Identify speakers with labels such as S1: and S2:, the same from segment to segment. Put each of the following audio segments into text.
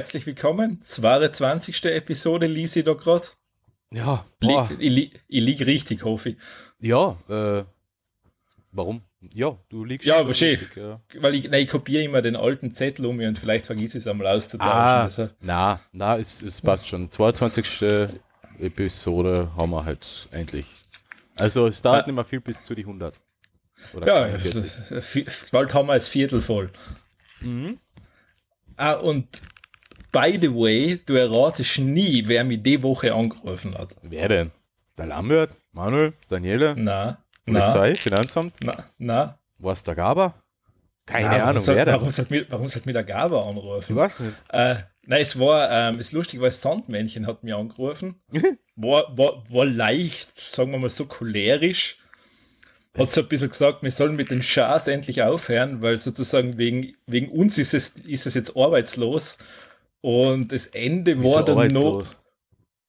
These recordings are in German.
S1: Herzlich willkommen. 22. Episode lies ich da gerade.
S2: Ja,
S1: Li ich, li ich liege richtig, hoffe ich.
S2: Ja, äh, warum? Ja, du liegst
S1: Ja, aber schön. Ja. Weil ich, nein, ich kopiere immer den alten Zettel um mich und vielleicht vergiss ich es einmal auszutauschen.
S2: Ah, also. Na, na, es, es passt schon. 22. Episode haben wir halt endlich. Also es dauert ah. nicht mehr viel bis zu die 100.
S1: Oder ja, bald haben wir das Viertel voll. Mhm. Ah, und by the way, du erratest nie, wer mich die Woche angerufen hat.
S2: Wer denn? Der Lambert, Manuel, Daniele?
S1: Na.
S2: Polizei, na. Finanzamt?
S1: Na. Na.
S2: Was der Gaber?
S1: Keine na, Ahnung, soll, wer denn? Warum soll, mich, warum soll der Gaber anrufen?
S2: Du weißt nicht.
S1: Äh, nein, es war, ähm, ist lustig, weil das Sandmännchen hat mich angerufen. war, war, war leicht, sagen wir mal so cholerisch hat so ein bisschen gesagt, wir sollen mit den Schars endlich aufhören, weil sozusagen wegen, wegen uns ist es, ist es jetzt arbeitslos. Und das Ende war dann noch.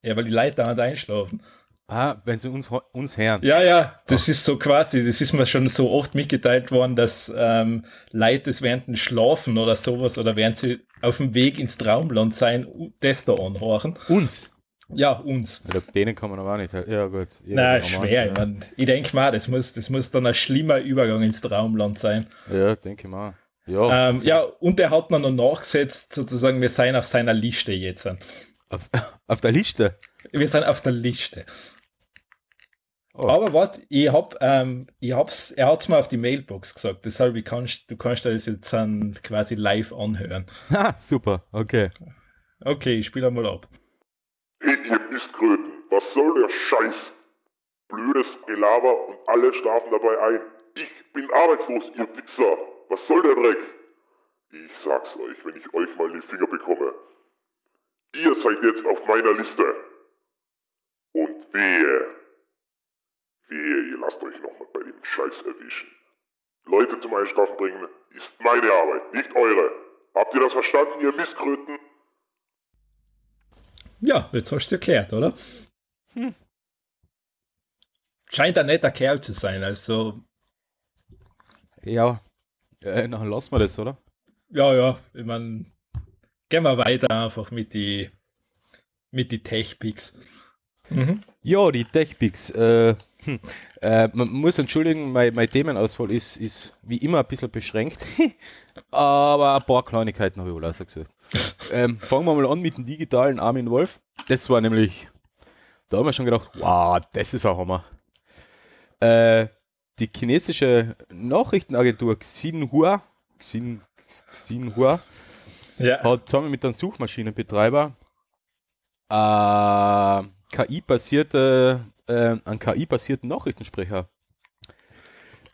S1: Ja, weil die Leute da einschlafen.
S2: Ah, wenn sie uns, uns hören.
S1: Ja, ja, das Ach. ist so quasi, das ist mir schon so oft mitgeteilt worden, dass ähm, Leute das während dem Schlafen oder sowas oder während sie auf dem Weg ins Traumland sein, das da anhören.
S2: Uns?
S1: Ja, uns.
S2: Ja, denen kann man aber auch nicht. Ja, gut.
S1: Nein, schwer. Ich, mein, ich denke mal, das muss, das muss dann ein schlimmer Übergang ins Traumland sein.
S2: Ja, denke ich mal.
S1: Ja. Ähm, ja, und er hat mir noch nachgesetzt, sozusagen, wir seien auf seiner Liste jetzt.
S2: Auf, auf der Liste?
S1: Wir sind auf der Liste. Oh. Aber warte, ich hab, ähm, ich hab's, er hat's mir auf die Mailbox gesagt, deshalb ich kannst, du kannst das jetzt dann quasi live anhören.
S2: Ha, super, okay.
S1: Okay, ich spiele mal ab.
S3: Hey, ihr Mistkröten, was soll der Scheiß? Blödes Gelaber und alle schlafen dabei ein. Ich bin arbeitslos, ihr Wichser. Was soll der Dreck? Ich sag's euch, wenn ich euch mal in die Finger bekomme. Ihr seid jetzt auf meiner Liste. Und wehe. Wehe, ihr lasst euch nochmal bei dem Scheiß erwischen. Leute zum Einschlafen bringen ist meine Arbeit, nicht eure. Habt ihr das verstanden, ihr Mistkröten?
S1: Ja, jetzt hast du es erklärt, oder? Hm. Scheint ein netter Kerl zu sein, also.
S2: Ja, äh, dann lassen wir das, oder?
S1: Ja, ja, ich meine, gehen wir weiter einfach mit die mit die Tech-Picks.
S2: Mhm. Ja, die Tech-Picks. Äh, hm. äh, man muss entschuldigen, mein, mein Themenauswahl ist, ist wie immer ein bisschen beschränkt, aber ein paar Kleinigkeiten habe ich wohl auch so gesagt. ähm, fangen wir mal an mit dem digitalen Armin Wolf. Das war nämlich, da haben wir schon gedacht, wow, das ist ein Hammer. Äh, die chinesische Nachrichtenagentur Xinhua, Xin, Xinhua ja. hat zusammen mit einem Suchmaschinenbetreiber äh, KI-basierte, äh, einen KI-basierten Nachrichtensprecher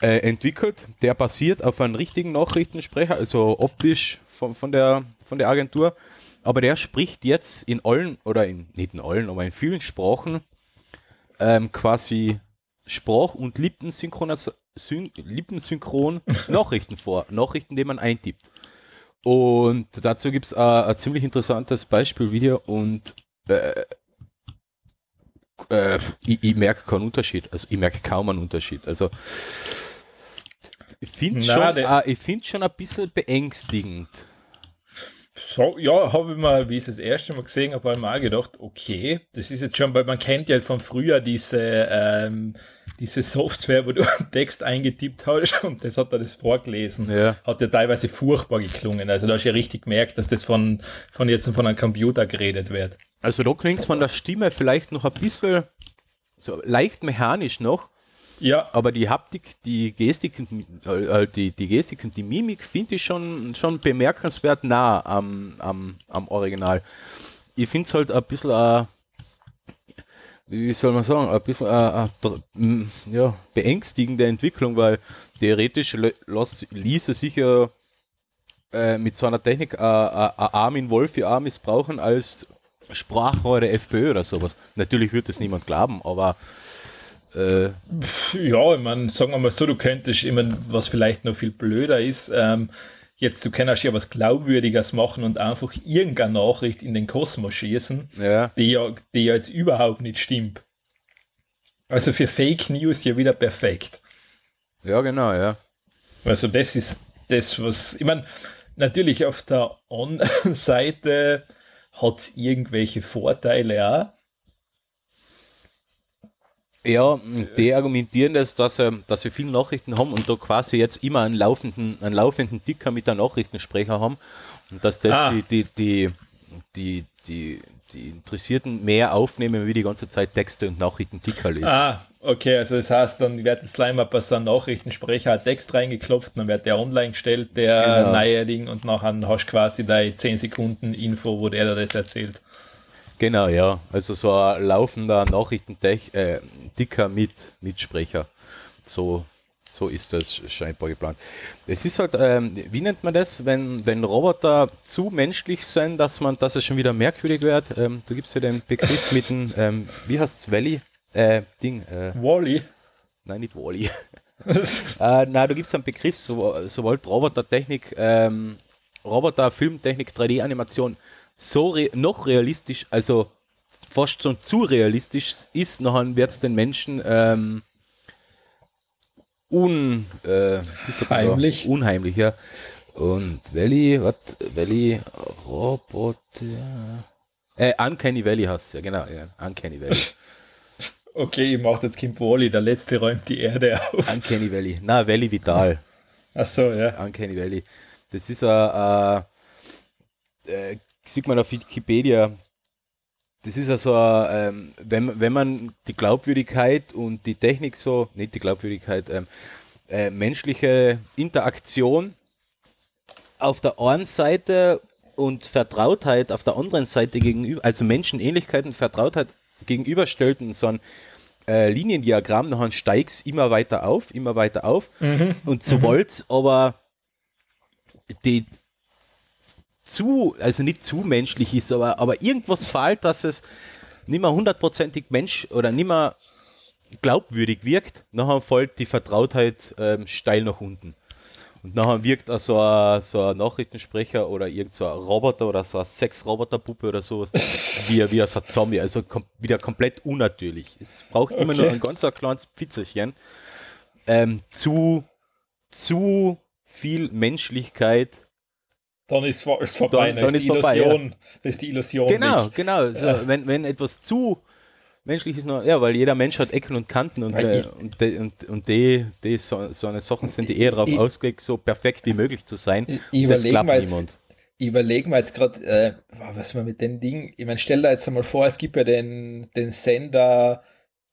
S2: äh, entwickelt. Der basiert auf einem richtigen Nachrichtensprecher, also optisch von, von, der, von der Agentur. Aber der spricht jetzt in allen, oder in, nicht in allen, aber in vielen Sprachen ähm, quasi Sprach- und lippensynchron Nachrichten vor. Nachrichten, die man eintippt. Und dazu gibt es ein ziemlich interessantes Beispielvideo und äh, äh, ich, ich merke keinen Unterschied. Also ich merke kaum einen Unterschied. Also ich finde schon, äh, find schon ein bisschen beängstigend.
S1: So, ja, habe ich mal, wie ich es das erste Mal gesehen habe, mal gedacht, okay, das ist jetzt schon, weil man kennt ja von früher diese, ähm, diese Software, wo du einen Text eingetippt hast und das hat er das vorgelesen. Ja. Hat ja teilweise furchtbar geklungen. Also da hast du ja richtig gemerkt, dass das von, von jetzt von einem Computer geredet wird.
S2: Also da klingt es von der Stimme vielleicht noch ein bisschen so leicht mechanisch noch,
S1: ja.
S2: Aber die Haptik, die Gestik, äh, die, die Gestik und die Mimik finde ich schon, schon bemerkenswert nah am, am, am Original. Ich finde es halt ein bisschen, äh, wie soll man sagen, ein bisschen äh, äh, ja, beängstigende Entwicklung, weil theoretisch ließe sich ja äh, mit so einer Technik äh, äh, Armin Wolf ja auch missbrauchen als Sprachrohr der FPÖ oder sowas. Natürlich wird das niemand glauben, aber
S1: äh, ja, ich meine, sagen wir mal so, du könntest immer, was vielleicht noch viel blöder ist, ähm, jetzt du kannst ja was Glaubwürdiges machen und einfach irgendeine Nachricht in den Kosmos schießen,
S2: ja.
S1: Die, ja, die ja jetzt überhaupt nicht stimmt. Also für Fake News ja wieder perfekt.
S2: Ja, genau, ja.
S1: Also das ist das, was, ich meine, natürlich auf der On-Seite hat es irgendwelche Vorteile auch.
S2: Ja, die argumentieren das, dass sie, dass sie viele Nachrichten haben und da quasi jetzt immer einen laufenden, einen laufenden Ticker mit einem Nachrichtensprecher haben und dass das
S1: Ah.
S2: die, die, die, die, die, die Interessierten mehr aufnehmen, wie die ganze Zeit Texte und Nachrichtenticker lesen.
S1: Ah, okay, also das heißt, dann wird jetzt gleich mal bei so einem Nachrichtensprecher ein Text reingeklopft, dann wird der online gestellt, der
S2: Genau.
S1: neue Ding, und nachher hast du quasi deine 10 Sekunden Info, wo der dir das erzählt.
S2: Genau, ja. Also so ein laufender Nachrichtenticker äh, mit Mitsprecher. So, so ist das scheinbar geplant. Es ist halt, ähm, wie nennt man das, wenn, wenn Roboter zu menschlich sind, dass man, dass es schon wieder merkwürdig wird. Ähm, da gibt es ja den Begriff mit dem, ähm, wie heißt es, Valley? Äh, Ding, äh,
S1: Wally.
S2: nein, nicht Wally. äh, nein, da gibt es einen Begriff, so, sowohl Robotertechnik, ähm, Roboter, Filmtechnik, 3D-Animation, so re noch realistisch, also fast schon zu realistisch ist, nachher wird es den Menschen ähm, un, äh?
S1: Heimlich.
S2: unheimlich, ja. Und Valley, was, Valley, Roboter, äh, Uncanny Valley heißt ja, genau, ja, Uncanny Valley.
S1: Okay, ich mach jetzt Kind Wally, der letzte räumt die Erde auf.
S2: Uncanny Valley, na, Valley Vital.
S1: Achso, ja.
S2: Uncanny Valley. Das ist ein, äh, äh, sieht man auf Wikipedia, das ist also, ähm, wenn, wenn man die Glaubwürdigkeit und die Technik so, nicht die Glaubwürdigkeit, ähm, äh, menschliche Interaktion auf der einen Seite und Vertrautheit auf der anderen Seite gegenüber, also Menschenähnlichkeit und Vertrautheit gegenüberstellt in so ein äh, Liniendiagramm, dann steigst immer weiter auf, immer weiter auf. Und sobald aber die zu, also nicht zu menschlich ist, aber, aber irgendwas fehlt, dass es nicht mehr hundertprozentig Mensch oder nicht mehr glaubwürdig wirkt, nachher fällt die Vertrautheit ähm, steil nach unten. Und nachher wirkt auch so ein, so ein Nachrichtensprecher oder irgend so ein Roboter oder so eine Sexroboterpuppe oder sowas wie, wie so ein Zombie, also kom wieder komplett unnatürlich. Es braucht immer
S1: Okay.
S2: nur ein ganz ein kleines Pfitzelchen. Ähm, zu, zu viel Menschlichkeit
S1: Dann ist ist vorbei.
S2: Dann- dann
S1: ist die
S2: vorbei,
S1: Illusion. Das ist die Illusion.
S2: Genau,
S1: weg.
S2: genau. So, wenn, wenn etwas zu menschlich ist, noch, ja, weil jeder Mensch hat Ecken und Kanten und, äh, und, die, und, und die, die so, so eine Sachen sind die eher darauf ausgelegt, so perfekt wie möglich zu sein.
S1: Ich-
S2: das klappt
S1: mal jetzt-
S2: niemand.
S1: Ich überlege mir jetzt gerade, äh, was man mit den Dingen, ich meine, stell dir jetzt einmal vor, es gibt ja den, den Sender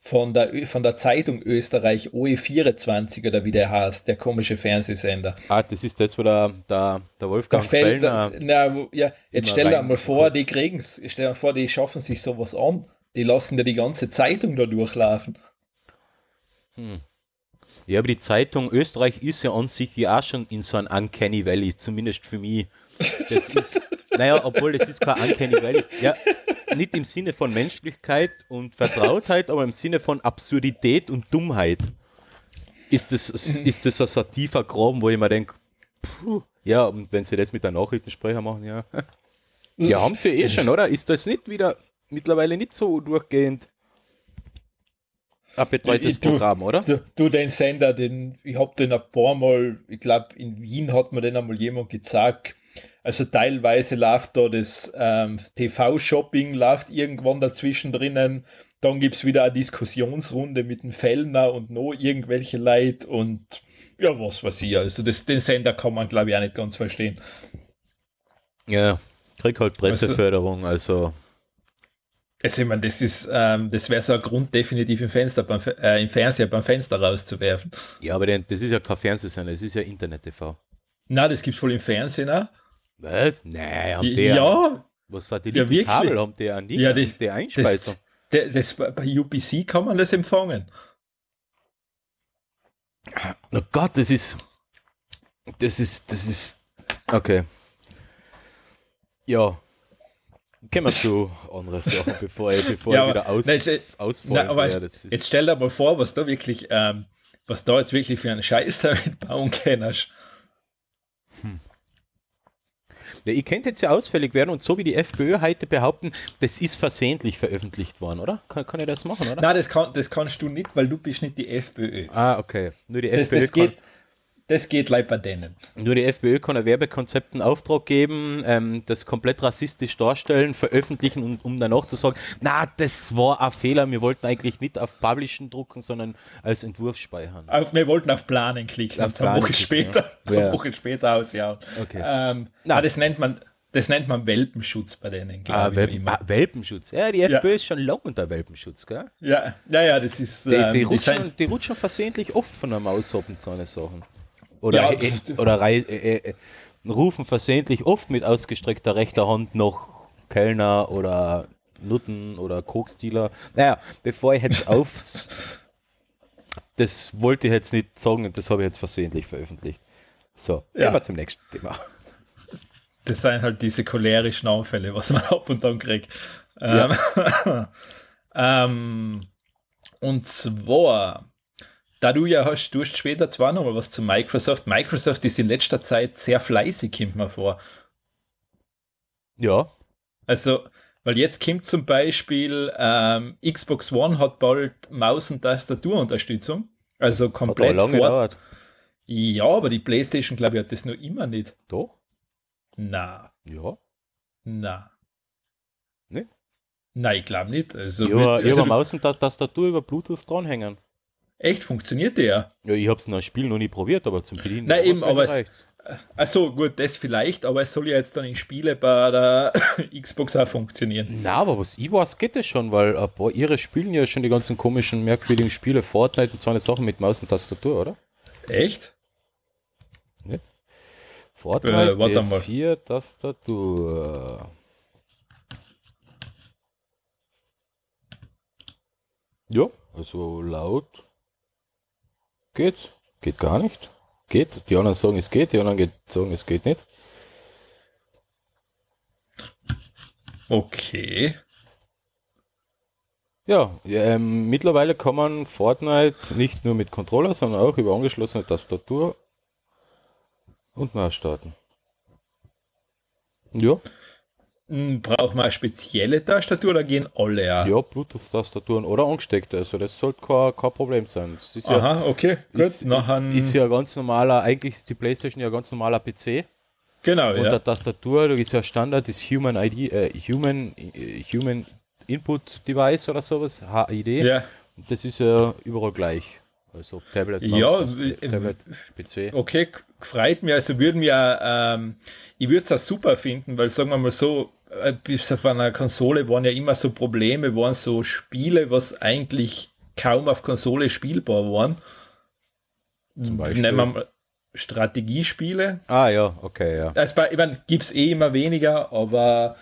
S1: von der, von der Zeitung Österreich OE24 oder wie der heißt, der komische Fernsehsender.
S2: Ah, das ist das, wo der, der, der Wolfgang
S1: fällt,
S2: Fellner.
S1: na, wo- ja, jetzt stell dir mal vor,
S2: kurz.
S1: die kriegen's, stell dir vor, die schaffen sich sowas an. Die lassen dir die ganze Zeitung da durchlaufen.
S2: Ja, aber die Zeitung Österreich ist ja an sich ja auch schon in so einem Uncanny Valley, zumindest für mich. Das ist, naja, obwohl das ist kein Uncanny Valley. Ja, nicht im Sinne von Menschlichkeit und Vertrautheit, aber im Sinne von Absurdität und Dummheit. Ist das, ist das so ein tiefer Graben, wo ich mir denke, ja, und wenn sie das mit der Nachrichtensprecher machen, ja. Ja, haben sie eh schon, oder? Ist das nicht wieder mittlerweile nicht so durchgehend ein betreutes
S1: du-
S2: Programm, oder?
S1: Du, du den Sender, den, ich hab den ein paar Mal, ich glaube, in Wien hat mir den einmal jemand gezeigt. Also teilweise läuft da das ähm, TV-Shopping, läuft irgendwann dazwischen drinnen. Dann gibt es wieder eine Diskussionsrunde mit dem Fellner und noch irgendwelche Leute und ja, was weiß ich. Also das, den Sender kann man, glaube ich, auch nicht ganz verstehen.
S2: Ja, krieg halt Presseförderung, also.
S1: Also ich meine, das ist, ähm, das wäre so ein Grund, definitiv im Fenster beim, äh, im Fernseher beim Fenster rauszuwerfen.
S2: Ja, aber das ist ja kein Fernsehsender, das ist ja Internet-TV.
S1: Na, das gibt's wohl im Fernsehen auch.
S2: Was? Nein, haben die
S1: Ja,
S2: was
S1: Ja,
S2: Satellitenkabel
S1: wirklich.
S2: haben die an die,
S1: Ja,
S2: ja,
S1: das-
S2: die Einspeisung.
S1: das, das, bei UPC kann man das empfangen.
S2: oh Gott, das ist. Das ist. Das ist. Okay. Ja. Kommen wir zu anderen Sachen, bevor ich, bevor
S1: Ja,
S2: ich wieder aus,
S1: nein,
S2: ausfallen. Das ist,
S1: jetzt stell dir mal vor, was da wirklich, ähm, was da jetzt wirklich für einen Scheiß damit bauen kannst.
S2: Ja, ihr könnt jetzt ja ausfällig werden und so wie die FPÖ heute behaupten, das ist versehentlich veröffentlicht worden, oder? Kann, kann ich das machen, oder?
S1: Nein, das, kann, das kannst du nicht, weil du bist nicht die FPÖ.
S2: Ah, okay. Nur die
S1: Das,
S2: FPÖ
S1: das
S2: kann,
S1: geht, das geht leider bei denen.
S2: Nur die FPÖ kann ein Werbekonzept einen Auftrag geben, ähm, das komplett rassistisch darstellen, veröffentlichen, um, um danach zu sagen, na, das war ein Fehler, wir wollten eigentlich nicht auf Publishen drucken, sondern als Entwurf speichern.
S1: Auf, wir wollten auf Planen klicken,
S2: Auf
S1: eine Woche
S2: Planen
S1: später,
S2: ja.
S1: eine Woche später ausjagen.
S2: Okay.
S1: Ähm,
S2: Na.
S1: na, das nennt man, das nennt man Welpenschutz bei denen,
S2: Ah,
S1: ich.
S2: Welpen, ah, Welpenschutz. Ja, die FPÖ ist schon lang unter Welpenschutz, gell?
S1: Ja, ja, ja, das ist.
S2: Die,
S1: ähm,
S2: die,
S1: die
S2: rutschen, die rutschen versehentlich oft von der Maus ab so eine Sachen. Oder,
S1: Ja,
S2: oder äh, rufen versehentlich oft mit ausgestreckter rechter Hand noch Kellner oder Nutten oder Koksdealer. Naja, bevor ich jetzt aufs. das wollte ich jetzt nicht sagen und das habe ich jetzt versehentlich veröffentlicht. So,
S1: Ja.
S2: gehen wir zum nächsten Thema.
S1: Das sind halt diese cholerischen Anfälle, was man ab und an kriegt. Ähm, ähm, und zwar, da du ja hast, du hast später zwar noch mal was zu Microsoft. Microsoft ist in letzter Zeit sehr fleißig, kommt mir vor.
S2: Ja,
S1: Also, weil jetzt kommt zum Beispiel ähm, Xbox One hat bald Maus- und Tastaturunterstützung. Also
S2: hat
S1: komplett
S2: lange
S1: vor. Ja, aber die PlayStation, glaube ich, hat das noch immer nicht.
S2: Doch?
S1: Na,
S2: Ja.
S1: na.
S2: Nicht?
S1: Nein, ich glaube nicht. Also,
S2: Ja, also, über Maus und Ta- Tastatur über Bluetooth dranhängen.
S1: Echt funktioniert der.
S2: Ja, ich habe es in einem Spiel noch nie probiert, aber zum Bedienen.
S1: Nein, eben, aber es,
S2: gereicht.
S1: also gut, das vielleicht, aber es soll ja jetzt dann in Spiele bei der Xbox auch funktionieren.
S2: Na, aber was ich weiß, geht es schon, weil ein paar ihre spielen ja schon die ganzen komischen, merkwürdigen Spiele, Fortnite und so eine Sachen mit Maus und Tastatur, oder?
S1: Echt?
S2: Fortnite,
S1: Äh, warte mal.
S2: PS4, Tastatur. Ja, also laut geht, geht gar nicht. Geht, die anderen sagen es geht, die anderen sagen es geht nicht.
S1: Okay.
S2: Ja, ähm, mittlerweile kann man Fortnite nicht nur mit Controller, sondern auch über angeschlossene Tastatur und Maus starten. Ja,
S1: Braucht man eine spezielle Tastatur oder gehen alle ja?
S2: ja, Bluetooth-Tastaturen oder angesteckte, also das sollte kein, kein Problem sein. Das ist ja,
S1: Aha, okay, gut.
S2: ist,
S1: Nachher,
S2: ist ja ganz normaler, eigentlich ist die Playstation ja ganz normaler PC.
S1: genau,
S2: Und
S1: ja.
S2: der Tastatur, da ist ja Standard, ist Human ID, äh, Human, äh, Human Input Device oder sowas, HID.
S1: ja.
S2: Das ist ja überall gleich. Also Tablet,
S1: Ja, äh,
S2: Tablet, PC.
S1: Okay, freut mich. Also würden wir, ähm, ich würde es auch super finden, weil sagen wir mal so, äh, bis auf einer Konsole waren ja immer so Probleme, waren so Spiele, was eigentlich kaum auf Konsole spielbar waren.
S2: Zum Beispiel.
S1: Nehmen wir mal Strategiespiele.
S2: Ah ja, okay, ja.
S1: Also ich meine, gibt es eh immer weniger, aber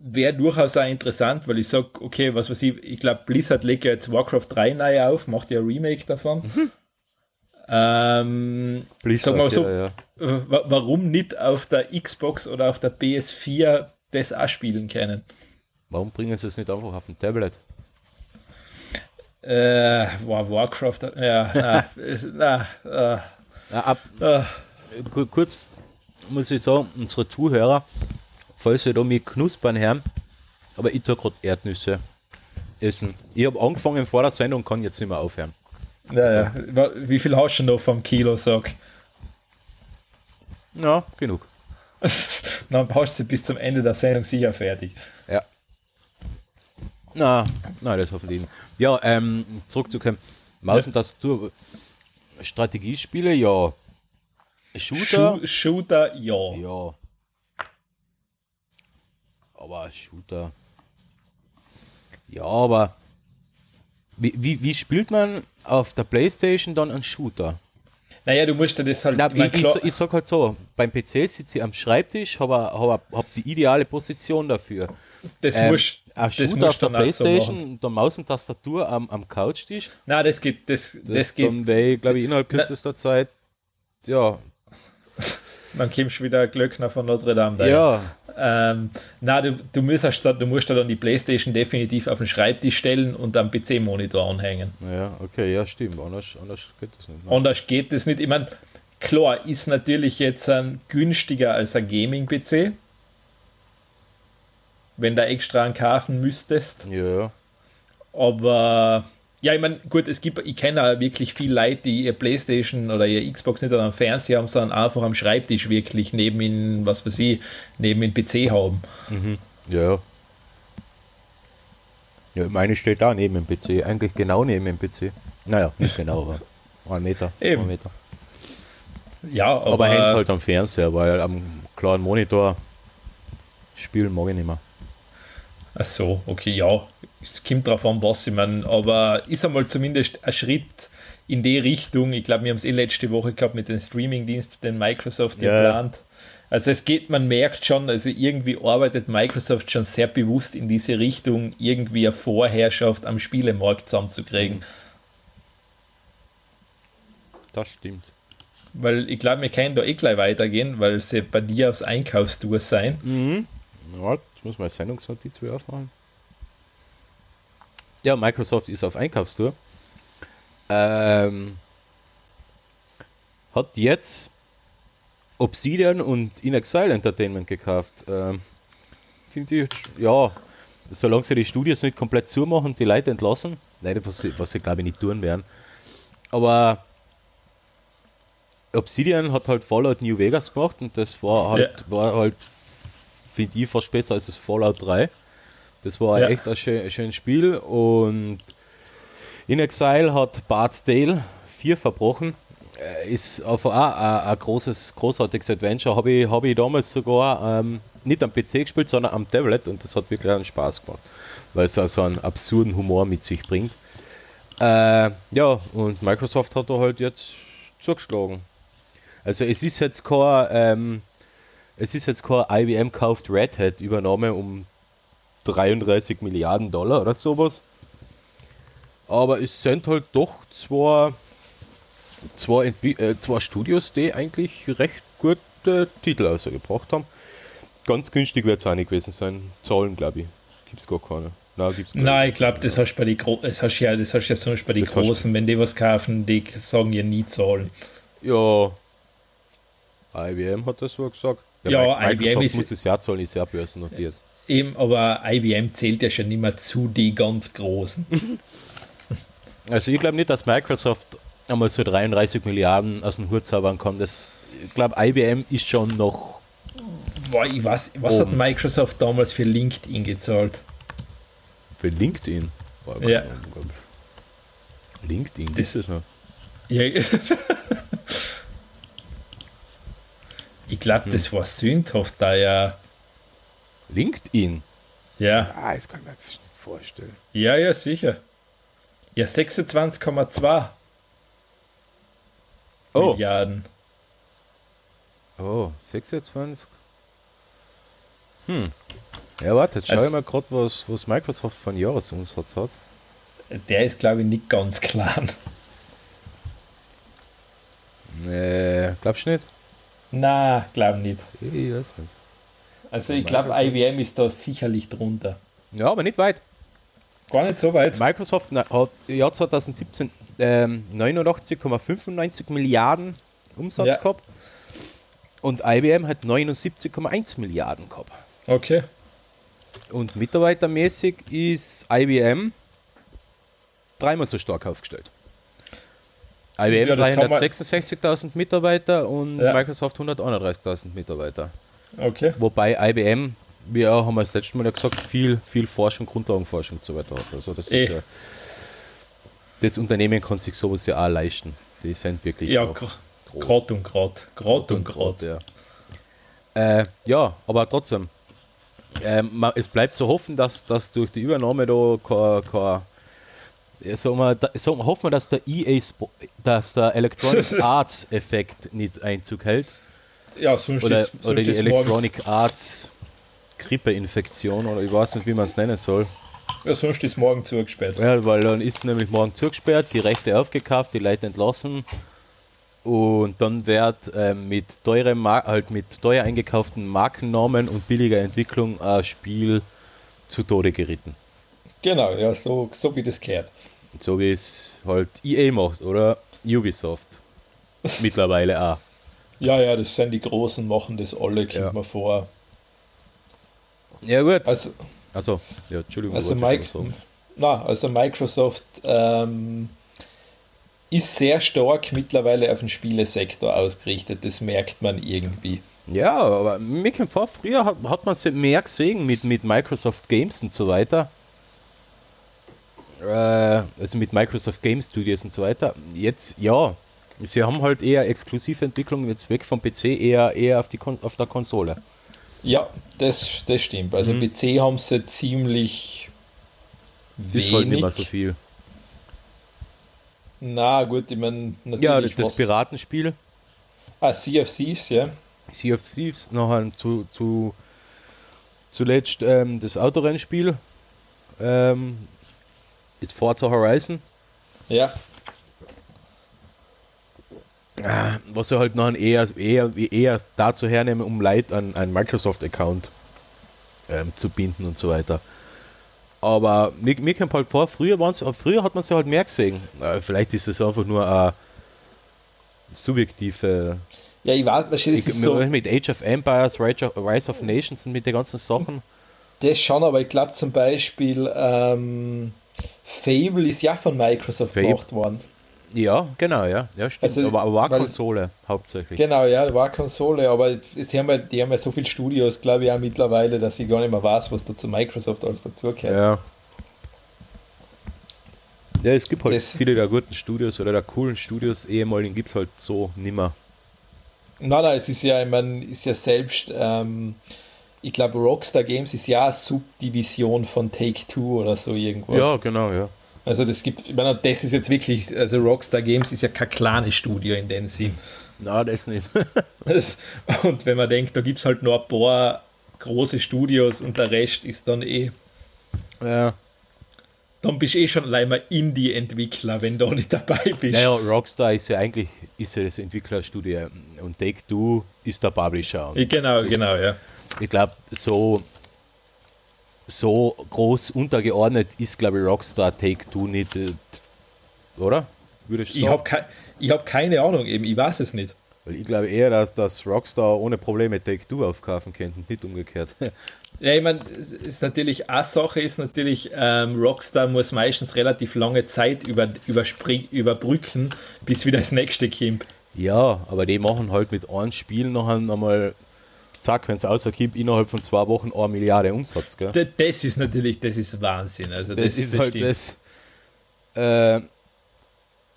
S1: wäre durchaus auch interessant, weil ich sage, okay, was weiß ich, ich glaube, Blizzard legt ja jetzt Warcraft 3 neu auf, macht ja ein Remake davon. Ähm,
S2: Blizzard,
S1: Sag mal so,
S2: ja, ja.
S1: wa- warum nicht auf der Xbox oder auf der PS4 das auch spielen können?
S2: Warum bringen sie es nicht einfach auf ein Tablet?
S1: Äh, war Warcraft, ja, na, na, äh,
S2: Ja, ab,
S1: äh,
S2: ku- kurz muss ich sagen, unsere Zuhörer, falls sie da mit Knuspern hören, aber ich tue gerade Erdnüsse essen. Ich habe angefangen vor der Sendung, kann jetzt nicht mehr aufhören.
S1: ja, ja. Wa- Wie viel hast du noch vom Kilo, sag?
S2: Ja, genug.
S1: Dann hast du bis zum Ende der Sendung sicher fertig.
S2: Ja. Na, nein, das hoffentlich nicht. Ja, ähm, zurückzukommen. Maus und Tastatur. Strategiespiele, ja. Shooter,
S1: Shoo- Shooter, ja.
S2: ja. Aber Shooter. Ja, aber wie, wie, wie spielt man auf der Playstation dann einen Shooter?
S1: Naja, du musst dir das halt.
S2: Na,
S1: ich
S2: ich, ich, so- sag halt so, beim PC sitze ich am Schreibtisch, habe hab, hab die ideale Position dafür.
S1: das
S2: Ähm,
S1: musst
S2: ein
S1: das
S2: Shooter
S1: musst
S2: auf der
S1: so
S2: Playstation,
S1: machen.
S2: der Maus und Tastatur am, am Couchtisch.
S1: Nein, das geht, das, das,
S2: Das,
S1: geht.
S2: dann wäre glaube ich, innerhalb
S1: Na-
S2: kürzester Zeit, ja,
S1: Dann kommst du wieder Glöckner von Notre Dame. daher.
S2: ja,
S1: Ähm, na, du, du, musst, da- du musst da dann die Playstation definitiv auf den Schreibtisch stellen und am PC-Monitor anhängen.
S2: ja, okay, ja, stimmt, anders, anders geht das nicht. Ne?
S1: Anders geht das nicht. Ich meine, klar, ist natürlich jetzt ein günstiger als ein Gaming-PC. Wenn du extra einen kaufen müsstest.
S2: Ja,
S1: Aber Ja, ich meine, gut, es gibt, ich kenne auch wirklich viele Leute, die ihr Playstation oder ihr Xbox nicht am Fernseher haben, sondern einfach am Schreibtisch wirklich neben ihnen, was weiß ich, neben dem PC haben.
S2: Mhm. Ja. Ja, meine steht da neben dem PC, eigentlich genau neben dem PC. Naja, nicht genau, aber ein Meter.
S1: Eben.
S2: Ein Meter.
S1: Ja, aber,
S2: Aber hängt halt am Fernseher, weil am klaren Monitor spielen mag ich nicht mehr.
S1: Ach so, okay, ja. Es kommt drauf an, was ich meine, aber ist einmal zumindest ein Schritt in die Richtung. Ich glaube, wir haben es eh letzte Woche gehabt mit den Streaming-Diensten, den Microsoft
S2: Ja.
S1: plant. Also es geht, man merkt schon, also irgendwie arbeitet Microsoft schon sehr bewusst in diese Richtung, irgendwie eine Vorherrschaft am Spielemarkt zusammenzukriegen.
S2: Das stimmt.
S1: Weil ich glaube, wir können da eh gleich weitergehen, weil sie bei dir aufs Einkaufstour sein.
S2: Mhm. Ja, muss man Sendungsnotiz wieder aufmachen. Ja, Microsoft ist auf Einkaufstour. Ähm, hat jetzt Obsidian und In Exile Entertainment gekauft. Ähm, Finde ich, ja, solange sie die Studios nicht komplett zumachen und die Leute entlassen, leider, was sie, was sie glaube ich nicht tun werden. Aber Obsidian hat halt Fallout New Vegas gemacht und das war halt, war halt finde ich fast besser als das Fallout 3. Das war
S1: Ja.
S2: echt ein, schön, ein schönes Spiel und In Exile hat Bart's Tale 4 verbrochen. Äh, Ist auf auch ein, ein großes, großartiges Adventure. Habe ich, hab ich damals sogar ähm, nicht am PC gespielt, sondern am Tablet und das hat wirklich einen Spaß gemacht, weil es also einen absurden Humor mit sich bringt. Äh, ja, und Microsoft hat da halt jetzt zugeschlagen. Also es ist jetzt kein, ähm, es ist jetzt kein IBM kauft Red Hat Übernahme um 33 Milliarden Dollar oder sowas. Aber es sind halt doch zwei, zwei, Entwi- äh, zwei Studios, die eigentlich recht gute Titel ausgebracht haben. Ganz günstig wird es auch nicht gewesen sein. Zahlen, glaube ich. Gibt es gar keine. Nein, gibt's gar
S1: Nein, ich glaube, das hast du bei den Gro das hast du ja, das hast ja zum Beispiel bei den Großen, wenn die was kaufen, die sagen ja nie zahlen.
S2: Ja. IBM hat das so gesagt.
S1: Ja,
S2: Mi-
S1: IBM ist-
S2: muss es ja zahlen, ist ja börsennotiert.
S1: Eben, aber IBM zählt ja schon nicht mehr zu die ganz Großen.
S2: Also ich glaube nicht, dass Microsoft einmal so 33 Milliarden aus dem Hut zaubern kann. Das, ich glaube, IBM ist schon noch.
S1: Ich weiß, was hat
S2: Oben.
S1: Microsoft damals für LinkedIn gezahlt?
S2: Für LinkedIn. Boah,
S1: Ja.
S2: LinkedIn,
S1: das
S2: ist es noch.
S1: Ja. ich glaube,
S2: Hm.
S1: das war sündhaft, da ja.
S2: LinkedIn?
S1: Ja,
S2: Ah, das kann ich mir nicht vorstellen.
S1: ja, ja, sicher. Ja, 26,2
S2: Oh,
S1: Milliarden.
S2: oh 26. Hm. Ja, warte, jetzt schau
S1: Also-
S2: ich mal gerade, was, was Microsoft von Jahresumsatz hat.
S1: Der ist, glaube ich, nicht ganz klein.
S2: Äh, glaubst du nicht?
S1: Na, glaube nicht.
S2: Ich weiß nicht.
S1: Also ich glaube. IBM ist da sicherlich drunter.
S2: Ja, aber nicht weit.
S1: Gar nicht so weit.
S2: Microsoft na- hat im Jahr 2017 ähm, 89,95 Milliarden Umsatz
S1: Ja.
S2: gehabt und IBM hat 79,1 Milliarden gehabt.
S1: Okay.
S2: Und mitarbeitermäßig ist IBM dreimal so stark aufgestellt. IBM
S1: Ja, das kann man-
S2: 366.000 Mitarbeiter und
S1: Ja.
S2: Microsoft 131.000 Mitarbeiter.
S1: Okay.
S2: Wobei IBM, wir haben wir das letzte Mal ja gesagt, viel, viel Forschung, Grundlagenforschung und so weiter hat. Also das
S1: Eh.
S2: ist ja, das Unternehmen kann sich sowas ja auch leisten. Die sind wirklich
S1: Ja,
S2: auch
S1: gr-
S2: groß.
S1: grad und grad. Grad und grad.
S2: Ja. Äh, ja, aber trotzdem. Ma- es bleibt zu hoffen, dass, dass durch die Übernahme da kein, sagen wir, da, sagen, wir- hoffen wir, dass der EA Spo dass der Electronic Arts Effekt nicht Einzug hält.
S1: Ja, sonst
S2: Oder,
S1: ist, sonst
S2: oder die
S1: ist morgens,
S2: Electronic Arts Grippeinfektion oder ich weiß nicht, wie man es nennen soll.
S1: ja, sonst ist morgen zugesperrt.
S2: Ja, weil dann ist nämlich morgen zugesperrt, die Rechte aufgekauft, die Leute entlassen und dann wird ähm, mit teurem halt mit teuer eingekauften Markennamen und billiger Entwicklung ein Spiel zu Tode geritten.
S1: Genau, ja, so, so wie das gehört.
S2: So wie es halt EA macht oder Ubisoft. Mittlerweile auch.
S1: Ja, ja, das sind die Großen, machen das alle, kommt
S2: Ja.
S1: mir vor.
S2: Ja gut.
S1: Also,
S2: Also, ja, Entschuldigung.
S1: also Mike. Na, also Microsoft ähm, ist sehr stark mittlerweile auf den Spielesektor ausgerichtet, das merkt man irgendwie.
S2: Ja, aber mir kommt vor, früher hat, hat man es mehr gesehen mit, mit Microsoft Games und so weiter. Äh, also mit Microsoft Game Studios und so weiter. Jetzt, ja, sie haben halt eher exklusive Entwicklungen jetzt weg vom PC, eher, eher auf, die Kon auf der Konsole.
S1: Ja, das, das stimmt. Also
S2: Mhm.
S1: PC haben sie ziemlich wenig.
S2: Ist halt nicht mehr so viel.
S1: Na gut, ich meine, natürlich.
S2: Ja, das, Piratenspiel,
S1: Ah, Sea of Thieves, ja.
S2: Sea of Thieves, nachher zu, zu, zuletzt ähm, das Autorennspiel, ähm, ist Forza Horizon.
S1: Ja,
S2: was sie halt noch eher, eher, eher dazu hernehmen, um Leute an einen Microsoft-Account ähm, zu binden und so weiter. Aber mir, mir kommt halt vor, früher, waren's, früher hat man sie halt mehr gesehen. Äh, vielleicht ist es einfach nur eine subjektive.
S1: ja, ich weiß, das
S2: Ich,
S1: ist so,
S2: Mit Age of Empires, Rise of, Rise of Nations und mit den ganzen Sachen.
S1: das schon, aber ich glaube zum Beispiel, ähm, Fable ist ja von Microsoft
S2: Fable.
S1: gemacht worden.
S2: Ja, genau, ja. Ja, stimmt.
S1: Also,
S2: aber, aber war Konsole hauptsächlich.
S1: Genau, ja, war Konsole, aber die haben, ja, die haben ja so viele Studios, glaube ich, auch mittlerweile, dass ich gar nicht mehr weiß, was da zu Microsoft alles dazugehört.
S2: Ja. Ja, es gibt halt
S1: Das-
S2: viele der guten Studios oder der coolen Studios, ehemaligen gibt es halt so nimmer.
S1: Nein, nein, es ist ja, ich meine, ist ja selbst, ähm, ich glaube, Rockstar Games ist ja eine Subdivision von Take-Two oder so irgendwas.
S2: Ja, genau, ja.
S1: Also das gibt, ich meine, das ist jetzt wirklich, also Rockstar Games ist ja kein kleines Studio in dem Sinn.
S2: Na, das nicht.
S1: Das, und wenn man denkt, da gibt es halt nur ein paar große Studios und der Rest ist dann eh,
S2: ja.
S1: dann bist du eh schon allein mal Indie-Entwickler, wenn du nicht dabei bist.
S2: Naja, Rockstar ist ja eigentlich ist ja das Entwicklerstudio und Take Two ist der Publisher.
S1: Genau, genau, ja.
S2: Ich glaube, so, so groß untergeordnet ist, glaube ich, Rockstar Take Two nicht, äh, oder? Würde ich
S1: Ich habe ich hab keine Ahnung, eben, ich weiß es nicht.
S2: Ich glaube eher, dass, dass Rockstar ohne Probleme Take Two aufkaufen könnte, nicht umgekehrt.
S1: Ja, ich meine, ist natürlich eine Sache ist natürlich, ähm, Rockstar muss meistens relativ lange Zeit über, überspring, überbrücken, bis wieder das nächste kommt.
S2: ja, aber die machen halt mit einem Spiel noch einmal, zack, wenn es rauskommt, innerhalb von zwei Wochen eine Milliarde Umsatz. Gell?
S1: Das ist natürlich, das ist Wahnsinn. Also das,
S2: Das, ist halt
S1: stimmt.
S2: das. Äh,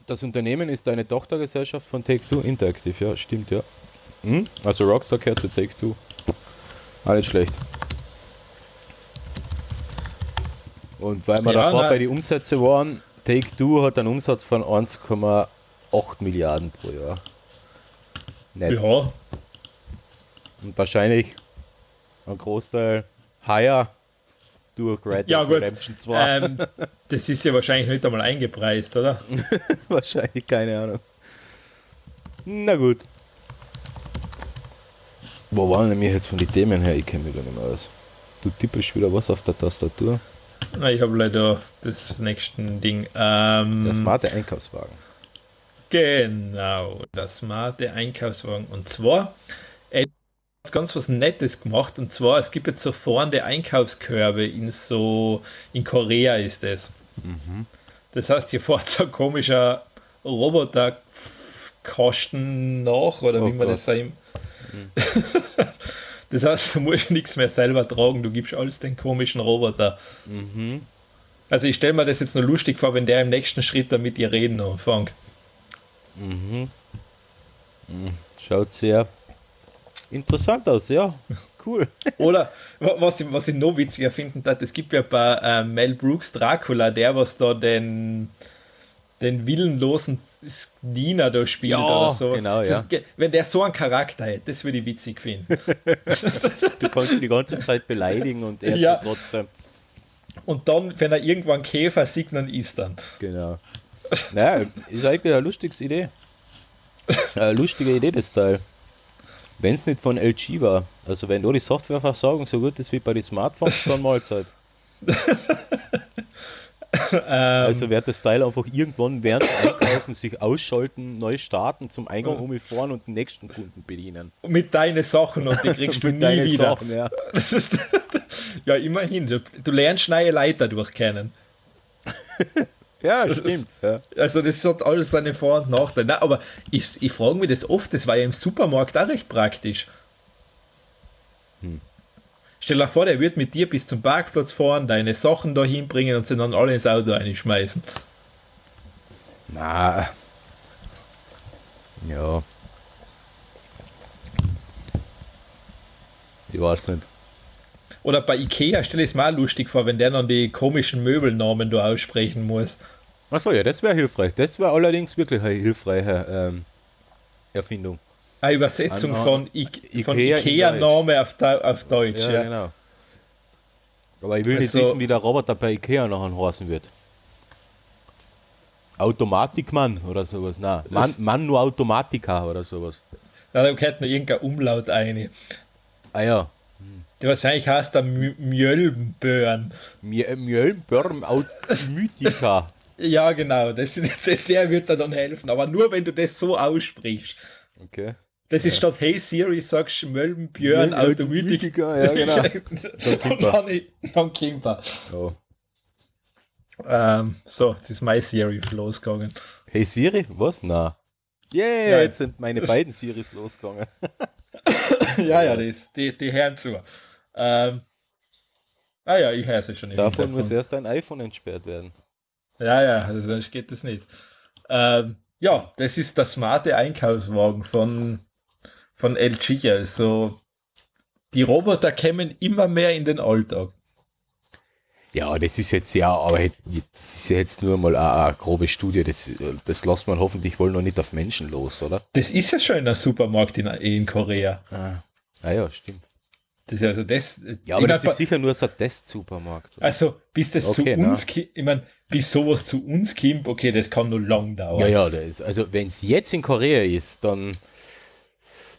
S2: das Unternehmen ist eine Tochtergesellschaft von Take-Two Interactive, ja, stimmt, ja. Hm? Also Rockstar gehört zu Take-Two. Nicht schlecht. Und weil wir
S1: Ja,
S2: davor
S1: nein.
S2: bei den Umsätzen waren, Take-Two hat einen Umsatz von 1,8 Milliarden pro Jahr. Nicht.
S1: Ja,
S2: Und wahrscheinlich ein Großteil higher durch Red
S1: Ja,
S2: Dead
S1: gut.
S2: Redemption 2.
S1: ähm, das ist ja wahrscheinlich nicht einmal eingepreist, oder?
S2: Wahrscheinlich, keine Ahnung. Na gut. Wo waren denn wir jetzt von den Themen her? Ich kenne mich da nicht mehr aus. Du tippest wieder was auf der Tastatur.
S1: Na, ich habe leider das nächste Ding. Ähm,
S2: Der smarte Einkaufswagen.
S1: Genau, das smarte Einkaufswagen. Und zwar, ganz was Nettes gemacht. Und zwar, es gibt jetzt so fahrende Einkaufskörbe in so, in Korea ist das. Das heißt, hier fährt so ein komischer Roboterkasten nach, oder
S2: Oh
S1: wie man
S2: Gott.
S1: das sagt. Das heißt, du musst nichts mehr selber tragen, du gibst alles den komischen Roboter. Also ich stelle mir das jetzt nur lustig vor, wenn der im nächsten Schritt dann mit dir reden anfängt.
S2: Schaut sehr interessant aus, ja. Cool.
S1: Oder wa- was ich, was ich noch witziger finden hat, es gibt ja bei äh, Mel Brooks Dracula, der was da den, den willenlosen Diener da spielt
S2: Ja,
S1: oder so.
S2: genau, ja.
S1: Wenn der so einen Charakter hätte, das würde ich witzig finden.
S2: Du kannst ihn die ganze Zeit beleidigen und er
S1: Ja.
S2: trotzdem.
S1: Und dann, wenn er irgendwann Käfer sieht, dann isst er.
S2: Genau. Naja, ist eigentlich eine lustige Idee. Eine lustige Idee, das Teil. Wenn es nicht von LG war. Also wenn da die Softwareversorgung so gut ist wie bei den Smartphones, dann Mahlzeit. also wird das Teil einfach irgendwann während Einkaufen sich ausschalten, neu starten, zum Eingang umfahren und den nächsten Kunden bedienen.
S1: Mit deinen Sachen und die kriegst du
S2: Mit
S1: nie
S2: deinen
S1: wieder.
S2: Sachen, ja.
S1: Ja, immerhin. Du, du lernst neue Leiter durchkennen.
S2: ja, stimmt. Ja.
S1: Also das hat alles seine Vor- und Nachteile. Nein, aber ich, ich frage mich das oft, das war ja im Supermarkt auch recht praktisch.
S2: Hm.
S1: Stell dir vor, der wird mit dir bis zum Parkplatz fahren, deine Sachen da hinbringen und sie dann alle ins Auto einschmeißen.
S2: Na. Ja. Ich weiß nicht.
S1: Oder bei Ikea stelle ich es mal lustig vor, wenn der dann die komischen Möbelnamen da aussprechen muss.
S2: Achso, ja, das wäre hilfreich. Das wäre allerdings wirklich eine hilfreiche ähm, Erfindung.
S1: Eine Übersetzung
S2: An-
S1: von, I von
S2: Ikea in
S1: Ikea-Name auf, auf Deutsch. Ja,
S2: genau. Aber ich will nicht
S1: Also-
S2: wissen, wie der Roboter bei Ikea nachher heißen wird. Automatikmann oder sowas. Nein, Man, Manu Automatica oder sowas.
S1: Ja, da gehört noch irgendein Umlaut ein.
S2: Ah ja.
S1: Wahrscheinlich heißt Mj- Mjölnbörn.
S2: Mj- Mjölnbörn Automatica.
S1: Ja, genau. Das, das, der wird dir dann helfen. Aber nur, wenn du das so aussprichst.
S2: Okay.
S1: Das ist statt Hey Siri, sagst du Mjölnbjörn Automatik.
S2: Ja, genau.
S1: Und dann, dann kommt er.
S2: Oh.
S1: Ähm, so, jetzt ist mein Siri losgegangen.
S2: Hey Siri, was? Na. Yeah,
S1: Ja.
S2: jetzt sind meine beiden Siris losgegangen.
S1: ja, ja, das, die, die hören zu. Ähm, ah ja, ich sie schon.
S2: Davon muss erst ein iPhone entsperrt werden.
S1: Ja, ja, also sonst geht das nicht. Ähm, ja, das ist der smarte Einkaufswagen von, von LG. Also die Roboter kämen immer mehr in den Alltag.
S2: Ja, das ist jetzt ja, aber het- das ist ja jetzt nur mal eine, eine grobe Studie. Das, das lässt man hoffentlich wohl noch nicht auf Menschen los, oder?
S1: Das ist ja schon in einem Supermarkt in, in Korea.
S2: Ah, ah ja, stimmt.
S1: Das ist also das.
S2: Ja, aber das ist sicher nur so ein Testsupermarkt.
S1: Also, bis das
S2: Okay,
S1: zu uns ich meine, bis sowas zu uns kommt, okay, das kann nur lang dauern.
S2: Ja, ja, das ist, also wenn es jetzt in Korea ist, dann,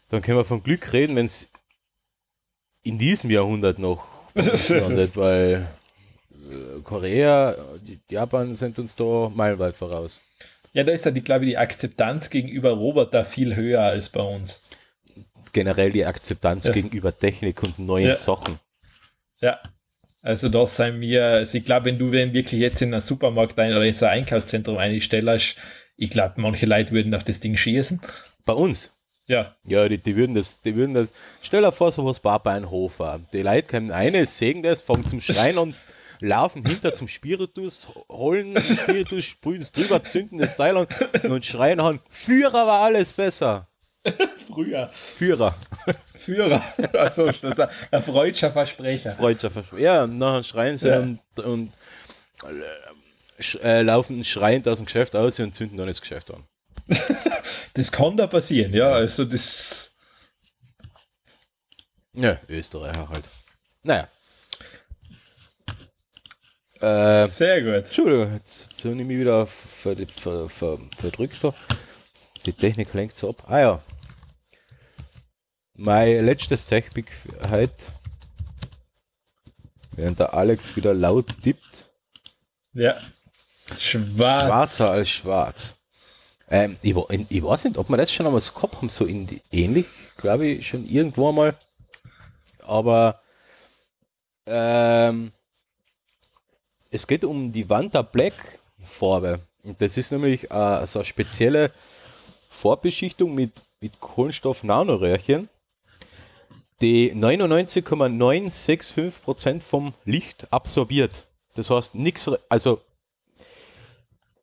S2: dann können wir von Glück reden, wenn es in diesem Jahrhundert noch landet, weil äh, Korea, Japan sind uns da meilenweit voraus.
S1: Ja, da ist ja, die, glaube ich, die Akzeptanz gegenüber Roboter viel höher als bei uns.
S2: Generell die Akzeptanz
S1: Ja.
S2: gegenüber Technik und neuen
S1: Ja.
S2: Sachen.
S1: Ja. Also da sind wir, also ich glaube, wenn du wenn wirklich jetzt in einen Supermarkt ein oder in so ein Einkaufszentrum einstellst, ich glaube, manche Leute würden auf das Ding schießen.
S2: Bei uns.
S1: Ja,
S2: Ja, die, die würden das, die würden das, stell dir vor, sowas war bei einem Hofer. Die Leute kommen eine, sehen das, fangen zum Schreien und laufen hinter zum Spiritus, holen den Spiritus, sprühen es drüber, zünden das Teil an und schreien an, Führer war alles besser.
S1: früher.
S2: Führer.
S1: Führer. Achso, ein freudscher Versprecher.
S2: Freudscher Versprechen. Ja, nachher schreien sie
S1: Ja.
S2: und, und äh, äh, laufen schreiend aus dem Geschäft aus und zünden dann das Geschäft an.
S1: Das kann da passieren, ja. Also das.
S2: Ja, Österreicher halt. Naja. Äh,
S1: Sehr gut.
S2: Entschuldigung, jetzt, jetzt habe ich mich wieder ver, ver, ver, verdrückt. Da. Die Technik lenkt so ab. Ah ja. Mein letztes Techpick für heute. Während der Alex wieder laut tippt.
S1: Ja. Schwarz.
S2: Schwarzer als schwarz. Ähm, ich, ich weiß nicht, ob wir das schon einmal so gehabt haben, so in die, ähnlich, glaube ich, schon irgendwo einmal. Aber ähm, es geht um die Vanta Black Farbe. Und das ist nämlich äh, so eine spezielle Farbbeschichtung mit, mit Kohlenstoff-Nanoröhrchen, die 99,965% vom Licht absorbiert. Das heißt, nichts, also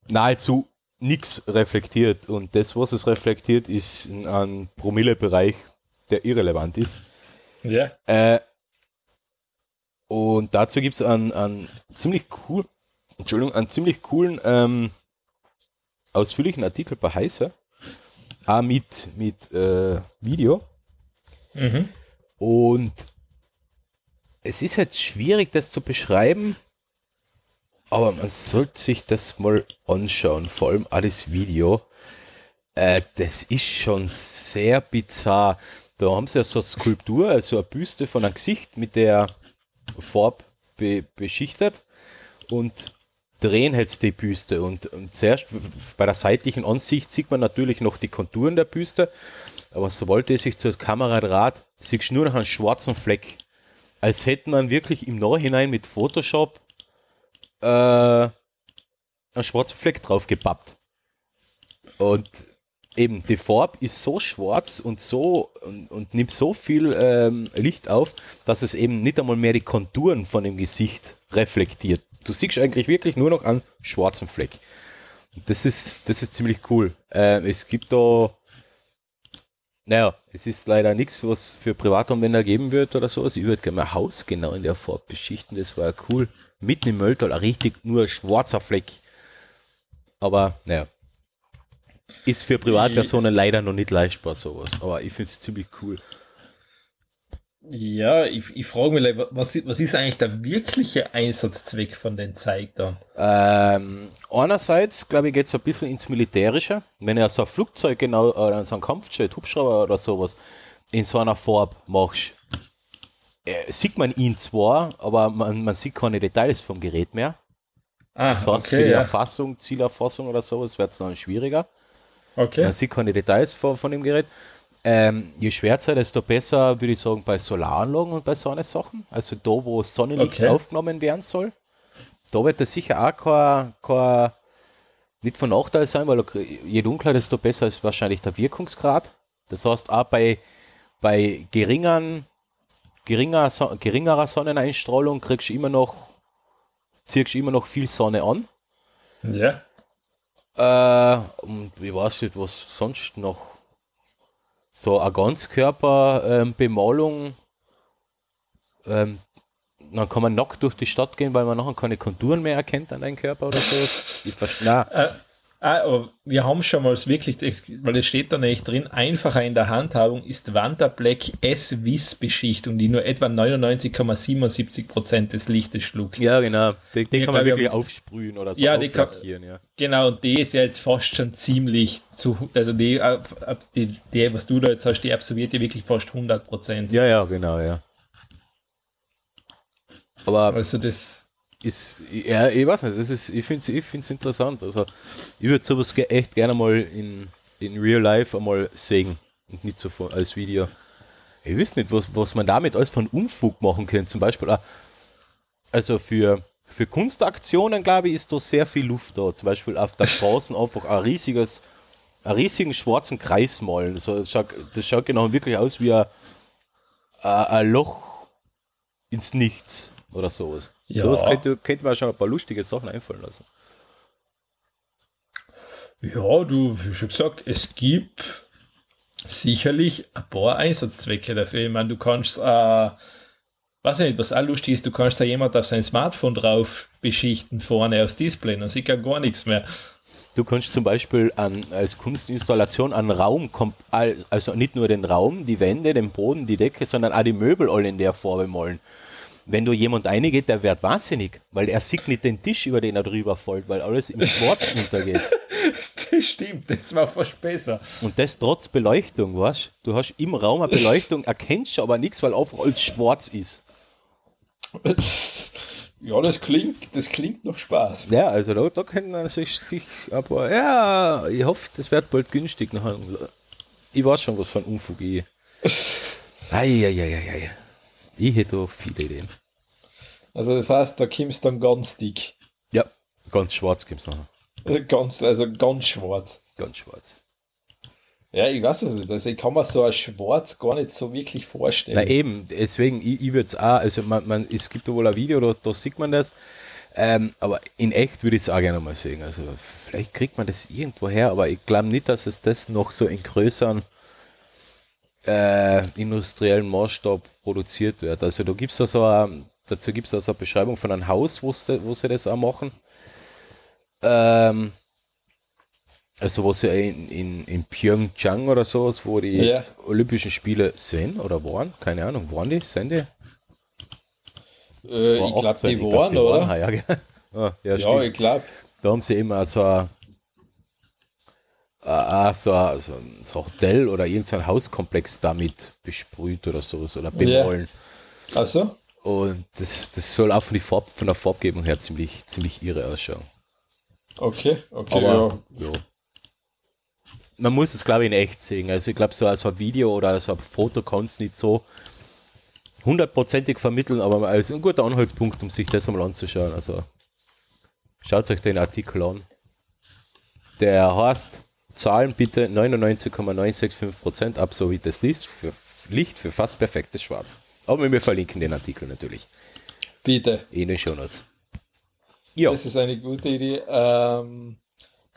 S2: nahezu nichts reflektiert. Und das, was es reflektiert, ist in einem Promillebereich, der irrelevant ist.
S1: Ja.
S2: Äh, und dazu gibt es einen, einen ziemlich cool, Entschuldigung, einen ziemlich coolen, ähm, ausführlichen Artikel bei Heißer. Auch mit, mit äh, Video.
S1: Mhm.
S2: Und es ist halt schwierig, das zu beschreiben, aber man sollte sich das mal anschauen, vor allem alles Video. Äh, das ist schon sehr bizarr. Da haben sie ja so eine Skulptur, also eine Büste von einem Gesicht mit der Farbe be beschichtet und drehen jetzt die Büste. Und, und zuerst bei der seitlichen Ansicht sieht man natürlich noch die Konturen der Büste, aber sobald er sich zur Kamera draht, siehst du nur noch einen schwarzen Fleck. Als hätte man wirklich im Nachhinein mit Photoshop äh, einen schwarzen Fleck drauf gepappt. Und eben die Farbe ist so schwarz und so und, und nimmt so viel ähm, Licht auf, dass es eben nicht einmal mehr die Konturen von dem Gesicht reflektiert. Du siehst eigentlich wirklich nur noch einen schwarzen Fleck. Das ist, das ist ziemlich cool. Ähm, es gibt da, naja, es ist leider nichts, was für Privatanwender geben wird oder sowas. Ich würde gerne mein Haus genau in der Farbe beschichten, das war cool. Mitten im Mölltal, ein richtig nur ein schwarzer Fleck. Aber, naja, ist für Privatpersonen leider noch nicht leistbar, sowas. Aber ich finde es ziemlich cool.
S1: Ja, ich, ich frage mich, was, was ist eigentlich der wirkliche Einsatzzweck von den Zeigern?
S2: Ähm, einerseits, glaube ich, geht es ein bisschen ins Militärische. Wenn er so ein Flugzeug genau, oder so ein Kampfjet, Hubschrauber oder sowas in so einer Farbe machst, äh, sieht man ihn zwar, aber man, man sieht keine Details vom Gerät mehr. Ah, heißt, okay, für die ja. Erfassung, Zielerfassung oder sowas wird es dann schwieriger. Okay. Man sieht keine Details von, von dem Gerät. Ähm, je schwärzer, desto besser, würde ich sagen, bei Solaranlagen und bei Sonnensachen. Also da, wo Sonnenlicht okay. aufgenommen werden soll. Da wird das sicher auch kein, kein nicht von Nachteil sein, weil je dunkler, desto besser ist wahrscheinlich der Wirkungsgrad. Das heißt, auch bei, bei geringen, geringer, geringerer Sonneneinstrahlung kriegst du immer noch, ziehst du immer noch viel Sonne an.
S1: Ja.
S2: Äh, und ich weiß nicht, was sonst noch. So eine Ganzkörperbemalung. Ähm, dann kann man nackt durch die Stadt gehen, weil man nachher keine Konturen mehr erkennt an deinem Körper oder so. Ich verstehe.
S1: Äh, Ah, wir haben schon mal wirklich, weil es steht da nicht drin, einfacher in der Handhabung ist Wanda Black S-Wiss Beschichtung, die nur etwa 99,77% des Lichtes schluckt.
S2: Ja, genau. Die, die kann man wirklich aufsprühen oder so
S1: ja, die kann, ja. Genau, und die ist ja jetzt fast schon ziemlich zu, also die, die, die was du da jetzt hast, die absolviert ja wirklich fast 100%.
S2: Ja, ja, genau, ja.
S1: Aber also das
S2: ist, ja, ich weiß nicht, das ist, ich finde es ich find's interessant. Also, ich würde sowas echt gerne mal in, in Real Life einmal sehen und nicht so als Video. Ich weiß nicht, was, was man damit alles von Unfug machen kann. Zum Beispiel, auch, also für, für Kunstaktionen, glaube ich, ist da sehr viel Luft da. Zum Beispiel auf der Straße einfach ein riesiges, einen riesigen schwarzen Kreis malen. Also das, schaut, das schaut genau wirklich aus wie ein, ein Loch ins Nichts oder sowas. Ja. Sowas könnte, könnte man schon ein paar lustige Sachen einfallen lassen.
S1: Ja, du, wie schon gesagt, es gibt sicherlich ein paar Einsatzzwecke dafür. Ich meine, du kannst, äh, weiß nicht, was auch lustig ist, du kannst da jemand auf sein Smartphone drauf beschichten vorne aufs Display, dann sieht er gar nichts mehr.
S2: Du kannst zum Beispiel an, als Kunstinstallation einen Raum, also nicht nur den Raum, die Wände, den Boden, die Decke, sondern auch die Möbel alle in der Farbe malen wenn du jemand reingeht, der wird wahnsinnig, weil er sieht nicht den Tisch, über den er drüber fällt, weil alles im Schwarz untergeht.
S1: Das stimmt, das war fast besser.
S2: Und das trotz Beleuchtung, weißt du? hast im Raum eine Beleuchtung, erkennst aber nichts, weil einfach alles schwarz ist.
S1: Ja, das klingt, das klingt noch Spaß.
S2: Ja, also da, da können man sich, sich aber, ja, ich hoffe, das wird bald günstig. Nachher. Ich weiß schon, was von Unfug ich. Eieieiei. Ich hätte auch viele Ideen.
S1: Also das heißt, da kommst dann ganz dick.
S2: Ja, ganz schwarz kommst du
S1: nachher. Ganz, also ganz schwarz.
S2: Ganz schwarz.
S1: Ja, ich weiß es nicht. Also ich kann mir so ein Schwarz gar nicht so wirklich vorstellen.
S2: Na eben, deswegen, ich, ich würde es auch, also man, man, es gibt da wohl ein Video, da, da sieht man das. Ähm, aber in echt würde ich es auch gerne mal sehen. Also vielleicht kriegt man das irgendwo her, aber ich glaube nicht, dass es das noch so in größeren äh, industriellen Maßstab produziert wird. Also da gibt es da so eine, dazu gibt es also eine Beschreibung von einem Haus, wo sie, wo sie das auch machen. Ähm, also wo sie in, in, in Pyeongchang oder sowas, wo die ja. Olympischen Spiele sind oder waren, keine Ahnung, waren die, sind die?
S1: Äh, ich glaube, die, waren, oder? Waren,
S2: ja,
S1: ah, ja, ja ich glaube.
S2: Da haben sie immer so äh, so, so, ein, so Hotel oder irgendein Hauskomplex damit besprüht oder sowas oder bemalen.
S1: Ja. Also?
S2: Und das, das soll auch von, die Farb, von der Farbgebung her ziemlich, ziemlich irre ausschauen.
S1: Okay, okay,
S2: Aber, ja. ja. Man muss es, glaube ich, in echt sehen. Also ich glaube, so als ein Video oder als ein Foto kannst du nicht so hundertprozentig vermitteln, aber als ein guter Anhaltspunkt, um sich das einmal anzuschauen. Also schaut euch den Artikel an. Der heißt, zahlen bitte 99,965% ab, so wie das Licht für, Licht für fast perfektes Schwarz. Aber wir verlinken den Artikel natürlich
S1: Bitte.
S2: in den Shownotes. Ja,
S1: Das ist eine gute Idee. Ähm,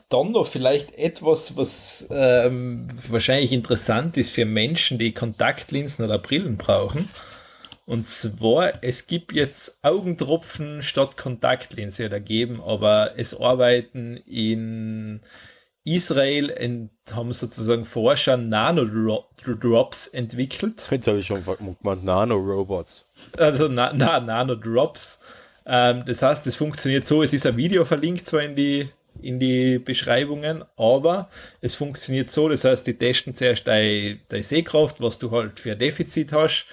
S1: dann noch vielleicht etwas, was ähm, wahrscheinlich interessant ist für Menschen, die Kontaktlinsen oder Brillen brauchen. Und zwar, es gibt jetzt Augentropfen statt Kontaktlinse oder geben, aber es arbeiten in Israel in, haben sozusagen Forscher Nanodrops entwickelt.
S2: Jetzt habe ich schon gemeint, Nano-Robots.
S1: also na, na, Nano-Drops. Ähm, das heißt, es funktioniert so, es ist ein Video verlinkt zwar in die, in die Beschreibungen, aber es funktioniert so, das heißt, die testen zuerst deine, deine Sehkraft, was du halt für ein Defizit hast,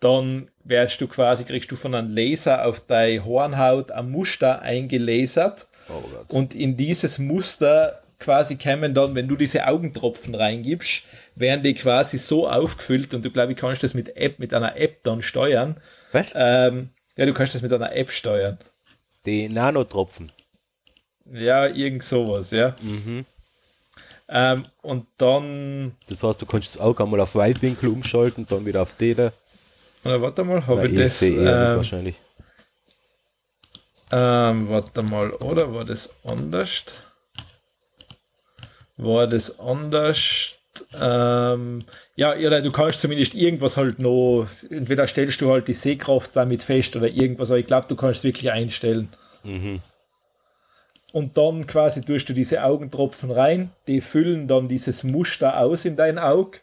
S1: dann wirst du quasi, kriegst du von einem Laser auf deine Hornhaut ein Muster eingelasert.
S2: Oh
S1: und in dieses Muster quasi kämen dann, wenn du diese Augentropfen reingibst, werden die quasi so aufgefüllt und du glaube ich kannst das mit App, mit einer App dann steuern.
S2: Was?
S1: Ähm, ja, du kannst das mit einer App steuern.
S2: Die Nanotropfen.
S1: Ja, irgend sowas, ja.
S2: Mhm.
S1: Ähm, und dann,
S2: Das heißt, du kannst das Auge einmal auf Weitwinkel umschalten, dann wieder auf Tele.
S1: oder warte mal, habe ich das, ähm,
S2: wahrscheinlich.
S1: ähm, warte mal, oder war das anders? War das anders? Ähm, ja, ja, du kannst zumindest irgendwas halt noch, entweder stellst du halt die Sehkraft damit fest oder irgendwas, aber ich glaube, du kannst wirklich einstellen.
S2: Mhm.
S1: Und dann quasi tust du diese Augentropfen rein, die füllen dann dieses Muster aus in dein Auge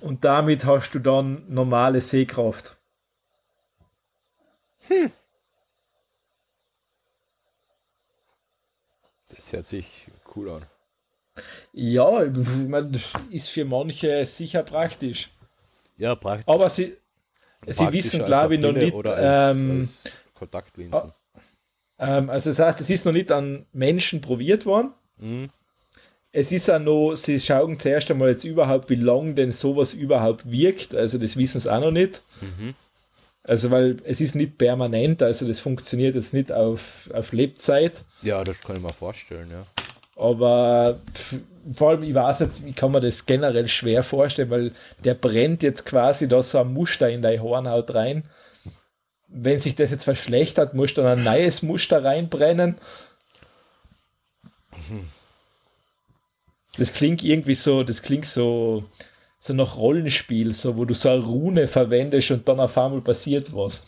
S1: und damit hast du dann normale Sehkraft.
S2: Das hört sich cool an.
S1: Ja, ich meine, das ist für manche sicher praktisch.
S2: Ja, praktisch.
S1: Aber sie, sie wissen, glaube ich, noch nicht.
S2: Oder als,
S1: ähm,
S2: als Kontaktlinsen.
S1: ähm, also, das heißt, es ist noch nicht an Menschen probiert worden.
S2: Mhm.
S1: Es ist auch noch, sie schauen zuerst einmal jetzt überhaupt, wie lange denn sowas überhaupt wirkt. Also, das wissen sie auch noch nicht.
S2: Mhm.
S1: Also, weil es ist nicht permanent, also das funktioniert jetzt nicht auf, auf Lebzeit.
S2: Ja, das kann ich mir vorstellen, ja.
S1: Aber vor allem, ich weiß jetzt, ich kann mir das generell schwer vorstellen, weil der brennt jetzt quasi da so ein Muster in deine Hornhaut rein. Wenn sich das jetzt verschlechtert, musst du dann ein neues Muster reinbrennen. Das klingt irgendwie so, das klingt so, so nach Rollenspiel, so wo du so eine Rune verwendest und dann auf einmal passiert was.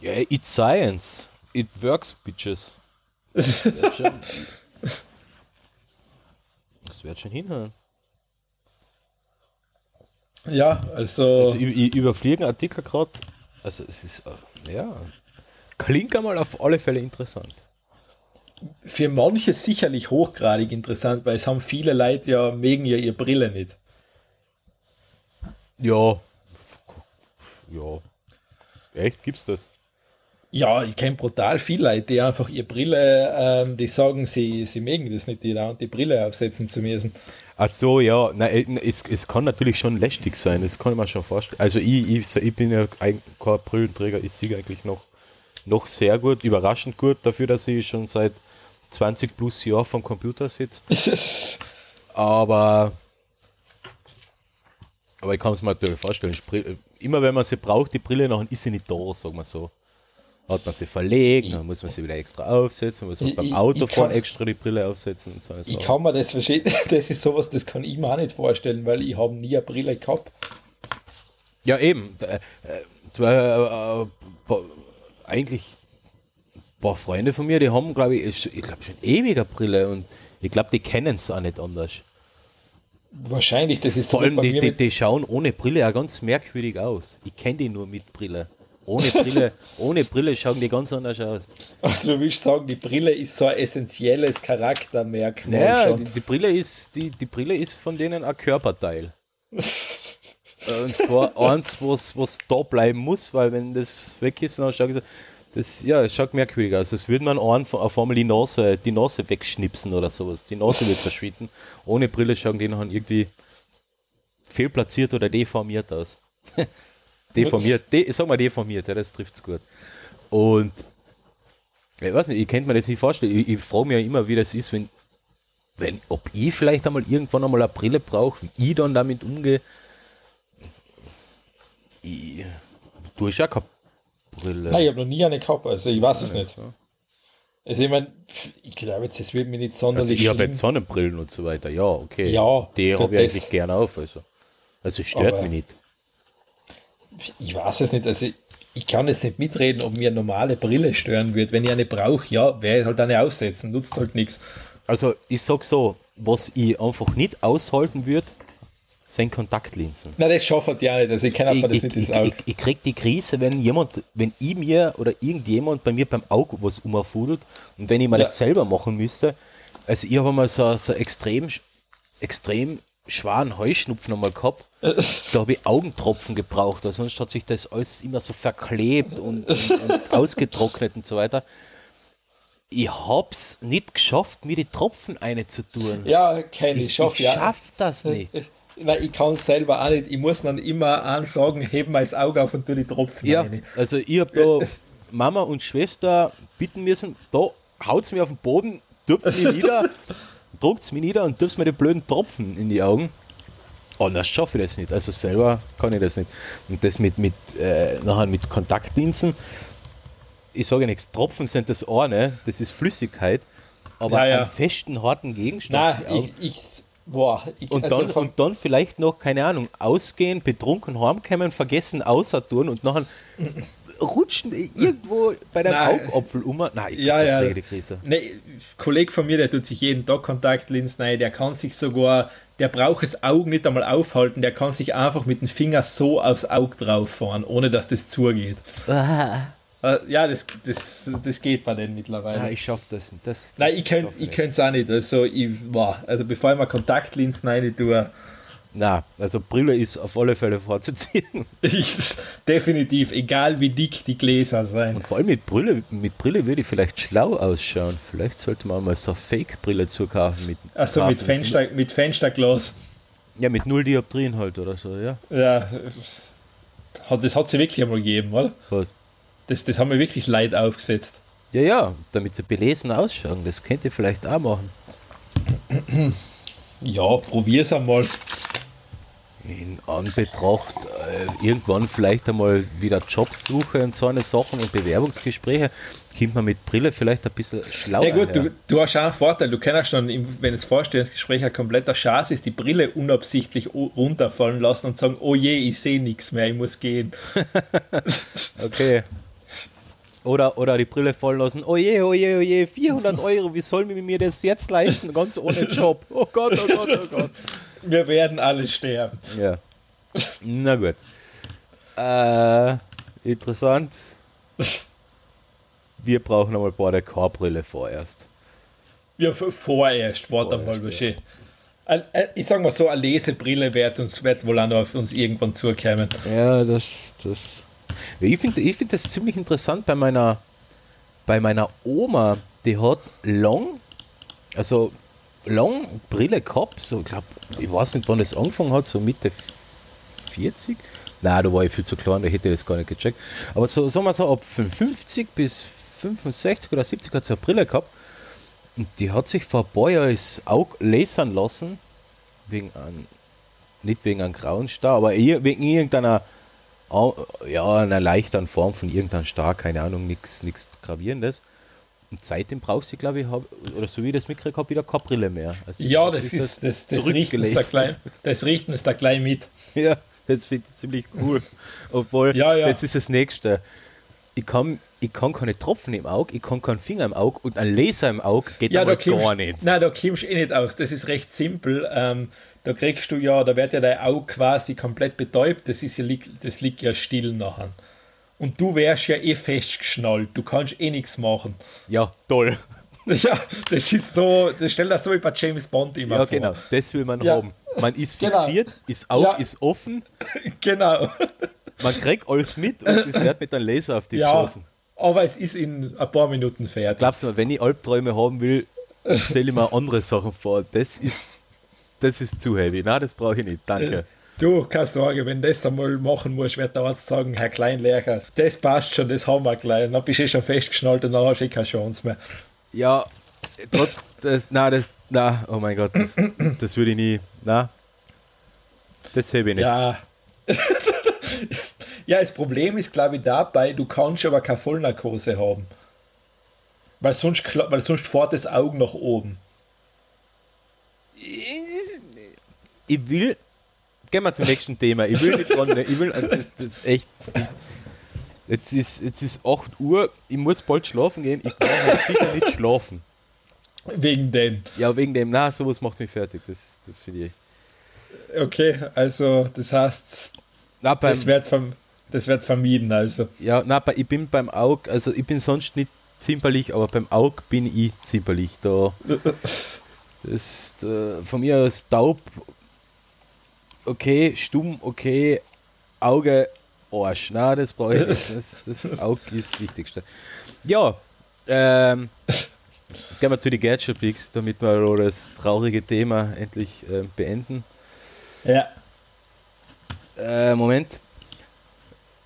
S2: Ja, it's science. It works, bitches. Das wird schon, das wird schon hinhauen.
S1: Ja, also,
S2: Also, ich, ich überfliege einen Artikel gerade. Also, es ist, äh, ja, klingt einmal auf alle Fälle interessant.
S1: für manche sicherlich hochgradig interessant, weil es haben viele Leute ja mögen ja ihre Brille nicht.
S2: Ja. Ja. Echt, gibt's das?
S1: Ja, ich kenne brutal viele Leute, die einfach ihre Brille, ähm, die sagen, sie, sie mögen das nicht, die dauernd die Brille aufsetzen zu müssen.
S2: Ach so, ja. Nein, es, es kann natürlich schon lästig sein, das kann ich mir schon vorstellen. Also ich, ich, ich bin ja ein, kein Brillenträger, ich sehe eigentlich noch, noch sehr gut, überraschend gut, dafür, dass ich schon seit 20 plus Jahren vom Computer sitze. Aber, aber ich kann es mir natürlich vorstellen, Spri- immer wenn man sie braucht, die Brille nachher ist sie nicht da, sagen wir so. Hat man sie verlegt, dann muss man sie wieder extra aufsetzen, muss man
S1: Ich-
S2: beim Autofahren extra die Brille aufsetzen und so.
S1: ich kann mir das verstehen, das ist sowas, das kann ich mir auch nicht vorstellen, weil ich habe nie eine Brille gehabt.
S2: Ja, eben. Äh, äh, zwar, äh, äh, eigentlich ein paar Freunde von mir, die haben, glaube ich, ich glaube schon ewig eine Brille und ich glaube, die kennen es auch nicht anders.
S1: Wahrscheinlich, das ist
S2: Vor
S1: so
S2: allem, die, die, die schauen ohne Brille auch ganz merkwürdig aus. Ich kenne die nur mit Brille. Ohne Brille, ohne Brille schauen die ganz anders aus.
S1: Also du willst sagen, die Brille ist so ein essentielles Charaktermerkmal
S2: Naja, die, die, Brille ist, die, die Brille ist von denen ein Körperteil. Und zwar eins, was, was da bleiben muss, weil wenn das weg ist, dann schaut es, das, ja, es schaut merkwürdig aus. Als würde man einen auf einmal die Nase, die Nase wegschnipsen oder sowas. Die Nase wird verschwinden. Ohne Brille schauen die nachher irgendwie fehlplatziert oder deformiert aus. deformiert, de, sag mal deformiert, ja, das trifft's gut. Und Ich weiß nicht, ich könnte mir das nicht vorstellen. Ich, ich frage mich ja immer, wie das ist, wenn, wenn, ob ich vielleicht einmal irgendwann einmal eine Brille brauche, wie ich dann damit umgehe. Ich, du hast ja keine Brille.
S1: Nein, ich habe noch nie eine gehabt, also ich weiß es nicht.
S2: Ja.
S1: Also ich meine, ich glaube jetzt, das wird mir nicht
S2: Also
S1: sonderlich
S2: ich habe jetzt Sonnenbrillen und so weiter, ja, okay.
S1: Ja,
S2: die habe ich eigentlich gerne auf. Also, also es stört
S1: Aber-
S2: mich nicht.
S1: Ich weiß es nicht, also ich kann jetzt nicht mitreden, ob mir eine normale Brille stören wird. Wenn ich eine brauche, ja, werde ich halt eine aussetzen, nutzt halt nichts.
S2: Also ich sag so, was ich einfach nicht aushalten würde, sind Kontaktlinsen.
S1: Na, das schafft ja nicht, also ich kann aber das
S2: ich,
S1: nicht
S2: ich,
S1: ins Auge.
S2: ich, ich krieg die Krise, wenn jemand, wenn ich mir oder irgendjemand bei mir beim Auge was umfudelt und wenn ich mal
S1: Ja.
S2: das selber machen müsste. Also ich habe mal so, so extrem, extrem schweren Heuschnupfen einmal gehabt. Da habe ich Augentropfen gebraucht, weil sonst hat sich das alles immer so verklebt und, und, und ausgetrocknet und so weiter. Ich hab's nicht geschafft, mir die Tropfen einzutun.
S1: Ja, kenne ich,
S2: ich
S1: schaff ja.
S2: schaff das nicht.
S1: Nein, ich kann es selber auch nicht. Ich muss dann immer ansagen, heben mal das Auge auf und tu die Tropfen
S2: Ja,
S1: rein.
S2: also ich habe da Mama und Schwester bitten müssen, da haut's mir auf den Boden, tup's mir nieder, druckt's mir nieder und tup's mir die blöden Tropfen in die Augen. Anders schaffe ich das nicht. Also selber kann ich das nicht. Und das mit, mit, äh, nachher mit Kontaktlinsen, ich sage nichts, Tropfen sind das eine, das ist Flüssigkeit, aber
S1: Ja, ja.
S2: einen festen, harten Gegenstand.
S1: Nein, ich, ich, boah, ich,
S2: Und,
S1: also
S2: dann, und dann vielleicht noch, keine Ahnung, ausgehen, betrunken heimkommen, vergessen außertun und nachher rutschen irgendwo bei deinem
S1: Nein.
S2: Augapfel um. Nein, ich
S1: Ja, ja.
S2: die Krise.
S1: Nee, Kollege von mir, der tut sich jeden Tag Kontaktlinsen rein, der kann sich sogar, der braucht das Auge nicht einmal aufhalten, der kann sich einfach mit dem Finger so aufs Auge drauf fahren, ohne dass das zugeht.
S2: Ah,
S1: Äh, Ja, das, das, das geht bei denen mittlerweile.
S2: ja, ich schaffe das nicht. Das, das
S1: Nein, ich könnte
S2: schaff
S1: es auch nicht. Also, ich, boah, also bevor ich mal Kontaktlinsen rein tue,
S2: Nein, also Brille ist auf alle Fälle vorzuziehen.
S1: ich, definitiv, egal wie dick die Gläser sein.
S2: Und vor allem mit Brille, mit Brille würde ich vielleicht schlau ausschauen. Vielleicht sollte man mal so eine Fake-Brille zukaufen. Mit,
S1: Also mit,
S2: kaufen.
S1: Fenster, mit Fensterglas.
S2: Ja, mit null Dioptrien halt oder so, ja.
S1: Ja, hat, das hat sie wirklich einmal gegeben, oder?
S2: Was?
S1: Das, das haben wir wirklich Leid aufgesetzt.
S2: Ja, ja, damit sie belesen ausschauen. Das könnt ihr vielleicht auch machen.
S1: Ja, probier's einmal.
S2: In Anbetracht äh, irgendwann vielleicht einmal wieder Jobsuche und so eine Sachen und Bewerbungsgespräche, kommt man mit Brille vielleicht ein bisschen schlauer.
S1: Ja gut, du, du hast auch einen Vorteil. Du kannst schon, wenn das Vorstellungsgespräch ein kompletter Chance ist, die Brille unabsichtlich runterfallen lassen und sagen, oh je, ich sehe nichts mehr, ich muss gehen.
S2: Okay. Oder, oder die Brille fallen lassen. Oh je, oh je, oh je, 400 Euro, wie soll ich mir das jetzt leisten? Ganz ohne Job. Oh Gott, oh Gott, oh Gott.
S1: Wir werden alle sterben.
S2: Ja. Na gut. Äh, interessant. Wir brauchen einmal beide K-Brille vorerst.
S1: Ja, vorerst, warte
S2: Vorerst,
S1: mal,
S2: ja.
S1: Ein- ein- Ich sag mal so, eine Lesebrille wird uns wird wohl auch noch auf uns irgendwann zukommen.
S2: Ja, das, das. Ich finde ich find das ziemlich interessant bei meiner, bei meiner Oma. Die hat lang, also lang Brille gehabt. So, ich glaube, ich weiß nicht, wann das angefangen hat, so Mitte 40. Nein, da war ich viel zu klein, da hätte ich das gar nicht gecheckt. Aber so, sagen wir so, ab 50 bis 65 oder 70 hat sie eine Brille gehabt. Und die hat sich vor ein paar Jahren das lasern lassen, wegen einem, nicht wegen einem grauen Star, aber wegen irgendeiner, ja, einer leichteren Form von irgendeinem Star, keine Ahnung, nichts Gravierendes. Und seitdem braucht sie, glaube ich, hab, oder so wie ich das mitgekriegt habe, wieder keine Brille mehr. Also
S1: Ja, das ist, das, das, richten es da gleich, das richten es da gleich mit.
S2: Ja, das finde ich ziemlich cool. Obwohl,
S1: Ja, ja.
S2: das ist das Nächste. Ich kann, ich kann keine Tropfen im Auge, ich kann keinen Finger im Auge und ein Laser im Auge geht
S1: Ja, da kommst,
S2: gar nicht.
S1: Nein, da kommst du eh nicht aus. Das ist recht simpel. Ähm, da kriegst du ja, da wird ja dein Auge quasi komplett betäubt. Das, ist ja, das liegt ja still nachher. Und du wärst ja eh festgeschnallt. Du kannst eh nichts machen.
S2: Ja, toll.
S1: Ja, das ist so, das stellt das so wie bei James Bond immer
S2: Ja,
S1: vor.
S2: genau, das will man
S1: Ja.
S2: haben. Man ist
S1: Genau.
S2: fixiert, das Auge
S1: Ja.
S2: ist offen,
S1: Genau.
S2: man kriegt alles mit und es wird mit einem Laser auf die
S1: Ja,
S2: geschossen.
S1: aber es ist in ein paar Minuten fertig.
S2: Glaubst du mal, wenn ich Albträume haben will, stelle ich mir andere Sachen vor. Das ist, das ist zu heavy. Nein, das brauche ich nicht. Danke.
S1: Du, keine Sorge, wenn du das einmal machen musst, wird der Arzt sagen, Herr Kleinlehrer, das passt schon, das haben wir gleich. Dann bist du eh schon festgeschnallt und dann hast du eh keine Chance mehr.
S2: Ja, trotz das, na, das, na, oh mein Gott, das, das würde ich nie, na, das sehe ich nicht.
S1: Ja. ja, das Problem ist, glaube ich, dabei, du kannst aber keine Vollnarkose haben. Weil sonst, weil sonst fährt das Auge nach oben.
S2: Ich will, gehen wir zum nächsten Thema, ich will nicht dran, ich will, das, das ist echt, ich, jetzt ist, jetzt ist 8 Uhr, ich muss bald schlafen gehen, ich kann halt sicher nicht schlafen.
S1: Wegen den.
S2: Ja, wegen dem, na, sowas macht mich fertig, das, das finde ich.
S1: Okay, also das heißt,
S2: Na, beim,
S1: das wird, verm das wird vermieden, also.
S2: Ja, na, ich bin beim Aug, also ich bin sonst nicht zimperlich, aber beim Aug bin ich zimperlich. Da ist äh, von mir aus taub, okay, stumm, okay, Auge, Arsch. Na, das brauche ich nicht. Das, das Auge ist das Wichtigste. Ja, ähm, gehen wir zu den Gadget Picks, damit wir das traurige Thema endlich äh, beenden.
S1: Ja.
S2: Äh, Moment.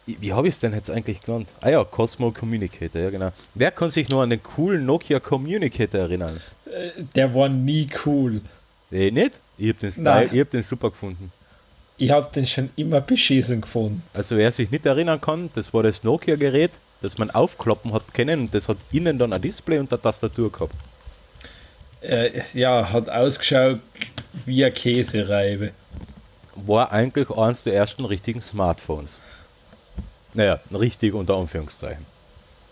S2: Wie habe ich es denn jetzt eigentlich genannt? Ah ja, Cosmo Communicator, ja genau. Wer kann sich nur an den coolen Nokia Communicator erinnern?
S1: Der war nie cool.
S2: Nee, nicht? Ich habe den Style,
S1: Nein.
S2: ich hab den super gefunden.
S1: Ich habe den schon immer beschissen gefunden.
S2: Also wer sich nicht erinnern kann, das war das Nokia-Gerät, das man aufklappen hat können und das hat innen dann ein Display und eine Tastatur gehabt.
S1: Äh, ja, hat ausgeschaut wie eine Käsereibe.
S2: War eigentlich eines der ersten richtigen Smartphones. Naja, richtig unter Anführungszeichen.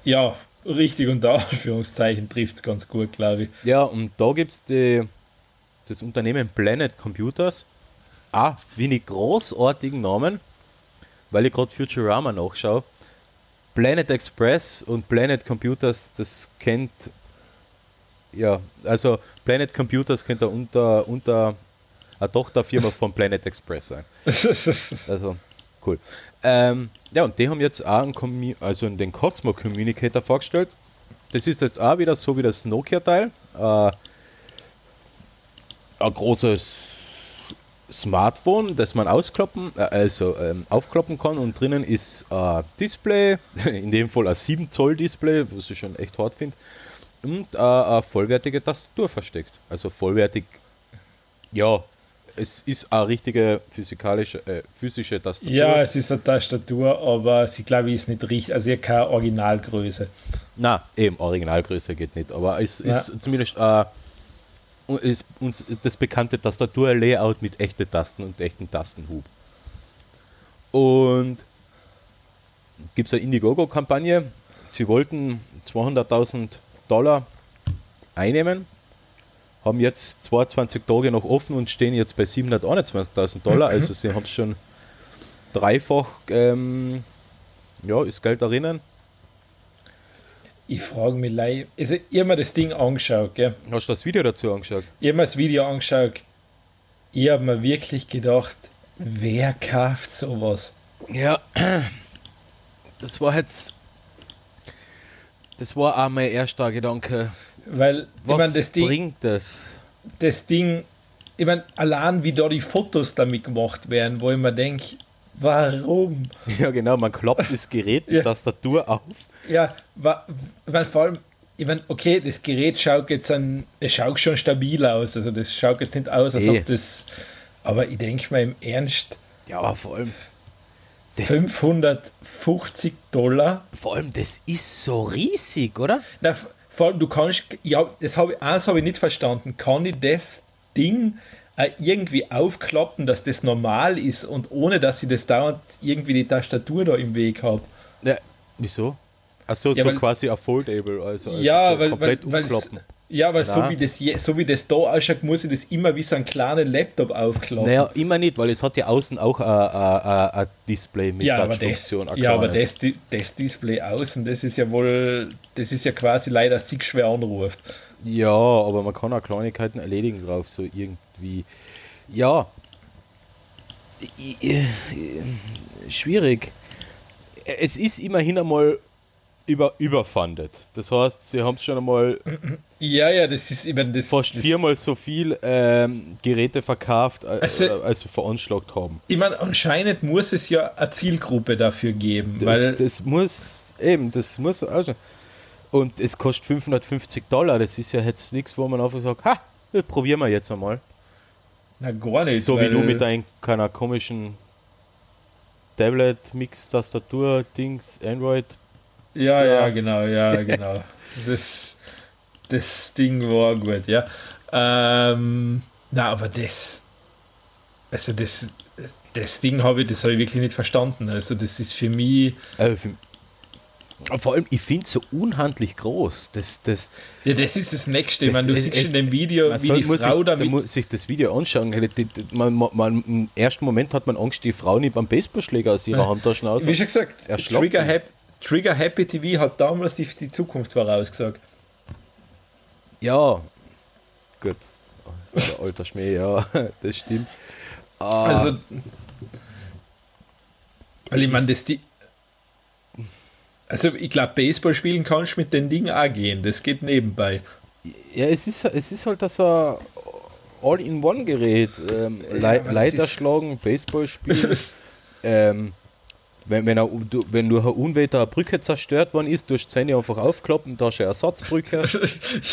S1: Ja, richtig unter Anführungszeichen trifft es ganz gut, glaube ich.
S2: Ja, und da gibt es das Unternehmen Planet Computers. Ah, wenig großartigen Namen, weil ich gerade Futurama nachschaue. Planet Express und Planet Computers, das kennt. Ja, also Planet Computers könnte unter, unter eine Tochterfirma von Planet Express sein. Also, cool. Ähm, ja, und die haben jetzt auch einen Commu also den Cosmo Communicator vorgestellt. Das ist jetzt auch wieder so wie das Nokia-Teil. Äh, ein großes Smartphone, das man ausklappen, äh, also ähm, aufklappen kann und drinnen ist ein Display, in dem Fall ein 7 Zoll Display, was ich schon echt hart finde, und äh, eine vollwertige Tastatur versteckt. Also vollwertig, ja, es ist eine richtige physikalische, äh, physische Tastatur.
S1: Ja, es ist eine Tastatur, aber sie glaube ich ist nicht richtig, also ihr keine Originalgröße.
S2: Na, eben, Originalgröße geht nicht, aber es
S1: Ja.
S2: ist zumindest äh, ist uns das bekannte Tastatur-Layout mit echten Tasten und echten Tastenhub. Und gibt es eine Indiegogo-Kampagne. Sie wollten 200.000 Dollar einnehmen, haben jetzt 22 Tage noch offen und stehen jetzt bei 721.000 Dollar. Also sie haben es schon dreifach, ähm, ja, ist Geld erinnern.
S1: Ich frage mich, leid- also ich habe mir das Ding angeschaut, gell?
S2: Hast du das Video dazu angeschaut?
S1: Ich habe mir das Video angeschaut. Ich habe mir wirklich gedacht, wer kauft sowas?
S2: Ja, das war jetzt. Das war auch mein erster Gedanke.
S1: Weil,
S2: Was
S1: ich meine, das Ding,
S2: bringt das?
S1: das Ding, ich meine, allein wie da die Fotos damit gemacht werden, wo ich mir denke, warum?
S2: Ja, genau, man klappt das Gerät, die
S1: Ja.
S2: Tastatur auf.
S1: Ja, wa, meine, vor allem, ich meine, okay, das Gerät schaut jetzt an, es schaut schon stabil aus, also das schaut jetzt nicht aus, als
S2: Eh.
S1: ob das, aber ich denke mir im Ernst,
S2: Ja, aber vor allem. Das,
S1: 550 Dollar
S2: vor allem, das ist so riesig, oder?
S1: Na, vor allem, du kannst, ja, das habe ich, eins habe ich nicht verstanden. Kann ich das Ding irgendwie aufklappen, dass das normal ist und ohne, dass ich das dauernd irgendwie die Tastatur da im Weg habe?
S2: Ja, wieso? Achso,
S1: Ja,
S2: so
S1: weil-
S2: quasi a foldable, also, also
S1: ja,
S2: so
S1: weil,
S2: komplett
S1: weil
S2: umklappen.
S1: ja, weil so wie, das je, so wie das da ausschaut, muss ich das immer wie so einen kleinen Laptop aufklappen.
S2: Naja, immer nicht, weil es hat ja außen auch ein- ein ein- ein Display mit
S1: ja,
S2: Touchfunktion. ein
S1: ja, aber das, das Display außen, das ist ja wohl, das ist ja quasi leider sich schwer anruft.
S2: Ja, aber man kann auch Kleinigkeiten erledigen drauf, so irgendwie. Ja. Schwierig. Es ist immerhin einmal über, überfundet. Das heißt, sie haben schon einmal
S1: Ja, ja, das ist eben das.
S2: fast
S1: das,
S2: viermal so viel ähm, Geräte verkauft, äh,
S1: Also-
S2: als sie veranschlagt haben.
S1: Ich meine, anscheinend muss es ja eine Zielgruppe dafür geben,
S2: Das,
S1: weil
S2: das muss eben, das muss also. Und es kostet 550 Dollar. Das ist ja jetzt nichts, wo man einfach sagt, ha, das probieren wir jetzt einmal.
S1: na gar nicht.
S2: so wie du mit deinem keiner komischen Tablet, Mix, Tastatur, Dings, Android.
S1: Ja,
S2: Ja.
S1: ja, genau, ja, genau. Das, das Ding war gut, ja. Ähm, na, aber das, also das, das Ding habe ich, das habe ich wirklich nicht verstanden. Also das ist für mich,
S2: Äh, für, vor allem, ich finde es so unhandlich groß. Das, das,
S1: ja, das ist das Nächste. Ich
S2: Das
S1: meine, du siehst in dem Video,
S2: man
S1: wie
S2: soll,
S1: die
S2: muss,
S1: Frau
S2: sich, da
S1: damit
S2: muss sich das Video anschauen. Man, man, man, Im ersten Moment hat man Angst, die Frau nicht beim Baseballschläger aus ihrer Handtasche aus.
S1: Wie schon gesagt. Trigger, Hap Trigger Happy TV hat damals die, die Zukunft vorausgesagt.
S2: Ja, gut. Alter Schmäh, ja, das stimmt. Ah,
S1: Also, weil ich meine, das die. Also, ich glaube, Baseball spielen kannst du mit den Dingen auch gehen. Das geht nebenbei.
S2: Ja, es ist, es ist halt das All-in-One-Gerät. Ähm,
S1: aber das
S2: Leiter schlagen, Baseball spielen. ähm, wenn, wenn, er, du, wenn durch ein Unwetter eine Brücke zerstört worden ist, durch Zähne einfach aufklappen, da ist eine Ersatzbrücke.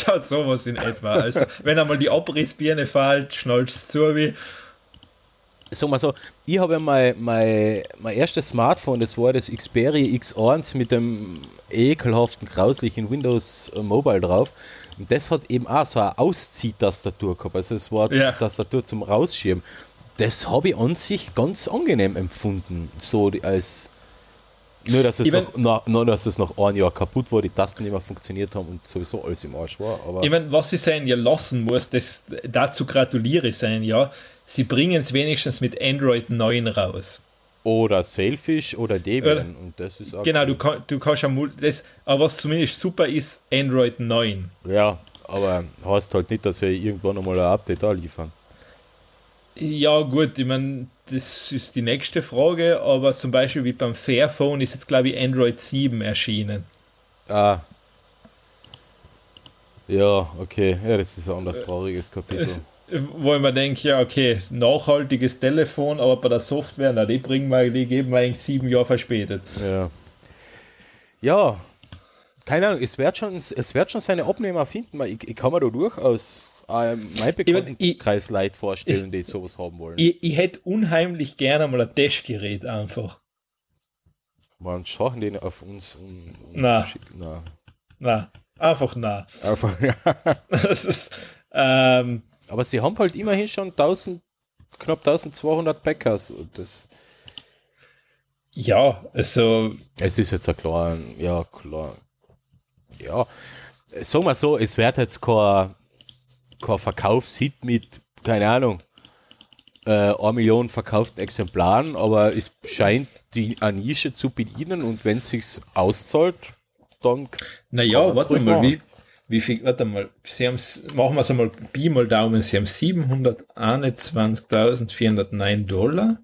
S1: ja, sowas in etwa. Also, wenn einmal die Abrissbirne fällt, schnallst es zu wie.
S2: Sag mal so, ich habe ja mein, mein, mein erstes Smartphone, das war das Xperia X1 mit dem ekelhaften, grauslichen Windows äh, Mobile drauf. Und das hat eben auch so eine Ausziehtastatur gehabt. Also es war
S1: Ja.
S2: Tastatur zum Rausschieben. Das habe ich an sich ganz angenehm empfunden. So als nur dass, es
S1: Ich mein-
S2: noch, nur, dass es nach einem Jahr kaputt war, die Tasten nicht mehr funktioniert haben und sowieso alles im Arsch war. Aber
S1: Ich meine, was sie sein ja lassen muss, das, dazu gratuliere ich sein, ja. Sie bringen es wenigstens mit Android 9 raus.
S2: oder Selfish oder Debian. Und das ist auch
S1: Genau, du, kann, du kannst ja das, aber was zumindest super ist, Android 9.
S2: Ja, aber heißt halt nicht, dass sie irgendwann einmal ein Update da liefern.
S1: Ja, gut, ich meine, das ist die nächste Frage, aber zum Beispiel wie beim Fairphone ist jetzt, glaube ich, Android 7 erschienen.
S2: Ah. Ja, okay. Ja, das ist ein anderes trauriges Kapitel.
S1: Wo ich mir denke, ja, okay, nachhaltiges Telefon, aber bei der Software, na, die bringen wir, die geben wir eigentlich sieben Jahre verspätet.
S2: Ja. Ja. Keine Ahnung, es wird schon, es wird schon seine Abnehmer finden. Ich, ich kann mir da durchaus äh, mein Bekanntenkreis Leute vorstellen, die sowas haben wollen.
S1: Ich, ich hätte unheimlich gerne mal ein Testgerät einfach.
S2: Man schauen den auf uns und, und
S1: Na.
S2: Na.
S1: Na, einfach na.
S2: Einfach, ja.
S1: Das ist, ähm,
S2: Aber sie haben halt immerhin schon 1000, knapp 1200 Packers. Und das,
S1: ja, also,
S2: Es ist jetzt ein klar, ja, klar. Ja, sagen wir so, es wird jetzt kein, kein Verkaufshit mit, keine Ahnung, äh, 1 Million verkauften Exemplaren, aber es scheint die eine Nische zu bedienen und wenn es sich auszahlt, dann
S1: naja, warte mal,
S2: machen.
S1: wie, wie viel, warte mal, sie haben machen wir es einmal Pi mal Daumen, sie haben 721.409 Dollar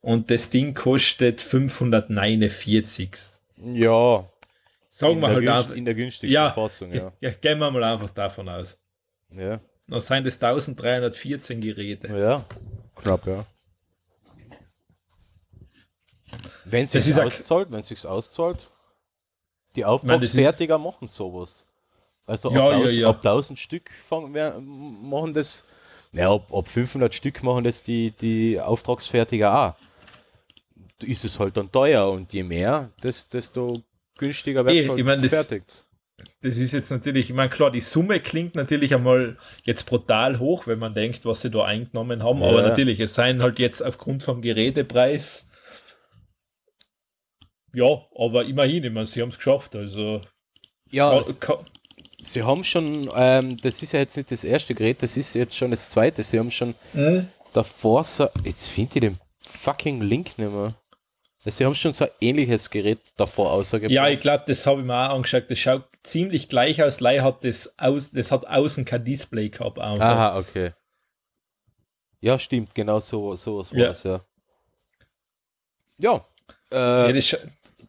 S1: und das Ding kostet 549.
S2: ja,
S1: Sagen wir halt einfach,
S2: in der günstigsten
S1: ja,
S2: Fassung, ja.
S1: ja, gehen wir mal einfach davon aus.
S2: Ja,
S1: Dann sind es 1314 Geräte.
S2: ja. knapp, ja. Wenn es
S1: Das
S2: sich auszahlt, wenn es sich auszahlt, die
S1: das
S2: Auftragsfertiger machen sowas. Also ab,
S1: Ja,
S2: 1000,
S1: ja.
S2: ab 1000 Stück fangen wir, machen das, ja, ab, ab 500 Stück machen das die, die Auftragsfertiger auch. Ist es halt dann teuer und je mehr, des, desto günstiger wird es halt
S1: ich mein, das-
S2: fertigt.
S1: Das ist jetzt natürlich, ich meine, klar, die Summe klingt natürlich einmal jetzt brutal hoch, wenn man denkt, was sie da eingenommen haben,
S2: Ja.
S1: aber natürlich, es seien halt jetzt aufgrund vom Gerätepreis. Ja, aber immerhin, ich meine, sie haben es geschafft. Also,
S2: Ja,
S1: ka- ka-
S2: sie haben schon, ähm, das ist ja jetzt nicht das erste Gerät, das ist jetzt schon das zweite. Sie haben schon
S1: Hm?
S2: davor so, jetzt finde ich den fucking Link nicht mehr. Sie haben schon so ein ähnliches Gerät davor ausgebracht.
S1: ja, ich glaube, das habe ich mir auch angeschaut. Das schaut ziemlich gleich aus. Lei hat das, aus, das hat außen kein Display gehabt. Einfach.
S2: Aha, okay. Ja, stimmt, genau so, so was
S1: Ja.
S2: war's, ja. Ja,
S1: Ja,
S2: äh,
S1: das, scha-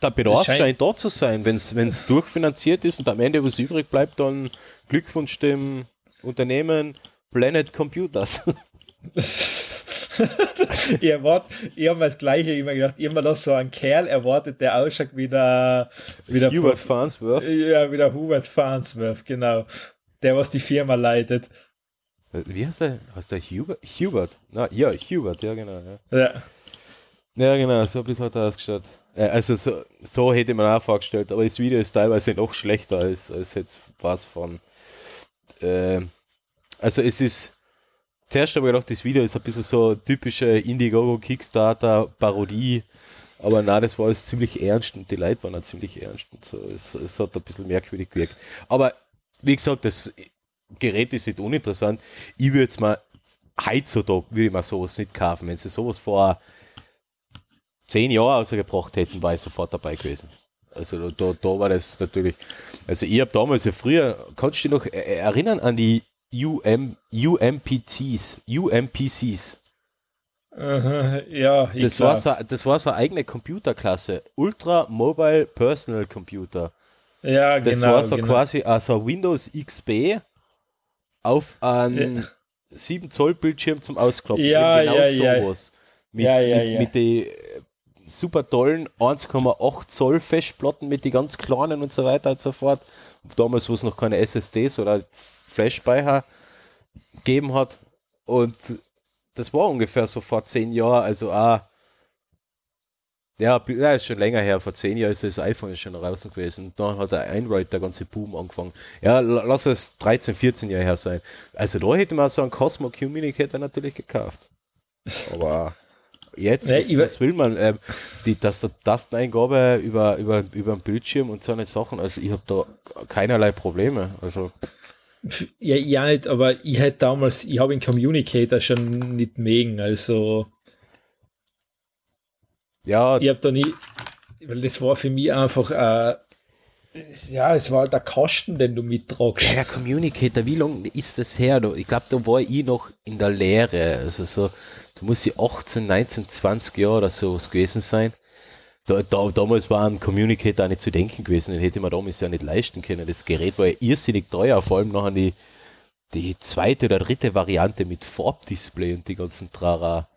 S2: der Bedarf
S1: scheint-
S2: da zu sein. Wenn es durchfinanziert ist und am Ende was übrig bleibt, dann Glückwunsch dem Unternehmen Planet Computers.
S1: ich erwart, ich habe mir das Gleiche immer gedacht, immer noch so einen Kerl erwartet, der ausschaut wie der, wie der
S2: Hubert Farnsworth.
S1: Ja, wie der Hubert Farnsworth, genau. Der, was die Firma leitet.
S2: Wie heißt der? Heißt der Hubert? Hubert. Na, ja, Hubert, ja genau. Ja,
S1: Ja.
S2: ja genau, so ein bisschen hat er ausgeschaut. Äh, Also so, so hätte man auch vorgestellt, aber das Video ist teilweise noch schlechter als, als jetzt was von. Äh, also es ist. Zuerst habe ich gedacht, das Video ist ein bisschen so typische Indiegogo Kickstarter Parodie, aber nein, das war alles ziemlich ernst und die Leute waren auch ziemlich ernst und so. Es, es hat ein bisschen merkwürdig gewirkt. Aber wie gesagt, das Gerät ist nicht uninteressant. Ich würde jetzt mal heutzutage würde ich mir sowas nicht kaufen. Wenn sie sowas vor zehn Jahren rausgebracht hätten, war ich sofort dabei gewesen. Also da, da, war das natürlich. Also ich habe damals ja früher, kannst du dich noch erinnern an die UM, UMPCs, UMPCs?
S1: Aha, ja, ich
S2: Das war, so, das war so eine eigene Computerklasse. Ultra Mobile Personal Computer.
S1: Ja,
S2: Das
S1: genau.
S2: war so
S1: genau.
S2: quasi also Windows XP auf einen
S1: Ja.
S2: 7 Zoll Bildschirm zum Ausklappen.
S1: Ja,
S2: Eben
S1: ja, ja.
S2: sowas. Mit,
S1: Ja, ja,
S2: mit,
S1: ja.
S2: mit den äh, super tollen 1,8 Zoll Festplatten mit den ganz kleinen und so weiter und so fort. Damals, wo es noch keine SSDs oder Flash-Speicher gegeben hat. Und das war ungefähr so vor zehn Jahren, also auch ja, ist schon länger her. Vor zehn Jahren ist das iPhone schon draußen gewesen. Und dann hat der Android der ganze Boom angefangen. Ja, la- lass es 13, 14 Jahre her sein. Also da hätte man so einen Cosmo Communicator natürlich gekauft. Aber jetzt,
S1: Nee,
S2: was,
S1: ich we-
S2: was will man? Ähm, die Tast- Tasteneingabe über, über, über den Bildschirm und so eine Sachen. Also ich habe da keinerlei Probleme. Also
S1: Ja, ja nicht, aber ich hätte damals, ich habe den Communicator schon nicht mögen, also
S2: ja,
S1: ich habe da nie, weil das war für mich einfach, äh, ja, es war halt der Kosten, den du mittragst.
S2: Ja, der Communicator, wie lange ist das her? Ich glaube, da war ich noch in der Lehre. Also so, da muss ich 18, 19, 20 Jahre oder so was gewesen sein. Da, da, damals war ein Communicator auch nicht zu denken gewesen, den hätte man damals ja nicht leisten können. Das Gerät war ja irrsinnig teuer, vor allem noch an die, die zweite oder dritte Variante mit Farbdisplay und die ganzen Trara.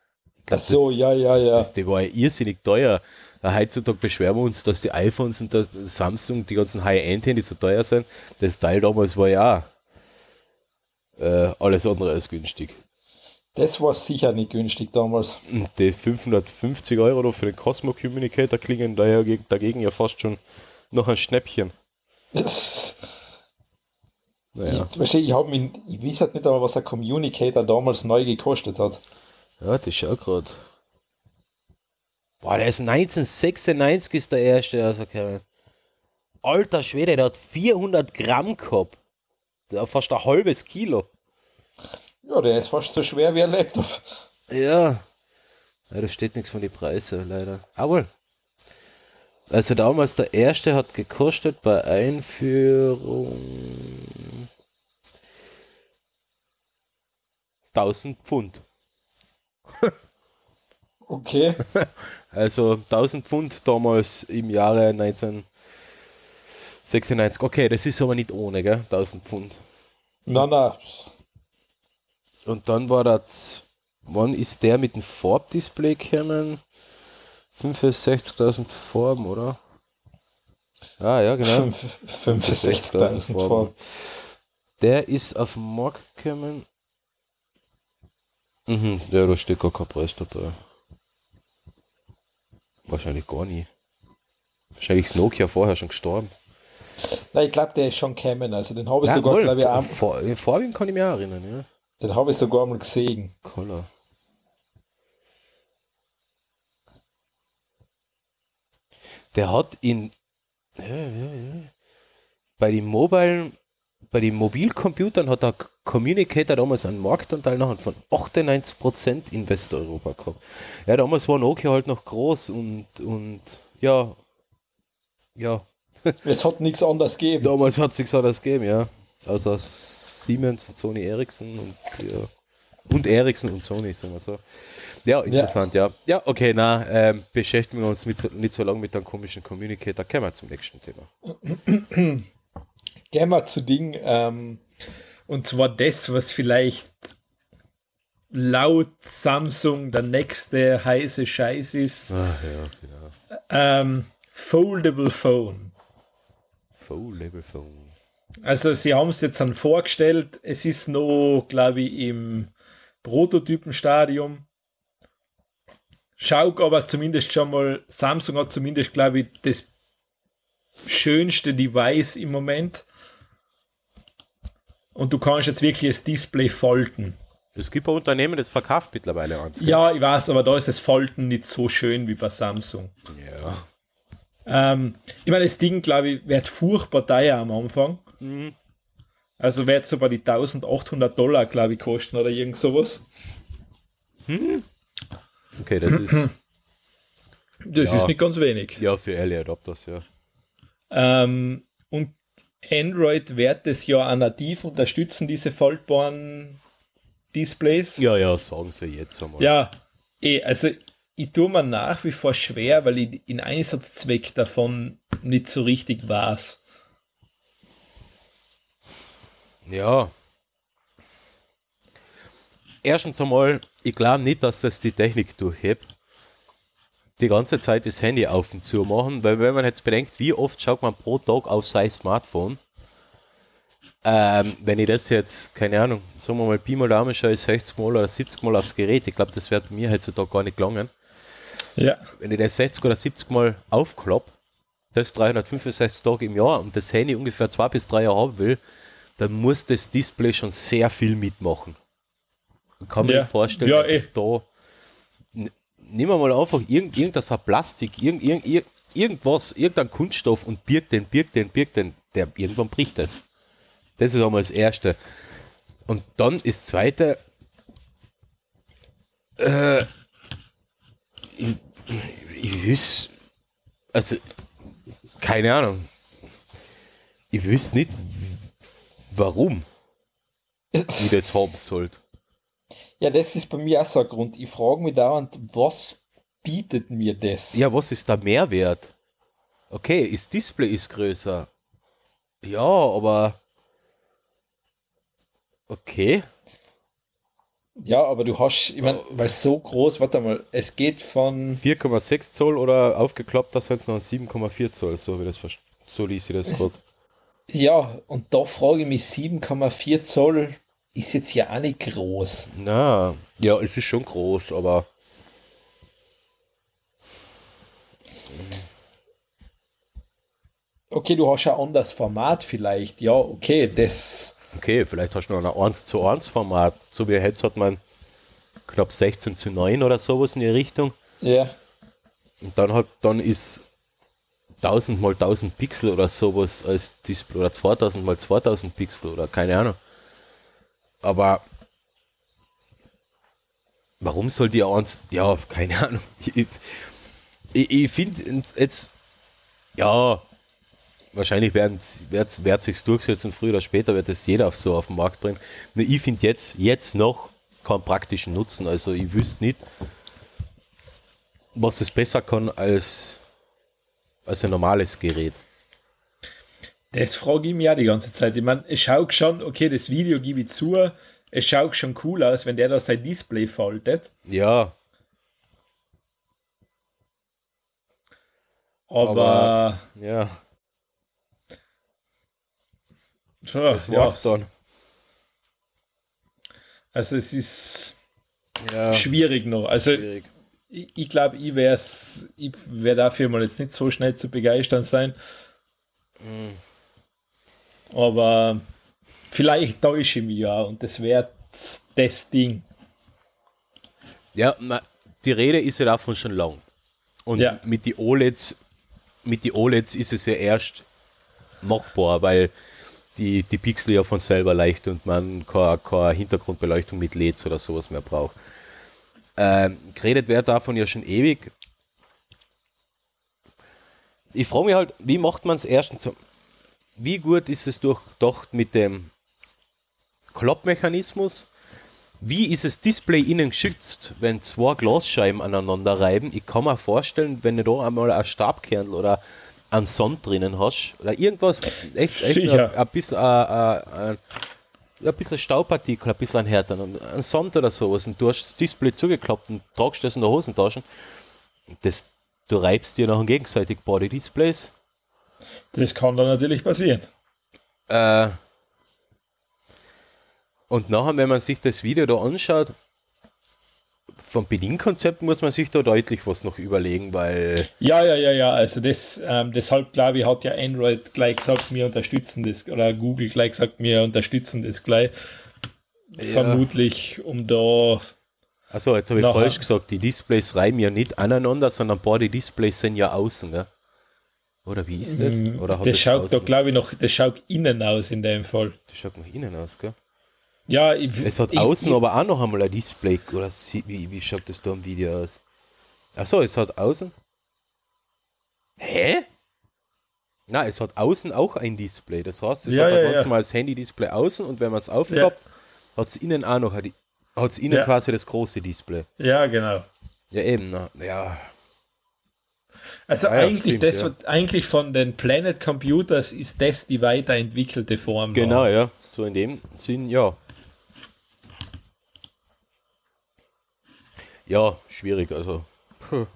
S2: Glaub,
S1: Ach so, ja, ja,
S2: das,
S1: ja.
S2: Das, die war ja irrsinnig teuer. Heutzutage beschweren wir uns, dass die iPhones und das Samsung, die ganzen High-End-Handys so teuer sind. Das Teil damals war ja äh, alles andere als günstig.
S1: Das war sicher nicht günstig damals.
S2: Und die 550 Euro für den Cosmo Communicator klingen daher geg- dagegen ja fast schon noch ein Schnäppchen. Naja,
S1: Ich, verstehe, ich, hab mich, ich weiß halt nicht einmal, was ein Communicator damals neu gekostet hat.
S2: ja, das schau grad. Boah, der ist 1996 ist der erste, also kein. Alter Schwede, der hat 400 Gramm gehabt. Der hat fast ein halbes Kilo.
S1: Ja, der ist fast so schwer wie ein Laptop.
S2: Ja. ja da steht nichts von den Preisen, leider. Aber. Also damals der erste hat gekostet bei Einführung 1000 Pfund.
S1: Okay.
S2: Also 1000 Pfund damals im Jahre 1996. Okay, das ist aber nicht ohne, gell? 1000 Pfund.
S1: na, na.
S2: Und dann war das, wann ist der mit dem Farbdisplay gekommen? 65.000 Farben, oder? Ah, ja, genau.
S1: 65.000 Farben.
S2: Der ist auf den Markt gekommen. Mhm, ja, da steht gar kein Preis dabei. Wahrscheinlich gar nie. Wahrscheinlich ist Nokia vorher schon gestorben.
S1: Nein, ich glaube, der ist schon gekommen. Also den habe ich
S2: Ja,
S1: sogar, glaube ich, auch,
S2: Farbigen kann ich mich auch erinnern, ja.
S1: Den habe ich sogar mal gesehen.
S2: Color. Der hat in ja, ja, ja. bei den Mobile, bei den Mobilcomputern hat der Communicator damals einen Marktanteil noch von 98% in Westeuropa gehabt. Ja, damals war Nokia halt noch groß und, und ja, ja,
S1: Es hat nichts anderes gegeben.
S2: damals hat es nichts anderes gegeben, ja. Außer Siemens und Sony Ericsson und ja. Und Ericsson und Sony, sagen wir so. Ja, interessant, ja. Ja, okay, na, ähm, beschäftigen wir uns mit so, nicht so lange mit einem komischen Communicator. Kommen wir zum nächsten Thema.
S1: Gehen wir zu Ding, ähm, und zwar das, was vielleicht laut Samsung der nächste heiße Scheiß ist.
S2: Ach ja, genau.
S1: Ähm, Foldable Phone.
S2: Foldable Phone.
S1: Also sie haben es jetzt dann vorgestellt. Es ist noch, glaube ich, im Prototypenstadium. Schau aber zumindest schon mal, Samsung hat zumindest, glaube ich, das schönste Device im Moment. Und du kannst jetzt wirklich das Display falten.
S2: Es gibt ein Unternehmen, das verkauft mittlerweile eins.
S1: Ja, ich weiß, aber da ist das Falten nicht so schön wie bei Samsung.
S2: Ja.
S1: Ähm, ich meine, das Ding, glaube ich, wird furchtbar teuer am Anfang. Also wird so bei die 1800 Dollar, glaube ich, kosten oder irgend sowas.
S2: Okay, das ist
S1: Das
S2: Ja.
S1: ist nicht ganz wenig.
S2: ja für Early Adopters, ja.
S1: Ähm, und Android wird das ja auch nativ unterstützen, diese faltbaren Displays.
S2: Ja, ja, sagen sie jetzt einmal.
S1: Ja, eh, also ich tue mir nach wie vor schwer, weil ich den Einsatzzweck davon nicht so richtig weiß.
S2: Ja. Erstens einmal, ich glaube nicht, dass das die Technik durchhebt. Die ganze Zeit das Handy auf und zu machen, weil wenn man jetzt bedenkt, wie oft schaut man pro Tag auf sein Smartphone, ähm, wenn ich das jetzt, keine Ahnung, sagen wir mal, Pi mal Daumen schaue ich 60 Mal oder 70 Mal aufs Gerät, ich glaube, das wird mir heutzutage gar nicht gelangen.
S1: Ja.
S2: Wenn ich das 60 oder 70 Mal aufklappe, das 365 Tage im Jahr und das Handy ungefähr zwei bis drei Jahre haben will, dann muss das Display schon sehr viel mitmachen. Ich kann mir
S1: Ja.
S2: vorstellen,
S1: Ja,
S2: dass
S1: eh.
S2: es da. N- Nehmen wir mal einfach irgend, irgendein so ein Plastik, irgend, irgend, irgend- irgendwas, irgendein Kunststoff und birgt den, birgt den, birgt den, der irgendwann bricht das. Das ist einmal das Erste. Und dann das Zweite, äh, ich, ich wüs, also, keine Ahnung. Ich wüsste nicht, warum ich das haben sollte.
S1: Ja, das ist bei mir auch so ein Grund. Ich frage mich dauernd, was bietet mir das?
S2: Ja, was ist der Mehrwert? Okay, das Display ist größer. Ja, aber. Okay.
S1: Ja, aber du hast, ich meine, weil so groß, warte mal, es geht von,
S2: 4,6 Zoll oder aufgeklappt, das jetzt noch 7,4 Zoll, so wie das so ließ ich das gerade.
S1: Ja, und da frage ich mich, 7,4 Zoll ist jetzt ja auch nicht groß.
S2: Na, ja, es ist schon groß, aber.
S1: Okay, du hast ein anderes Format vielleicht. Ja, okay, das,
S2: Okay, vielleicht hast du noch ein 1 zu 1 Format. So wie jetzt hat man knapp 16 zu 9 oder sowas in die Richtung.
S1: ja,
S2: Und dann hat, dann ist 1000 mal 1000 Pixel oder sowas als Display oder 2000 mal 2000 Pixel oder keine Ahnung. Aber warum soll die eins, ja, keine Ahnung. Ich, ich, ich finde jetzt, ja, wahrscheinlich werden wird, wird sich durchsetzen, früher oder später wird es jeder auf so auf den Markt bringen. Nur ich finde jetzt, jetzt noch keinen praktischen Nutzen. Also ich wüsste nicht, was es besser kann als, als ein normales Gerät.
S1: das frage ich mich auch die ganze Zeit. Ich meine, es schaut schon, okay, das Video gebe ich zu, es schaut schon cool aus, wenn der da sein Display faltet,
S2: Ja,
S1: aber,
S2: Aber- ja,
S1: ja, ja,
S2: dann.
S1: also es ist
S2: Ja,
S1: schwierig noch. Also
S2: schwierig.
S1: Ich, ich glaube, ich wäre ich wär dafür mal jetzt nicht so schnell zu begeistern sein. Aber vielleicht täusche ich mich ja und das wäre das Ding.
S2: Ja, die Rede ist ja davon schon lang. Und
S1: Ja.
S2: mit die OLEDs, mit die OLEDs ist es ja erst machbar, weil die, die Pixel ja von selber leicht und man keine, keine Hintergrundbeleuchtung mit LEDs oder sowas mehr braucht. Ähm, geredet wird davon ja schon ewig. Ich frage mich halt, wie macht man es erstens? so- Wie gut ist es durchdacht mit dem Kloppmechanismus? Wie ist das Display innen geschützt, wenn zwei Glasscheiben aneinander reiben? Ich kann mir vorstellen, wenn du da einmal ein Stabkernel oder einen Sand drinnen hast oder irgendwas, echt, echt ein, bisschen, ein, ein, ein bisschen Staubpartikel, ein bisschen ein Härter, ein Sand oder sowas und du hast das Display zugeklappt und tragst das in der Hosentasche. Das, du reibst dir nachher gegenseitig beide Displays.
S1: Das kann dann natürlich passieren.
S2: Äh, und nachher, wenn man sich das Video da anschaut, vom Bedienkonzept muss man sich da deutlich was noch überlegen, weil
S1: Ja, ja, ja, ja. Also das, ähm, deshalb glaube ich, hat ja Android gleich gesagt, wir unterstützen das, oder Google gleich gesagt, wir unterstützen das gleich. Vermutlich, um da.
S2: Also jetzt habe ich falsch gesagt, die Displays reiben ja nicht aneinander, sondern beide Displays sind ja außen, gell? Oder wie ist das? Oder hat
S1: Mm, Das schaut da, glaube ich, noch, das schaut innen aus in dem Fall.
S2: das schaut nach innen aus, gell?
S1: Ja, ich,
S2: Es hat
S1: ich,
S2: außen
S1: ich,
S2: aber auch noch einmal ein Display, oder wie, wie schaut das da im Video aus? Achso, es hat außen. Hä? Nein, es hat außen auch ein Display. Das heißt, es
S1: Ja,
S2: hat ein
S1: ja,
S2: ganz
S1: ja.
S2: normales Handy-Display außen und wenn man es aufklappt, hat es innen auch noch hat es innen quasi das große Display.
S1: Ja, genau.
S2: Ja, eben, na, ja.
S1: Also
S2: Ah
S1: eigentlich,
S2: stimmt,
S1: das, wird- eigentlich von den Planet Computers ist das die weiterentwickelte Form.
S2: Genau, ja. So in dem Sinn, ja. Ja, schwierig, also. puh.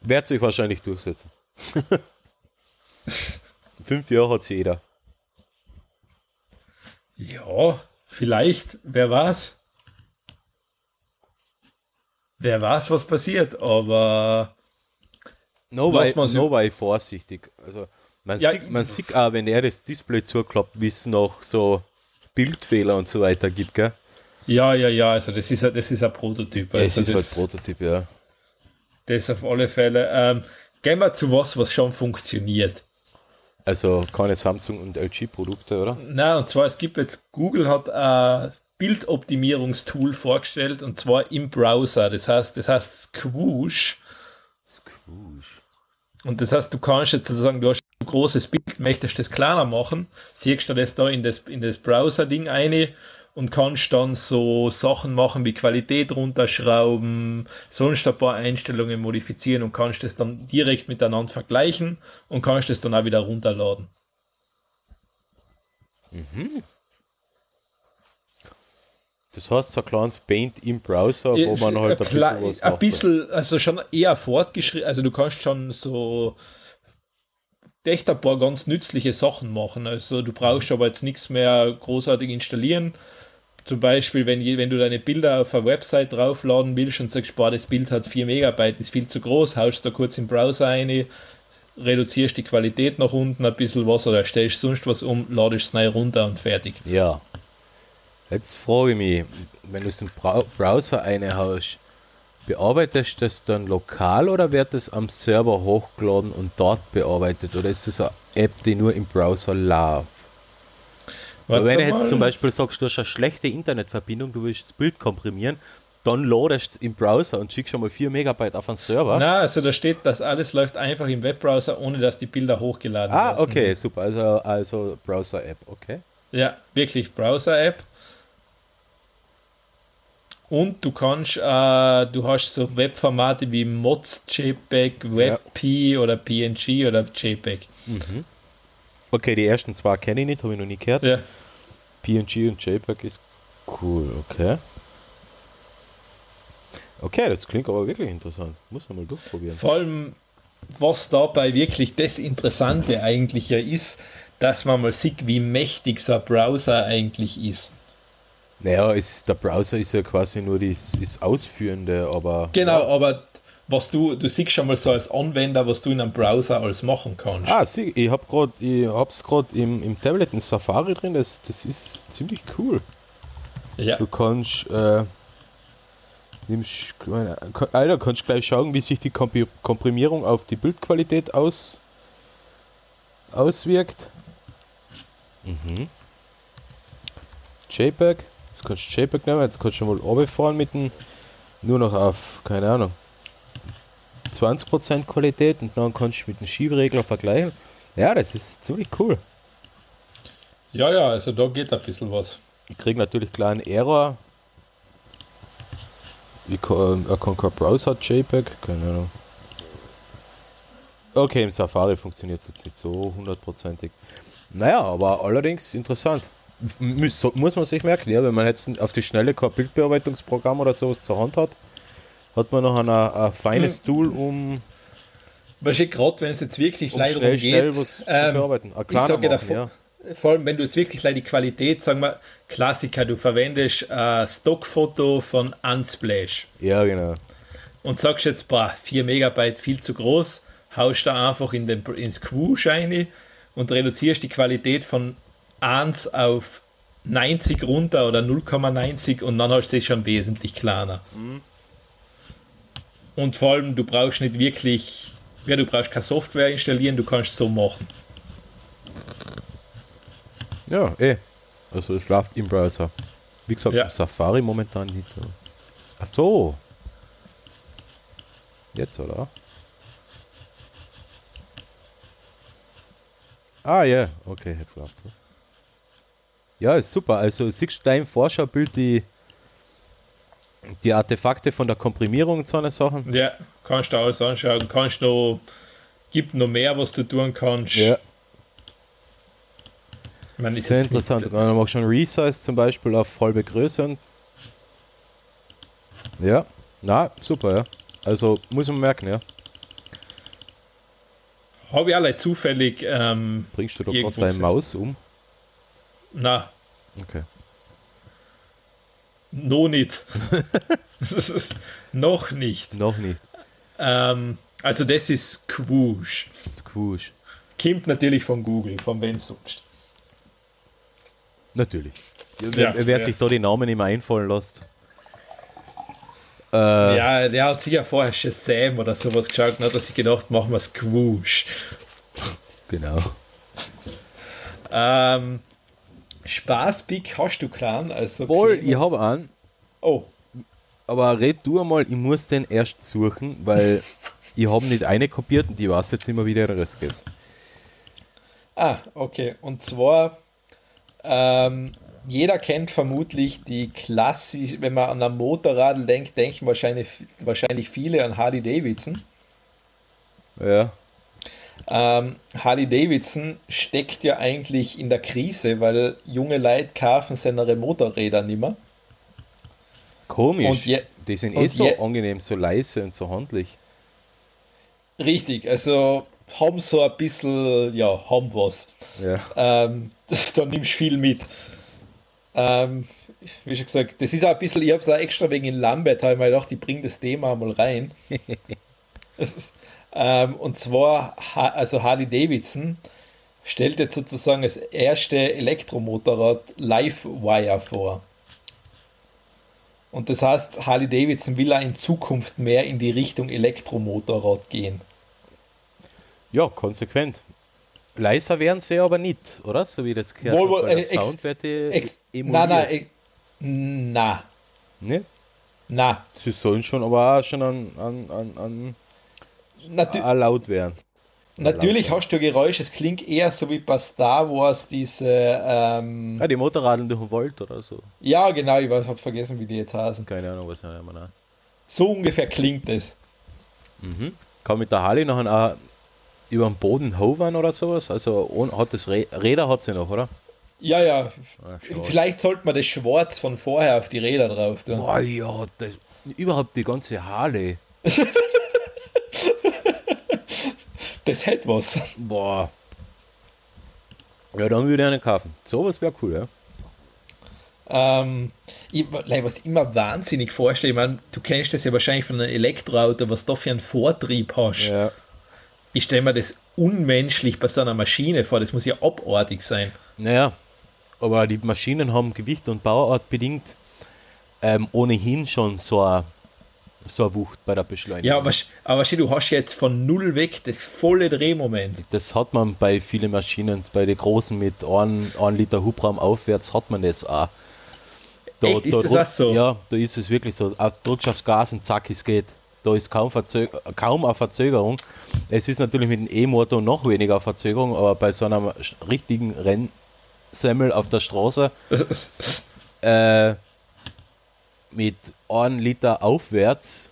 S2: Wird sich wahrscheinlich durchsetzen. Fünf Jahre hat jeder.
S1: Ja, vielleicht, wer weiß. Wer weiß, was passiert, aber
S2: No,
S1: Lass
S2: weil,
S1: mal so-
S2: no weil vorsichtig. Also man,
S1: Ja,
S2: sieht, man sieht auch, wenn er das Display zuklappt, wie es noch so Bildfehler und so weiter gibt, gell?
S1: Ja, ja, ja, also das ist, ein- das ist ein Prototyp.
S2: Ja, es
S1: Also
S2: ist
S1: das,
S2: halt Prototyp, ja.
S1: das auf alle Fälle. Ähm, gehen wir zu was, was schon funktioniert.
S2: Also keine Samsung und LG-Produkte, oder?
S1: Na, und zwar, es gibt jetzt, Google hat ein Bildoptimierungstool vorgestellt und zwar im Browser. Das heißt, das heißt Squoosh.
S2: Squoosh.
S1: Und das heißt, du kannst jetzt sozusagen, du hast ein großes Bild, möchtest das kleiner machen, ziehst du das da in das, in das Browser-Ding ein und kannst dann so Sachen machen wie Qualität runterschrauben, sonst ein paar Einstellungen modifizieren und kannst das dann direkt miteinander vergleichen und kannst das dann auch wieder runterladen.
S2: Das heißt, so ein kleines Paint im Browser, wo man halt ein bisschen was
S1: ein
S2: macht.
S1: bisschen, also schon eher fortgeschritten, also du kannst schon so echt ein paar ganz nützliche Sachen machen. Also du brauchst aber jetzt nichts mehr großartig installieren. Zum Beispiel, wenn, wenn du deine Bilder auf eine Website draufladen willst und sagst, boah, das Bild hat 4 Megabyte, ist viel zu groß, haust da kurz im Browser ein, reduzierst die Qualität nach unten ein bisschen was oder stellst sonst was um, ladest es neu runter und fertig.
S2: Ja. Jetzt frage ich mich, wenn du es im Browser reinhaust, bearbeitest du das dann lokal oder wird das am Server hochgeladen und dort bearbeitet? Oder ist das eine App, die nur im Browser läuft?
S1: Warte
S2: wenn du jetzt zum Beispiel sagst, du hast eine schlechte Internetverbindung, du willst das Bild komprimieren, dann ladest du im Browser und schickst schon mal 4 Megabyte auf einen Server.
S1: Na, also da steht, dass alles läuft einfach im Webbrowser, ohne dass die Bilder hochgeladen
S2: ah,
S1: werden.
S2: okay, super. Also, also Browser-App, okay.
S1: Ja, wirklich Browser-App. Und du kannst, äh, du hast so Webformate wie Mods, JPEG, WebP oder PNG oder JPEG.
S2: Okay, die ersten zwei kenne ich nicht, habe ich noch nie gehört.
S1: Ja,
S2: PNG und JPEG ist cool, okay. Okay, das klingt aber wirklich interessant. Muss man mal durchprobieren.
S1: vor allem, was dabei wirklich das Interessante eigentlich ja ist, dass man mal sieht, wie mächtig so ein Browser eigentlich ist.
S2: Naja, es, der Browser ist ja quasi nur das, das Ausführende, aber.
S1: Genau, aber was du, du siehst schon mal so als Anwender, was du in einem Browser alles machen kannst.
S2: Ah, sieh, ich habe gerade, ich hab's gerade im, im Tablet in Safari drin, das, das ist ziemlich cool.
S1: ja.
S2: Du kannst, äh, nimmst, meine, kann- Alter, kannst gleich schauen, wie sich die Komprimierung auf die Bildqualität aus, auswirkt. Mhm. JPEG, jetzt kannst du JPEG nehmen, jetzt kannst du mal runterfahren mit dem, nur noch auf, keine Ahnung, 20% Qualität und dann kannst du mit dem Schieberegler vergleichen. Ja, das ist ziemlich cool.
S1: ja, ja, also da geht ein bisschen was.
S2: Ich kriege natürlich klar einen Error, Ich kann, er kann kein Browser JPEG, keine Ahnung. Okay, im Safari funktioniert es jetzt nicht so hundertprozentig. Naja, aber allerdings interessant. Muss, muss man sich merken, ja, wenn man jetzt auf die Schnelle kein Bildbearbeitungsprogramm oder sowas zur Hand hat, hat man noch ein, ein feines hm. Tool, um.
S1: Wahrscheinlich gerade wenn es jetzt wirklich
S2: um leider schnell, geht, schnell was ähm, zu bearbeiten.
S1: ich sage davor, ja. vor allem wenn du jetzt wirklich die Qualität, sagen wir, Klassiker, du verwendest ein Stockfoto von Unsplash.
S2: Ja, genau.
S1: Und sagst jetzt, boah, 4 Megabyte viel zu groß, haust da einfach in den, ins Quoosh rein und reduzierst die Qualität von 1 auf 90 runter oder 0,90 und dann hast du das schon wesentlich kleiner. Mhm. Und vor allem, du brauchst nicht wirklich, ja, du brauchst keine Software installieren, du kannst so machen.
S2: Ja, eh. Also es läuft im Browser. Wie gesagt, ja. Safari momentan nicht. Ach so. Jetzt, oder? Ah ja, okay, jetzt läuft es. Ja, ist super. Also siehst du dein Vorschaubild die, die Artefakte von der Komprimierung und so eine Sachen?
S1: Ja, kannst du alles anschauen. Kannst du, gibt noch mehr, was du tun kannst.
S2: Ja. meine, Sehr interessant. Nicht, Man macht schon Resize zum Beispiel auf halbe Größe. Und ja, na, super, ja. Also muss man merken, ja.
S1: Habe ich alle zufällig. Ähm,
S2: Bringst du da gerade deine Maus um?
S1: Na.
S2: Okay.
S1: No nicht. noch nicht.
S2: Noch nicht.
S1: Ähm, also das ist Squoosh.
S2: Squoosh.
S1: Kommt natürlich von Google, von wem sonst.
S2: Natürlich. Ja, wer, wer ja. sich da die Namen immer einfallen lässt.
S1: Äh, ja, der hat sicher vorher Shazam oder sowas geschaut und hat sich gedacht, machen wir Squoosh.
S2: Genau.
S1: ähm, Spaßpick hast du keinen? Also
S2: Wohl, ich habe einen.
S1: Oh.
S2: Aber red du einmal, ich muss den erst suchen, weil ich habe nicht eine kopiert und ich weiß jetzt immer, wie der Rest geht.
S1: Ah, okay. Und zwar ähm, jeder kennt vermutlich die klassisch, wenn man an ein Motorrad denkt, denken wahrscheinlich, wahrscheinlich viele an Harley Davidson.
S2: Ja.
S1: Ähm, Harley Davidson steckt ja eigentlich in der Krise, weil junge Leute kaufen seine Motorräder nicht mehr.
S2: Komisch. Je, die sind eh so je, angenehm, so leise und so handlich.
S1: Richtig, also haben so ein bisschen, ja, haben was.
S2: Ja.
S1: Ähm, da nimmst du viel mit. Ähm, wie schon gesagt, das ist auch ein bisschen, ich habe es auch extra wegen in Lambert, habe ich mir gedacht, ich bringe das Thema mal rein. ähm, und zwar, also Harley Davidson stellt jetzt sozusagen das erste Elektromotorrad Livewire vor. Und das heißt, Harley Davidson will auch in Zukunft mehr in die Richtung Elektromotorrad gehen.
S2: Ja, konsequent. Leiser werden sie aber nicht, oder? So wie das
S1: gehört wohl, wohl, äh, Soundwerte ex, Nein, nein, na.
S2: Ne?
S1: Na.
S2: Sie sollen schon aber auch schon an, an, an, an
S1: Natu
S2: laut werden.
S1: Natürlich laut hast du Geräusche, es klingt eher so wie bei Star Wars diese. Ähm
S2: ah, die Motorradeln durch den Wald oder so.
S1: Ja, genau, ich habe vergessen, wie die jetzt heißen.
S2: Keine Ahnung, was haben wir
S1: So ungefähr klingt es.
S2: Mhm. Kann mit der Harley noch ein, über den Boden hovern oder sowas? Also hat das Räder hat sie noch, oder?
S1: Ja, ja. Ach, Vielleicht sollte man das Schwarz von vorher auf die Räder drauf tun.
S2: Boah, ja, das, überhaupt die ganze Harley.
S1: das hätte was.
S2: Boah. Ja, dann würde ich einen kaufen. Sowas wäre cool, ja.
S1: Ähm, ich, was ich immer wahnsinnig vorstelle, ich meine, du kennst das ja wahrscheinlich von einem Elektroauto, was du da für einen Vortrieb hast.
S2: Ja
S1: ich stelle mir das unmenschlich bei so einer Maschine vor. Das muss ja abartig sein.
S2: Naja, aber die Maschinen haben Gewicht und Bauart bedingt ähm, ohnehin schon so eine, so eine Wucht bei der Beschleunigung.
S1: Ja, aber, aber du hast jetzt von null weg das volle Drehmoment.
S2: Das hat man bei vielen Maschinen, bei den großen mit 1 Liter Hubraum aufwärts, hat man das auch.
S1: Da, Echt, ist das auch so?
S2: Ja, da ist es wirklich so. Drückst aufs Gas und zack, es geht. Da ist kaum, kaum eine Verzögerung. Es ist natürlich mit dem E-Motor noch weniger Verzögerung, aber bei so einem richtigen Rennsemmel auf der Straße, äh, mit 1 Liter aufwärts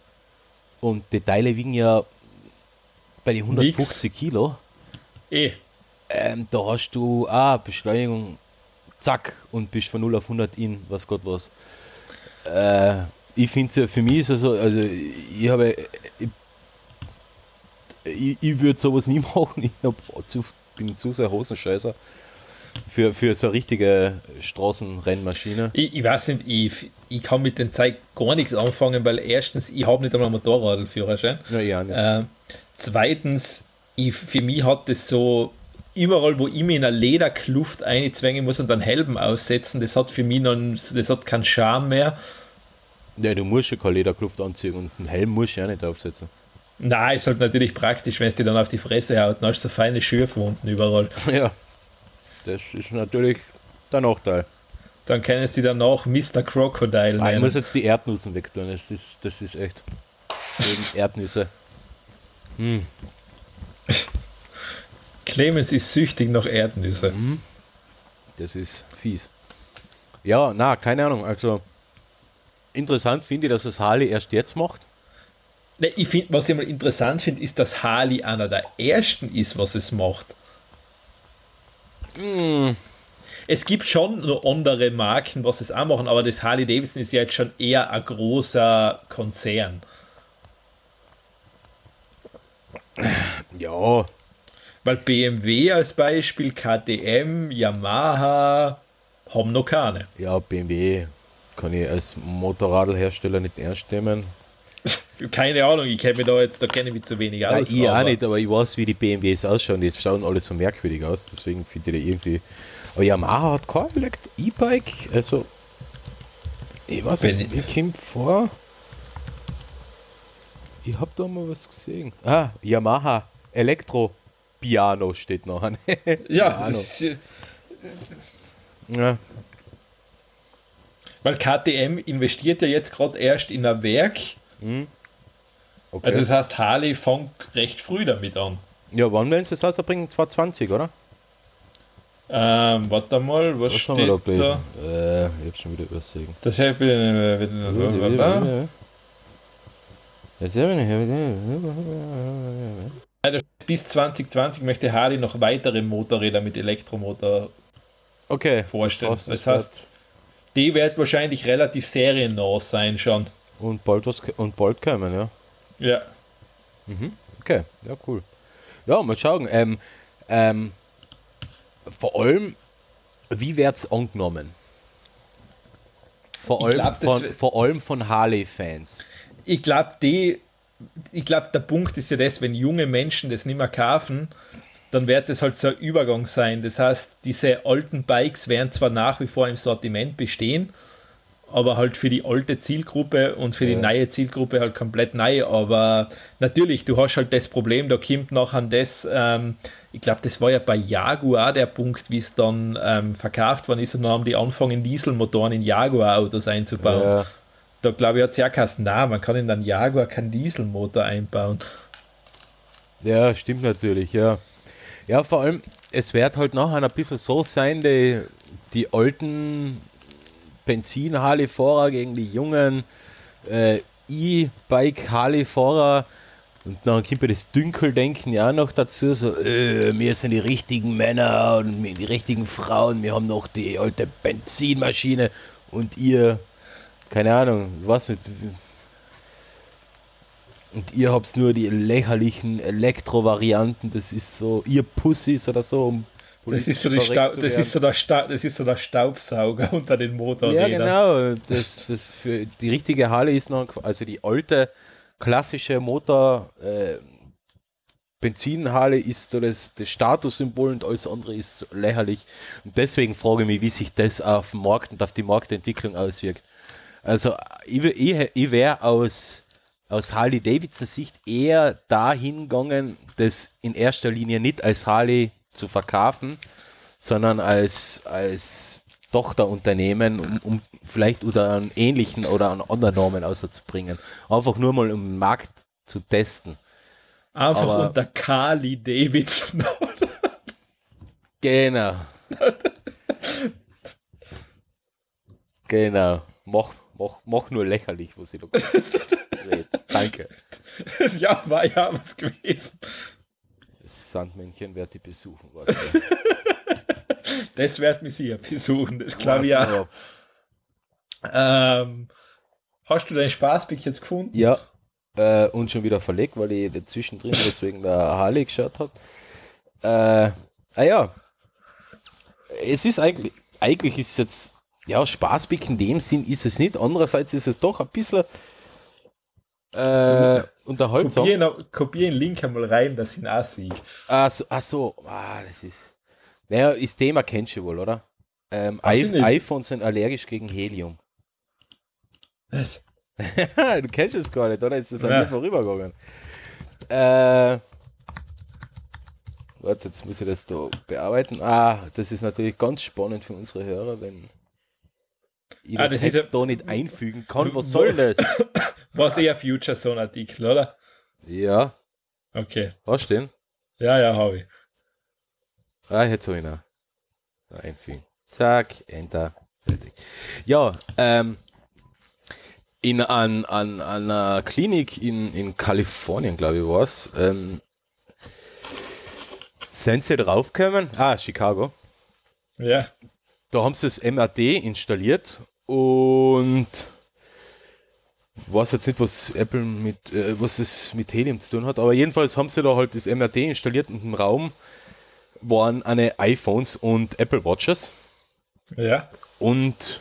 S2: und die Teile wiegen ja bei den 150 Kilo.
S1: Eh.
S2: Ähm, da hast du ah, Beschleunigung, zack, und bist von 0 auf 100 in, was Gott was. Äh, ich finde es für mich ist also, also ich habe, ich, ich, ich würde sowas nie machen. Ich hab zu, bin zu sehr Hosenscheißer für, für so eine richtige Straßenrennmaschine.
S1: Ich, ich weiß nicht, ich, ich kann mit den Zeit gar nichts anfangen, weil erstens, ich habe nicht einmal einen Motorradführerschein.
S2: Ja, ja.
S1: Äh, zweitens, ich, für mich hat das so überall, wo ich mich in eine Lederkluft einzwängen muss und dann Helm aussetzen, das hat für mich noch, das hat keinen Charme mehr.
S2: Ja, du musst ja keine Lederkluft anziehen und einen Helm musst du ja nicht aufsetzen.
S1: Nein, ist halt natürlich praktisch, wenn es dir dann auf die Fresse haut. Dann hast du so feine Schürfwunden überall.
S2: Ja, das ist natürlich der Nachteil.
S1: Dann kennst du danach Mr. Crocodile
S2: Ah, ich
S1: nennen.
S2: muss jetzt die Erdnüsse wegtun, das ist, das ist echt. Erdnüsse. Hm.
S1: Clemens ist süchtig nach Erdnüsse.
S2: Das ist fies. Ja, na, keine Ahnung. Also interessant finde ich, dass es Harley erst jetzt macht.
S1: Ne, ich find, was ich mal interessant finde, ist, dass Harley einer der ersten ist, was es macht. Es gibt schon noch andere Marken, was es auch machen, aber das Harley Davidson ist ja jetzt schon eher ein großer Konzern.
S2: Ja,
S1: Weil BMW als Beispiel, KTM, Yamaha haben noch keine.
S2: ja, BMW kann ich als Motorradhersteller nicht ernst nehmen.
S1: Keine Ahnung, ich kenne mich da jetzt, da kenne ich mich zu wenig
S2: Nein,
S1: aus.
S2: ich auch nicht, aber ich weiß, wie die BMWs ausschauen. Die schauen alle so merkwürdig aus, deswegen finde ich die irgendwie. Aber Yamaha hat kein E-Bike, also. Ich weiß nicht, wie kommt vor. Ich hab da mal was gesehen. Ah, Yamaha Elektro Piano steht noch an.
S1: Ja, ist-
S2: ja.
S1: weil KTM investiert ja jetzt gerade erst in ein Werk.
S2: Okay.
S1: Also das heißt, Harley fängt recht früh damit an.
S2: ja, wann werden sie das rausbringen? 2020, oder?
S1: Ähm, warte mal, was,
S2: Was haben wir da
S1: steht
S2: gelesen?
S1: da?
S2: Äh, ich hab schon wieder übersehen.
S1: Das ist wieder, wieder, bis 2020 möchte Harley noch weitere Motorräder mit Elektromotor
S2: Okay.
S1: vorstellen. das heißt, die wird wahrscheinlich relativ seriennah sein schon.
S2: Und bald was und bald kommen, ja.
S1: Ja.
S2: Okay, ja, cool. Ja, mal schauen. Ähm, ähm, vor allem, wie wird es angenommen? Vor allem,
S1: glaub,
S2: von, vor allem von Harley-Fans.
S1: Ich glaube, die, ich glaube, der Punkt ist ja das, wenn junge Menschen das nicht mehr kaufen, dann wird das halt so ein Übergang sein. Das heißt, diese alten Bikes werden zwar nach wie vor im Sortiment bestehen, aber halt für die alte Zielgruppe und für die
S2: Ja.
S1: neue Zielgruppe halt komplett neu. Aber natürlich, du hast halt das Problem, da kommt nachher das, ähm, ich glaube, das war ja bei Jaguar der Punkt, wie es dann ähm, verkauft worden ist und dann haben die angefangen, Dieselmotoren in Jaguar-Autos einzubauen.
S2: Ja,
S1: Da glaube ich, hat es ja geheißen, na, man kann in den Jaguar keinen Dieselmotor einbauen.
S2: ja, stimmt natürlich, ja. Ja, vor allem, es wird halt nachher ein bisschen so sein, die, die alten Benzin-Harley-Fahrer gegen die jungen äh, E-Bike-Harley-Fahrer. Und dann kommt ja das Dünkeldenken ja auch noch dazu, so, äh, wir sind die richtigen Männer und die richtigen Frauen, wir haben noch die alte Benzinmaschine und ihr, keine Ahnung, was nicht. Und ihr habt nur die lächerlichen Elektro-Varianten, das ist so, ihr Pussys oder so, um
S1: Das ist, so die
S2: politisch
S1: Stau
S2: korrekt zu
S1: das, ist so der Sta das ist so der Staubsauger unter den
S2: Ja,
S1: Motorrädern.
S2: genau. Das, das für die richtige Harley ist noch, also die alte klassische Motor äh, Benzin Harley ist so das, das Statussymbol und alles andere ist lächerlich. Und deswegen frage ich mich, wie sich das auf den Markt und auf die Marktentwicklung auswirkt. Also ich, ich, ich wäre aus, aus Harley Davidson Sicht eher dahin gegangen, das in erster Linie nicht als Harley zu verkaufen, sondern als, als Tochterunternehmen, um, um vielleicht oder einen ähnlichen oder einen anderen Namen auszubringen. Einfach nur mal um den Markt zu testen.
S1: Einfach
S2: Aber-
S1: unter Kali Davidson.
S2: Genau. genau. Mach, mach, mach nur lächerlich, was ich da. Danke.
S1: ja, war ja was gewesen.
S2: Sandmännchen werde ich besuchen. Warte.
S1: Das wird mich sicher besuchen, das glaube ich auch. Ähm, hast du dein Spaßpick jetzt gefunden?
S2: Ja, äh, und schon wieder verlegt, weil ich dazwischen deswegen der Harley geschaut habe. Äh, ah ja, es ist eigentlich, eigentlich ist jetzt, ja, Spaßpick in dem Sinn ist es nicht. Andererseits ist es doch ein bisschen äh, unterhaltsam.
S1: Kopieren, kopieren Link einmal rein, dass ich ihn auch sehe.
S2: Ach so, ach so. Ah, das ist. Naja, das Thema kennst du wohl, oder? Ähm, iPhones sind allergisch gegen Helium.
S1: Was?
S2: du kennst es gar nicht, oder? Ist das an ja. mir vorübergegangen? Äh, warte, jetzt muss ich das da bearbeiten. Ah, das ist natürlich ganz spannend für unsere Hörer, wenn ich ah, das, jetzt da nicht einfügen kann. Was soll das?
S1: War eher Future so ein Artikel, oder?
S2: Ja.
S1: Okay.
S2: Hast du den?
S1: Ja, ja, habe ich.
S2: Ah, jetzt habe ich noch. Einfügen. Zack, Enter. Fertig. Ja, ähm, in an, an, an einer Klinik in, in Kalifornien, glaube ich, war es, ähm, sind sie draufgekommen? Ah, Chicago.
S1: Ja.
S2: Da haben sie das MRT installiert und weiß jetzt nicht, was Apple mit, äh, was es mit Helium zu tun hat, aber jedenfalls haben sie da halt das MRT installiert und im Raum waren eine iPhones und Apple Watches.
S1: Ja.
S2: Und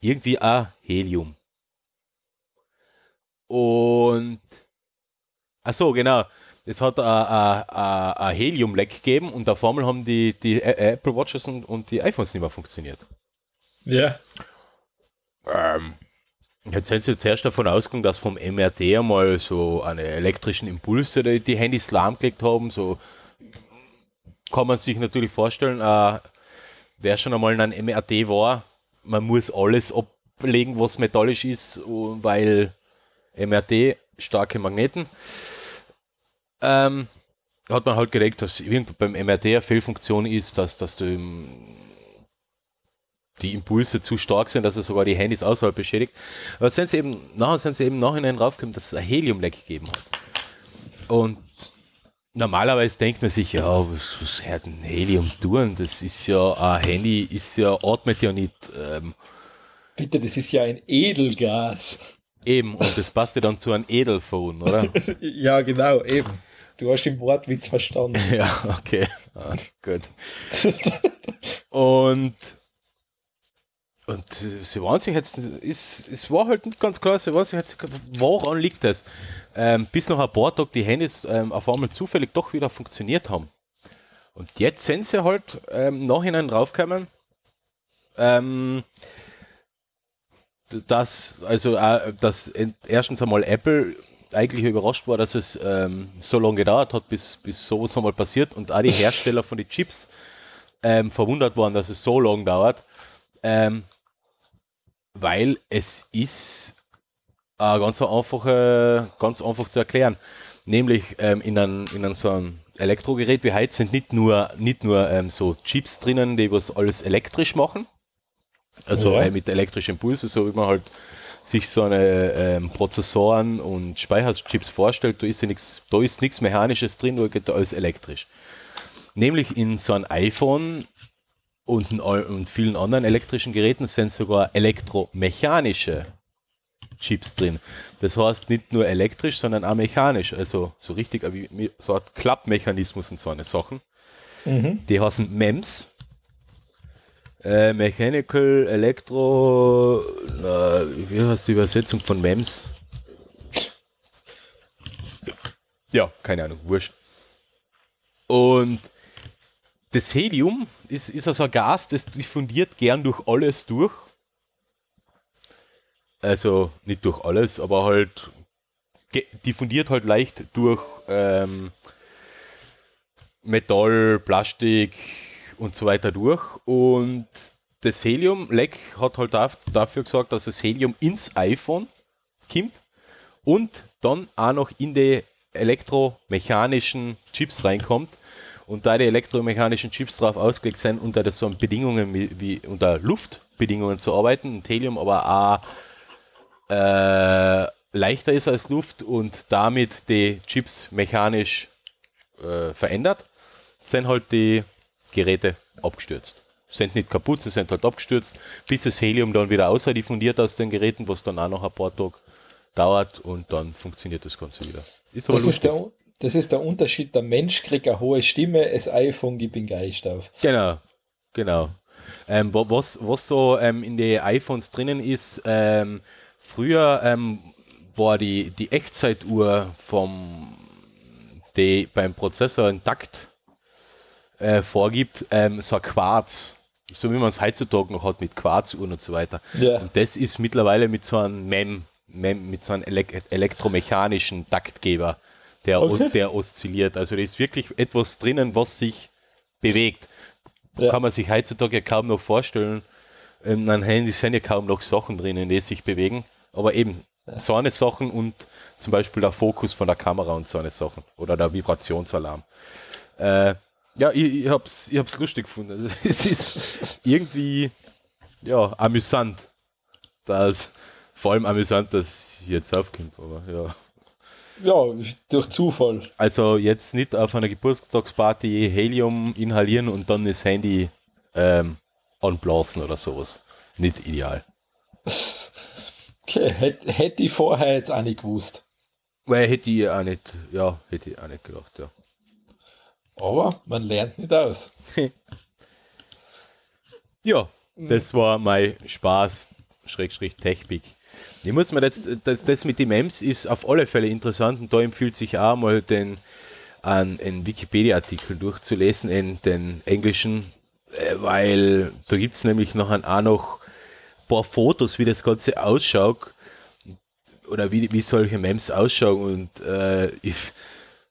S2: irgendwie auch Helium. Und ach so, genau. Es hat ein Helium-Leck gegeben und auf einmal haben die, die Apple Watches und, und die iPhones nicht mehr funktioniert.
S1: Ja.
S2: Ähm, jetzt sind sie zuerst davon ausgegangen, dass vom MRT einmal so eine elektrischen Impulse die, die Handys lahmgelegt haben. So kann man sich natürlich vorstellen, äh, wer schon einmal in einem MRT war, man muss alles ablegen, was metallisch ist, weil MRT starke Magneten. Ähm, hat man halt gedacht, dass beim MRT eine Fehlfunktion ist, dass, dass du die Impulse zu stark sind, dass es sogar die Handys außerhalb beschädigt. Aber sind sie eben, nachher sind sie eben nachhinein draufgekommen, dass es ein Heliumleck gegeben hat. Und normalerweise denkt man sich, ja, was, was hat ein Helium tun? Das ist ja, ein Handy ist ja, atmet ja nicht. Ähm,
S1: Bitte, das ist ja ein Edelgas.
S2: Eben, und das passt ja dann zu einem Edelphone, oder?
S1: ja, genau, eben. Du hast den Wortwitz verstanden.
S2: ja, okay. Ah, gut. und und sie waren sich jetzt, ist, es war halt nicht ganz klar, sie waren sich jetzt, woran liegt das? Ähm, bis nach ein paar Tagen die Handys ähm, auf einmal zufällig doch wieder funktioniert haben. Und jetzt sind sie halt ähm, nachhinein draufgekommen, ähm, dass, also, äh, dass erstens einmal Apple eigentlich überrascht war, dass es ähm, so lange gedauert hat, bis, bis sowas einmal passiert und auch die Hersteller von den Chips ähm, verwundert waren, dass es so lange dauert. Ähm, weil es ist äh, ganz, einfach, äh, ganz einfach zu erklären. Nämlich ähm, in, einem, in einem so einem Elektrogerät wie heute sind nicht nur, nicht nur ähm, so Chips drinnen, die was alles elektrisch machen. Also ja. äh, mit elektrischen Impulsen, so wie man halt sich so eine ähm, Prozessoren und Speicherchips vorstellt, da ist ja nichts, da ist nichts Mechanisches drin, da geht alles elektrisch. Nämlich in so einem iPhone und, und vielen anderen elektrischen Geräten sind sogar elektromechanische Chips drin. Das heißt nicht nur elektrisch, sondern auch mechanisch. Also so richtig wie so eine Klappmechanismus und so eine Sachen. Mhm. Die heißen MEMS. Äh, Mechanical Electro. Äh, wie heißt die Übersetzung von MEMS? Ja, keine Ahnung, wurscht. Und das Helium ist, ist also ein Gas, das diffundiert gern durch alles durch. Also nicht durch alles, aber halt diffundiert halt leicht durch ähm, Metall, Plastik und so weiter durch. Und das Helium-Leck hat halt dafür gesorgt, dass das Helium ins iPhone kommt und dann auch noch in die elektromechanischen Chips reinkommt Und da die elektromechanischen Chips drauf ausgelegt sind, unter so Bedingungen wie, wie unter Luftbedingungen zu arbeiten und Helium aber auch äh, leichter ist als Luft und damit die Chips mechanisch äh, verändert, sind halt die Geräte abgestürzt. Sind nicht kaputt, sie sind halt abgestürzt, bis das Helium dann wieder diffundiert aus den Geräten, was dann auch noch ein paar Tage dauert und dann funktioniert das Ganze wieder.
S1: Ist das, ist der, das ist der Unterschied, der Mensch kriegt eine hohe Stimme, das iPhone gibt den Geist auf.
S2: Genau, genau. Ähm, was, was so ähm, in den iPhones drinnen ist, ähm, früher ähm, war die, die Echtzeituhr vom die beim Prozessor einen Takt äh, vorgibt, ähm, so ein Quarz, so wie man es heutzutage noch hat mit Quarzuhren und so weiter. Ja. Und das ist mittlerweile mit so einem MEM, MEM mit so einem Elek elektromechanischen Taktgeber, der, okay. der oszilliert. Also da ist wirklich etwas drinnen, was sich bewegt. Ja. Kann man sich heutzutage ja kaum noch vorstellen. In einem Handy sind ja kaum noch Sachen drinnen, die sich bewegen. Aber eben, so eine Sachen und zum Beispiel der Fokus von der Kamera und so eine Sachen. Oder der Vibrationsalarm. Äh, ja, ich, ich habe es ich hab's lustig gefunden. Also, es ist irgendwie ja, amüsant. Dass, vor allem amüsant, dass jetzt aufkommt, aber ja.
S1: Ja, durch Zufall.
S2: Also jetzt nicht auf einer Geburtstagsparty Helium inhalieren und dann das Handy ähm, anblasen oder sowas. Nicht ideal.
S1: Okay, hätte hätt ich vorher jetzt auch nicht gewusst.
S2: Weil hätte ich auch nicht, ja, hätte ich auch nicht gedacht, ja.
S1: Aber man lernt nicht aus.
S2: ja, das war mein Spaß, Schrägstrich Technik. Ich muss mir das, das, das mit den Mems ist auf alle Fälle interessant und da empfiehlt sich auch mal den einen Wikipedia-Artikel durchzulesen, in den englischen, äh, weil da gibt es nämlich noch ein, auch noch ein paar Fotos, wie das Ganze ausschaut oder wie, wie solche Mems ausschauen und äh, ich,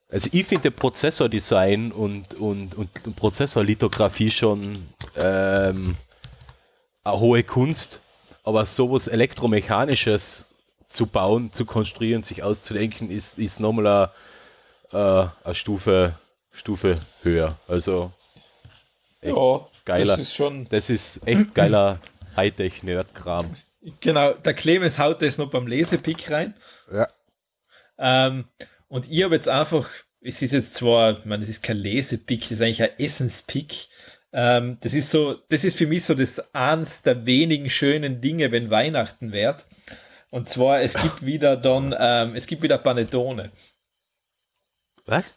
S2: also ich finde Prozessordesign und, und, und Prozessorlithografie schon ähm, eine hohe Kunst, aber sowas Elektromechanisches zu bauen, zu konstruieren, sich auszudenken, ist, ist nochmal eine, äh, eine Stufe, Stufe höher. Also
S1: echt ja,
S2: geiler.
S1: Das ist, schon
S2: das ist echt geiler Hightech-Nerd-Kram.
S1: Genau, der Clemens haut das noch beim Lesepick rein.
S2: Ja.
S1: Ähm, und ich habe jetzt einfach, es ist jetzt zwar, ich meine, es ist kein Lesepick, das ist eigentlich ein Essenspick. Ähm, das ist so, das ist für mich so das eins der wenigen schönen Dinge, wenn Weihnachten wird. Und zwar, es gibt wieder dann, ähm, es gibt wieder Panettone.
S2: Was?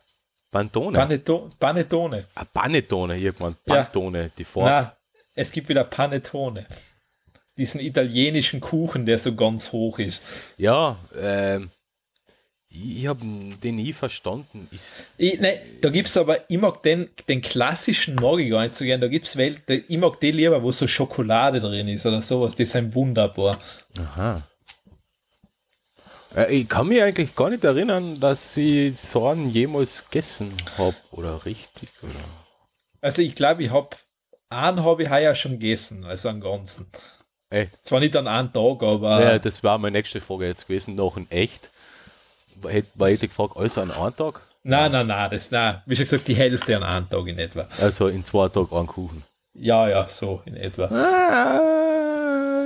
S2: Pantone?
S1: Paneto Panettone.
S2: Ah, Panettone, irgendwann. Pantone, ja. die Form.
S1: Na, es gibt wieder Panettone. Diesen italienischen Kuchen, der so ganz hoch ist.
S2: Ja, ähm, ich habe den nie verstanden. Ist
S1: ich, ne, da gibt es aber, ich mag den, den klassischen mag ich gar nicht so gern. Da gibt es welche, ich mag den lieber, wo so Schokolade drin ist oder sowas. Die sind wunderbar.
S2: Aha. Ich kann mich eigentlich gar nicht erinnern, dass ich Sorn jemals gegessen habe. Oder richtig, oder?
S1: Also ich glaube, ich habe einen habe ich heuer schon gegessen, also einen ganzen.
S2: Echt?
S1: Zwar nicht an einem Tag, aber.
S2: Ja, das war meine nächste Frage jetzt gewesen, noch ein echt. Weil ich gefragt, alles an einem Tag?
S1: Nein, nein, nein, das, nein. Wie schon gesagt, die Hälfte an einem Tag in etwa.
S2: Also in zwei Tagen einen Kuchen.
S1: Ja, ja, so in etwa.
S2: Ah,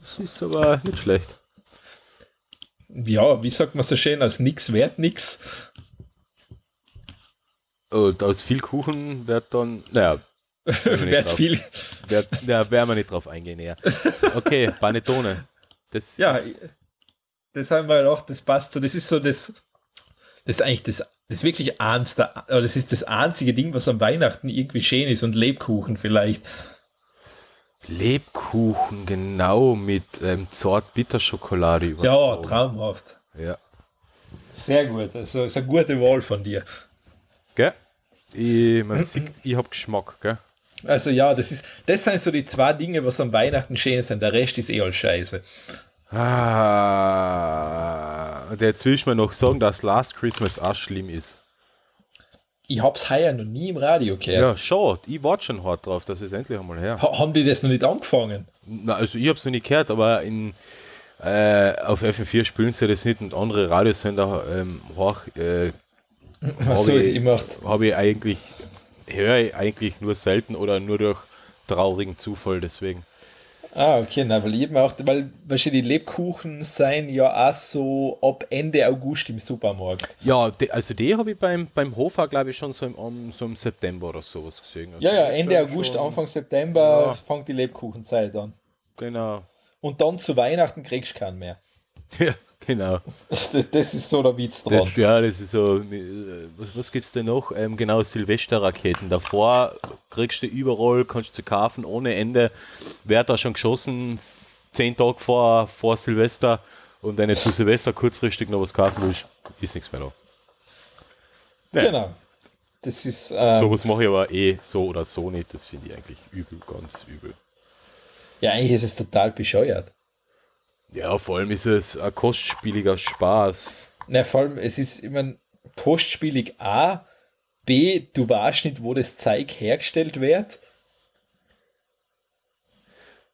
S2: das ist aber nicht schlecht.
S1: Ja, wie sagt man so schön, als nix wert nix.
S2: Und aus viel Kuchen wird dann, naja,
S1: wird viel.
S2: Wird, ja, werden wir nicht drauf eingehen, ja. Okay, Panettone.
S1: Das ja, das haben wir auch, das passt so, das ist so das, das ist eigentlich das, das wirklich eins der, oder das ist das einzige Ding, was am Weihnachten irgendwie schön ist und Lebkuchen vielleicht.
S2: Lebkuchen, genau, mit ähm, Zart-Bitterschokolade.
S1: Ja, traumhaft.
S2: Ja.
S1: Sehr gut, also ist eine gute Wahl von dir.
S2: Gell? Ich, man sieht, ich habe Geschmack, gell?
S1: Also ja, das ist, das sind so die zwei Dinge, was am Weihnachten schön sind. Der Rest ist eh all scheiße.
S2: Ah, und jetzt will ich mir noch sagen, dass Last Christmas auch schlimm ist.
S1: Ich hab's heuer noch nie im Radio gehört.
S2: Ja, schon. Ich warte schon hart drauf, dass es endlich einmal her.
S1: Ha haben die das noch nicht angefangen?
S2: Na, also ich hab's noch nicht gehört, aber in, äh, auf FM4 spielen sie das nicht und andere Radiosender ähm, hoch, äh,
S1: Was soll ich gemacht?
S2: Habe ich eigentlich, höre ich eigentlich nur selten oder nur durch traurigen Zufall, deswegen.
S1: Ah, okay, na, weil eben auch, weil wahrscheinlich die Lebkuchen sein ja auch so ab Ende August im Supermarkt.
S2: Ja, die, also die habe ich beim, beim Hofer, glaube ich, schon so im, um, so im September oder sowas gesehen. Also
S1: ja, ja, Ende August,
S2: schon-
S1: Anfang September
S2: Ja.
S1: fängt die Lebkuchenzeit an.
S2: Genau.
S1: Und dann zu Weihnachten kriegst du keinen mehr.
S2: Ja, genau.
S1: Das, ist so der Witz dran.
S2: Das, ja, das ist so. äh, Was, was gibt es denn noch? Ähm, genau, Silvesterraketen. Davor kriegst du überall, kannst du sie kaufen ohne Ende. Wird da schon geschossen, zehn Tage vor, vor Silvester. Und wenn du zu Silvester kurzfristig noch was kaufen willst, ist nichts mehr da. Ja.
S1: Genau. Das ist, ähm,
S2: so was mache ich aber eh so oder so nicht. Das finde ich eigentlich übel, ganz übel.
S1: ja, eigentlich ist es total bescheuert.
S2: Ja, vor allem ist es ein kostspieliger Spaß.
S1: Na, vor allem, es ist immer kostspielig A, B, du weißt nicht, wo das Zeug hergestellt wird.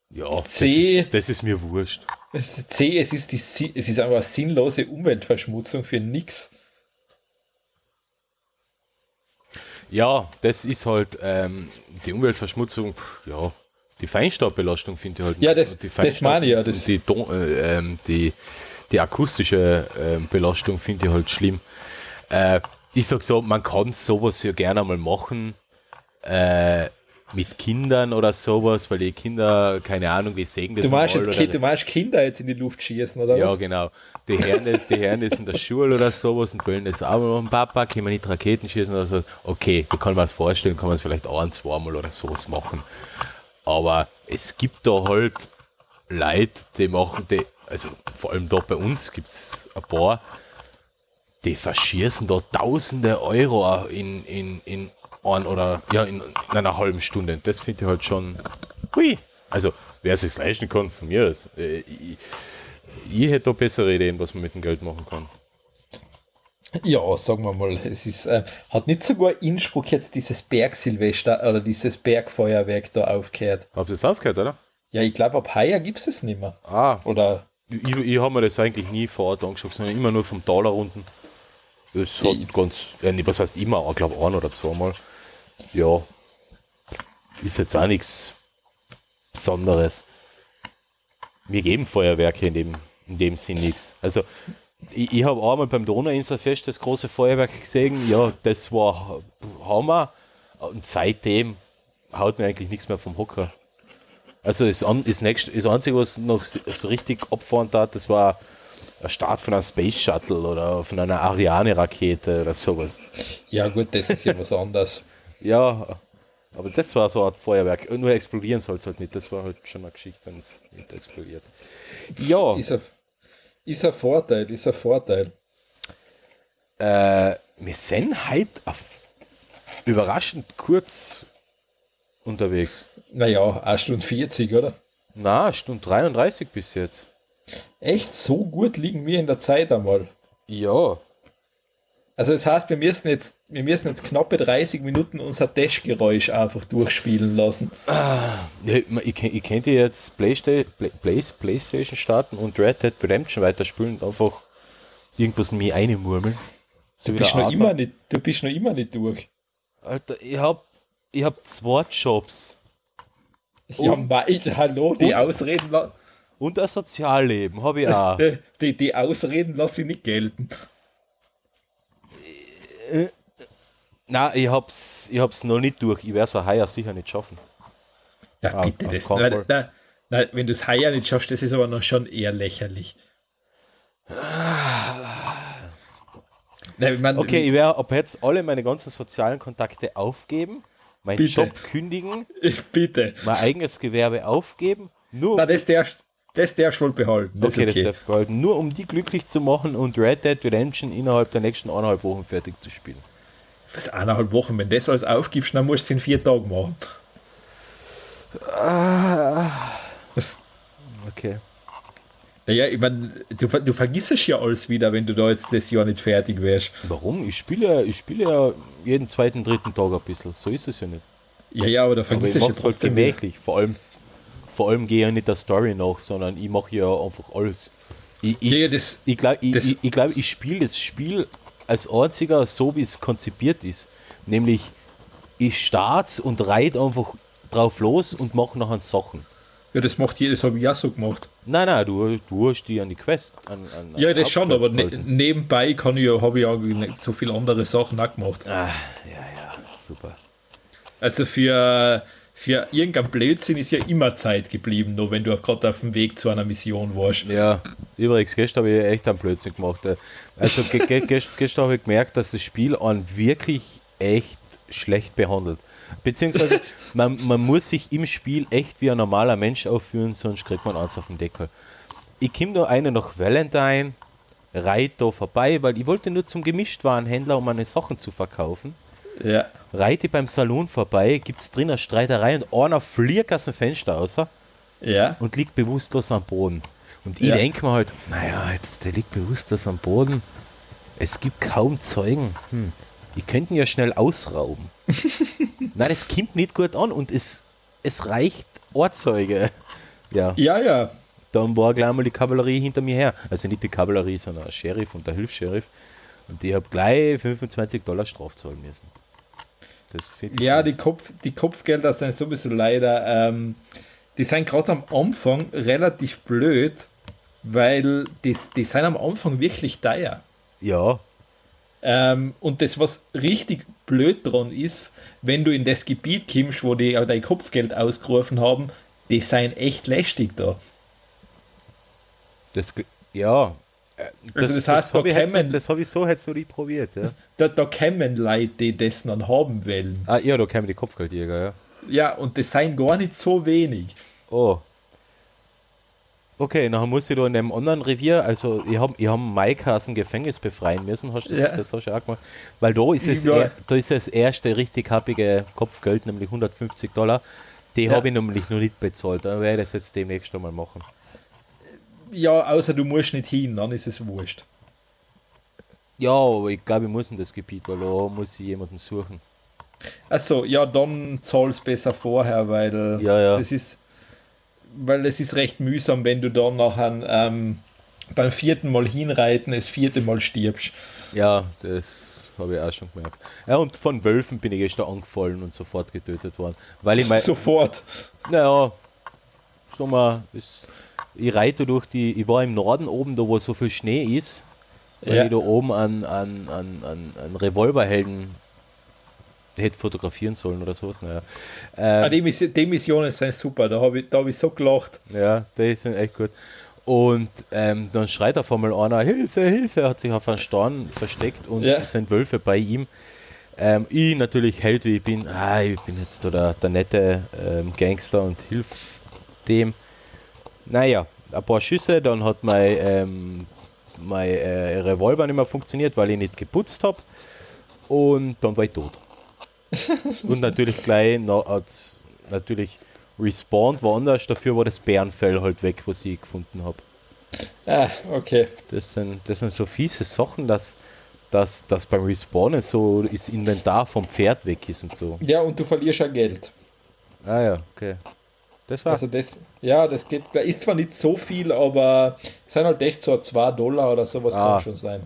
S2: Ja, das
S1: C-
S2: ist, das ist mir wurscht.
S1: Das C, es ist, die, es ist einfach sinnlose Umweltverschmutzung für nix.
S2: Ja, das ist halt ähm, die Umweltverschmutzung, ja, die Feinstaubbelastung finde ich halt.
S1: Ja, das-
S2: die
S1: das meine ich ja, das-
S2: Die, äh, ähm, die, die akustische ähm, Belastung finde ich halt schlimm. Äh, ich sag so, man kann sowas ja gerne mal machen. Äh, mit Kindern oder sowas, weil die Kinder, keine Ahnung, die sägen das
S1: Du meinst, jetzt,
S2: oder-
S1: du meinst Kinder jetzt in die Luft schießen, oder
S2: ja,
S1: was?
S2: genau. Die das, die hören das in der Schule oder sowas und wollen das auch mal machen. Papa, können wir nicht Raketen schießen oder so? Okay, da kann man es vorstellen, kann man es vielleicht ein, zweimal oder sowas machen. Aber es gibt da halt Leute, die machen die, also vor allem da bei uns gibt es ein paar, die verschießen da tausende Euro in, in, in ein oder ja, in, in einer halben Stunde. Das finde ich halt schon. Hui. Also, wer sich leisten kann, von mir aus. Äh, Ich, ich hätte da bessere Ideen, was man mit dem Geld machen kann.
S1: Ja, sagen wir mal, es ist, äh, hat nicht sogar Innsbruck jetzt dieses Bergsilvester oder dieses Bergfeuerwerk da aufgehört?
S2: Habt ihr es aufgehört, oder?
S1: Ja, ich glaube, ab heuer gibt es es nicht mehr.
S2: Ah,
S1: Oder,
S2: ich, ich habe mir das eigentlich nie vor Ort angeschaut, sondern immer nur vom Taler unten. Es hat ganz, ja, nee, was heißt immer, ich glaube ein oder zweimal. Ja, ist jetzt auch nichts Besonderes. Wir geben Feuerwerke in dem, in dem Sinn nichts. Also, ich, ich habe einmal beim Donauinselfest das große Feuerwerk gesehen, ja, das war Hammer. Und seitdem haut mir eigentlich nichts mehr vom Hocker. Also das, das, nächste, das Einzige, was noch so richtig abfahren tat, das war der Start von einem Space Shuttle oder von einer Ariane-Rakete oder sowas.
S1: ja gut, das ist ja was anderes.
S2: Ja, aber das war so Art Feuerwerk. Nur explodieren soll es halt nicht. Das war halt schon eine Geschichte, wenn es nicht explodiert. Ja,
S1: Ist ein, ist ein Vorteil, ist ein Vorteil.
S2: äh, wir sind heute auf überraschend kurz unterwegs.
S1: Naja, 1 Stunde 40, oder?
S2: Na, Stunde 33 bis jetzt.
S1: Echt, so gut liegen wir in der Zeit einmal.
S2: Ja,
S1: Also das heißt, wir müssen jetzt, wir müssen jetzt knappe 30 Minuten unser Testgeräusch einfach durchspielen lassen.
S2: Ja, ich, kenn- ich könnte jetzt Playsta Play, Play, Playstation starten und Red Dead Redemption weiterspielen und einfach irgendwas in mich einmurmeln. So
S1: Du bist, noch
S2: Arthur.
S1: immer nicht, du bist noch immer nicht durch.
S2: Alter, ich hab, ich hab zwei Jobs
S1: Ja,
S2: Und-
S1: mei, hallo, die
S2: und-
S1: Ausreden,
S2: und ein Sozialleben habe ich auch.
S1: die, die, die Ausreden lasse ich nicht gelten.
S2: Nein, ich hab's, ich hab's noch nicht durch. Ich werde es heuer sicher nicht schaffen.
S1: Ja,
S2: Ah,
S1: bitte, das, nein, nein, nein, wenn du es heuer nicht schaffst, das ist aber noch schon eher lächerlich. Nein, ich mein,
S2: Okay, ich werde ab jetzt alle meine ganzen sozialen Kontakte aufgeben, meinen
S1: Bitte.
S2: Job kündigen,
S1: bitte.
S2: mein eigenes Gewerbe aufgeben, nur
S1: Na, das darfst das darfst du wohl behalten. Das
S2: Okay,
S1: okay.
S2: das darf behalten. Nur um die glücklich zu machen und Red Dead Redemption innerhalb der nächsten eineinhalb Wochen fertig zu spielen.
S1: Was eineinhalb Wochen, wenn du das alles aufgibst, dann musst du es in vier Tagen machen. Was?
S2: Okay.
S1: Naja, ich meine, du, du vergisst es ja alles wieder, wenn du da jetzt das Jahr nicht fertig wärst.
S2: Warum? Ich spiele ja, ich spiele ja jeden zweiten, dritten Tag ein bisschen. So ist es ja nicht.
S1: Ja, ja, aber da
S2: Aber
S1: vergisst
S2: ich
S1: es ja
S2: halt
S1: trotzdem wieder.
S2: gemächlich. Vor allem, vor allem gehe ich ja nicht der Story nach, sondern ich mache ja einfach alles. Ich, ich,
S1: Ja, ja, das-
S2: ich glaube, ich,
S1: das-
S2: ich, ich, glaub, ich spiele das Spiel als einziger so, wie es konzipiert ist. Nämlich, ich starte und reite einfach drauf los und mache nachher Sachen.
S1: Ja, das macht jeder, das habe ich auch so gemacht.
S2: Nein, nein, du, du hast die an die Quest. An, an,
S1: Ja, das schon, aber ne nebenbei kann ich ja, habe ich ja nicht so viele andere Sachen auch gemacht.
S2: Ah, ja, ja, super.
S1: Also für, für irgendein Blödsinn ist ja immer Zeit geblieben, nur wenn du gerade auf dem Weg zu einer Mission warst.
S2: Ja, übrigens, gestern habe ich echt einen Blödsinn gemacht. äh. Also ge ge gest- gestern habe ich gemerkt, dass das Spiel an wirklich echt schlecht behandelt. Beziehungsweise man, man muss sich im Spiel echt wie ein normaler Mensch aufführen, sonst kriegt man eins auf den Deckel. Ich komme da eine nach Valentine, reite da vorbei, weil ich wollte nur zum Gemischtwarenhändler, um meine Sachen zu verkaufen.
S1: Ja.
S2: Reite beim Salon vorbei, gibt es drin eine Streiterei und einer fliegt aus dem Fenster raus
S1: Ja.
S2: und liegt bewusstlos am Boden. Und ich
S1: Ja.
S2: denke mir halt, naja, jetzt, der liegt bewusstlos am Boden. Es gibt kaum Zeugen. Hm. Die könnten ja schnell ausrauben. Nein, das kommt nicht gut an und es, es reicht Ohrzeuge. Ja,
S1: Ja, ja.
S2: dann war gleich mal die Kavallerie hinter mir her. Also nicht die Kavallerie, sondern der Sheriff und der Hilfs-Sheriff. Und ich habe gleich 25 Dollar Straf zahlen müssen. Das
S1: Ja, die, Kopf, die Kopfgelder sind sowieso leider, ähm, die sind gerade am Anfang relativ blöd, weil die, die sind am Anfang wirklich teuer.
S2: Ja,
S1: Ähm, und das, was richtig blöd dran ist, wenn du in das Gebiet kommst, wo die auch dein Kopfgeld ausgerufen haben, die sind echt lästig da.
S2: das, ja.
S1: Also das heißt,
S2: habe ich,
S1: da
S2: jetzt-
S1: kämen-
S2: das hab ich so noch nie probiert. Ja.
S1: Da, da kommen Leute, die das dann haben wollen.
S2: Ah, ja, da kämen die Kopfgeldjäger, ja.
S1: Ja, und das sind gar nicht so wenig.
S2: Oh. Okay, nachher muss ich da in dem anderen Revier, also ich habe ich hab Mike aus dem Gefängnis befreien müssen, hast du das,
S1: Ja.
S2: das hast du auch gemacht? Weil da ist, es
S1: Ja.
S2: er, da ist das erste richtig happige Kopfgeld, nämlich 150 Dollar. Die
S1: Ja.
S2: habe ich nämlich noch nicht bezahlt, dann werde ich das jetzt demnächst einmal machen.
S1: Ja, außer du musst nicht hin, dann ist es wurscht.
S2: Ja, aber ich glaube, ich muss in das Gebiet, weil da muss ich jemanden suchen.
S1: Achso, ja, dann zahlst besser vorher, weil
S2: Ja, ja.
S1: das ist, weil es ist recht mühsam, wenn du dann nachher ähm, beim vierten Mal hinreiten, das vierte Mal stirbst.
S2: Ja, das habe ich auch schon gemerkt. Ja, und von Wölfen bin ich gestern angefallen und sofort getötet worden. Weil ich mein,
S1: Sofort.
S2: Naja, sag mal, es, ich reite durch die, ich war im Norden oben, da wo so viel Schnee ist, weil
S1: Ja.
S2: ich da oben an, an, an, an, an Revolverhelden hätte fotografieren sollen oder sowas. Naja,
S1: Ah,
S2: äh,
S1: die, Miss die Missionen sind super, da habe ich, da hab ich so gelacht.
S2: ja, die sind echt gut. Und ähm, dann schreit auf einmal einer, Hilfe, Hilfe, hat sich auf einen Stein versteckt und
S1: Ja.
S2: es sind Wölfe bei ihm. Ähm, ich natürlich Held wie ich bin, ah, ich bin jetzt da der, der nette ähm, Gangster und hilf dem. Naja, ein paar Schüsse, dann hat mein, ähm, mein äh, Revolver nicht mehr funktioniert, weil ich nicht geputzt habe. Und dann war ich tot. und natürlich gleich na, natürlich respawned woanders, dafür war das Bärenfell halt weg, was ich gefunden habe.
S1: Ah, okay.
S2: Das sind, das sind so fiese Sachen, dass, dass, dass beim Respawnen so das Inventar vom Pferd weg ist und so.
S1: Ja, und du verlierst ja Geld.
S2: Ah ja, okay. Das war.
S1: Also das, ja, das geht, da ist zwar nicht so viel, aber es sind halt echt so 2 Dollar oder sowas
S2: Ah.
S1: kann schon sein.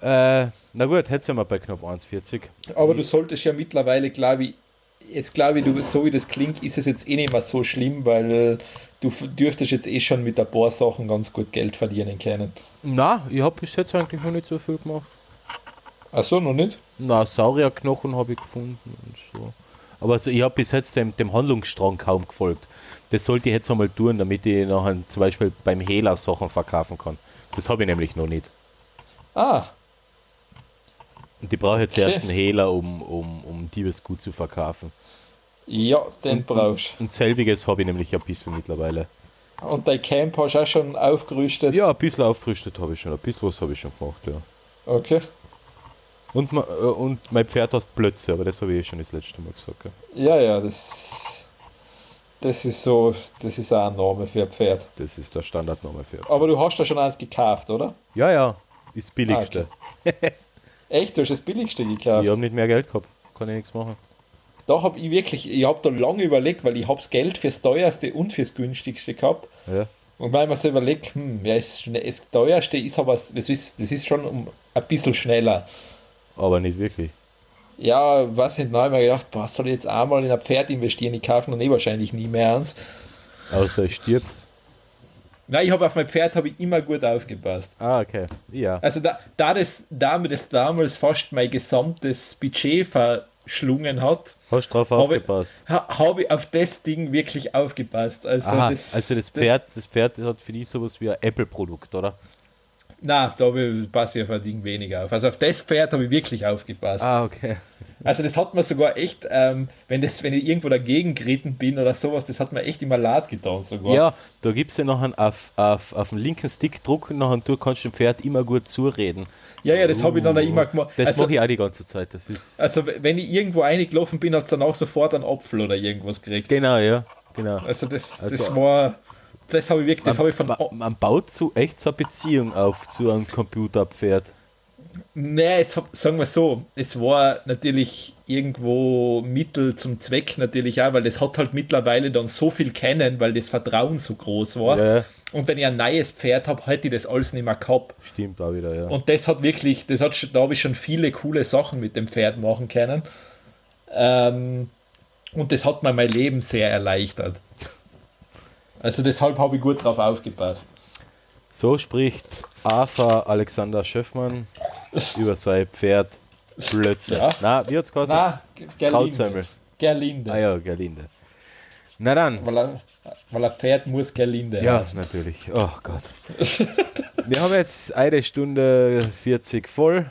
S2: Äh, na gut, jetzt sind wir bei knapp 1,40.
S1: Aber du solltest ja mittlerweile, glaube ich, jetzt glaube ich, du, so wie das klingt, ist es jetzt eh nicht mehr so schlimm, weil du dürftest jetzt eh schon mit ein paar Sachen ganz gut Geld verdienen können.
S2: Na, ich habe bis jetzt eigentlich noch nicht so viel gemacht.
S1: Achso, noch nicht?
S2: Na, Saurierknochen habe ich gefunden und so. Aber also ich habe bis jetzt dem, dem Handlungsstrang kaum gefolgt. Das sollte ich jetzt einmal tun, damit ich nachher zum Beispiel beim Hehler Sachen verkaufen kann. Das habe ich nämlich noch nicht.
S1: Ah,
S2: Und ich brauche jetzt
S1: Okay.
S2: erst einen Hehler, um, um, um Diebesgut zu verkaufen.
S1: ja, den brauchst
S2: Und selbiges habe ich nämlich ein bisschen mittlerweile.
S1: du. Und dein Camp hast du auch schon aufgerüstet?
S2: Ja, ein bisschen aufgerüstet habe ich schon, ein bisschen was habe ich schon gemacht, ja.
S1: Okay.
S2: Und, äh, und mein Pferd heißt Plötze, aber das habe ich eh schon das letzte Mal gesagt. Ja.
S1: Ja, ja, das, das ist so, das ist auch ein Name für ein Pferd.
S2: Das ist der Standardname für.
S1: Aber du hast da schon eins gekauft, oder?
S2: Ja, ja, ist das billigste.
S1: Echt, du hast das billigste gekauft?
S2: Ich habe nicht mehr Geld gehabt, kann ich nichts machen.
S1: Da habe ich wirklich, ich habe da lange überlegt, weil ich habe das Geld fürs teuerste und fürs günstigste gehabt.
S2: Ja.
S1: Und weil man so überlegt, hm, ja, ist, das teuerste ist aber, das ist, das ist schon um, ein bisschen schneller.
S2: Aber nicht wirklich.
S1: Ja, was nicht, neu mir gedacht, boah, soll ich jetzt einmal in ein Pferd investieren? Ich kaufe noch eh wahrscheinlich nie mehr eins.
S2: Außer es stirbt.
S1: Nein, ich habe auf mein Pferd habe ich immer gut aufgepasst.
S2: Ah, okay. Ja.
S1: Also da, da das, da mir das damals fast mein gesamtes Budget verschlungen hat,
S2: Hast du drauf
S1: habe
S2: aufgepasst?
S1: ha, habe ich auf das Ding wirklich aufgepasst. Also
S2: Aha,
S1: das,
S2: also das Pferd, das Pferd hat für dich sowas wie ein Apple-Produkt, oder?
S1: Na, da habe ich- passe ich auf ein Ding weniger auf. Also auf das Pferd habe ich wirklich aufgepasst.
S2: Ah, okay.
S1: Also das hat mir sogar echt, ähm, wenn, das, wenn ich irgendwo dagegen geritten bin oder sowas, das hat mir echt immer leid getan sogar.
S2: Ja, da gibt es ja nachher auf, auf, auf den linken Stick drucken, nachher du kannst dem Pferd immer gut zureden.
S1: ja, ja, das habe ich dann auch immer gemacht.
S2: Das
S1: Also,
S2: mache ich auch die ganze Zeit. Das ist.
S1: also wenn ich irgendwo eingelaufen bin, hat es dann auch sofort einen Apfel oder irgendwas gekriegt.
S2: Genau, ja. Genau.
S1: Also das,
S2: Also-
S1: das war, das habe ich wirklich, das habe ich von,
S2: man, man baut so echt so eine Beziehung auf zu einem Computerpferd.
S1: nee, es, sagen wir so, es war natürlich irgendwo Mittel zum Zweck natürlich auch, weil das hat halt mittlerweile dann so viel kennen, weil das Vertrauen so groß war.
S2: Ja,
S1: Und wenn ich ein neues Pferd habe, hätte ich das alles nicht mehr gehabt.
S2: stimmt auch wieder, ja.
S1: Und das hat wirklich, das hat, schon- da habe ich schon viele coole Sachen mit dem Pferd machen können. Ähm, und das hat mir mein Leben sehr erleichtert. Also deshalb habe ich gut drauf aufgepasst.
S2: So spricht Arthur Alexander Schöffmann über sein Pferd Blödsinn.
S1: Ja.
S2: Na, wie hat's geheißen?
S1: Na,
S2: Krautsemmel.
S1: Gerlinde.
S2: Ah ja, Gerlinde. Na dann.
S1: Weil, er, weil ein Pferd muss Gerlinde
S2: Ja,
S1: heißen.
S2: natürlich. Oh Gott. Wir haben jetzt eine Stunde 40 voll.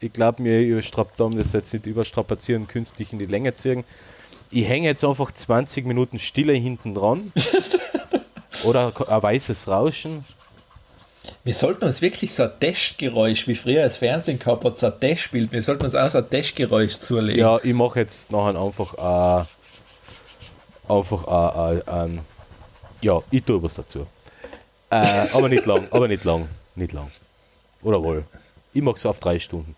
S2: Ich glaube, wir überstrapazieren das jetzt nicht überstrapazieren, künstlich in die Länge ziehen. Ich hänge jetzt einfach 20 Minuten Stille hinten dran. Oder ein weißes Rauschen.
S1: Wir sollten uns wirklich so ein Testgeräusch, wie früher das Fernsehen gehabt hat, so ein Testbild, wir sollten uns auch so ein Testgeräusch zulegen.
S2: Ja, ich mache jetzt nachher einfach äh, einfach äh, äh, ähm, ja, ich tue was dazu. Äh, aber nicht lang, aber nicht lang, nicht lang. Oder wohl. Ich mache es auf drei Stunden.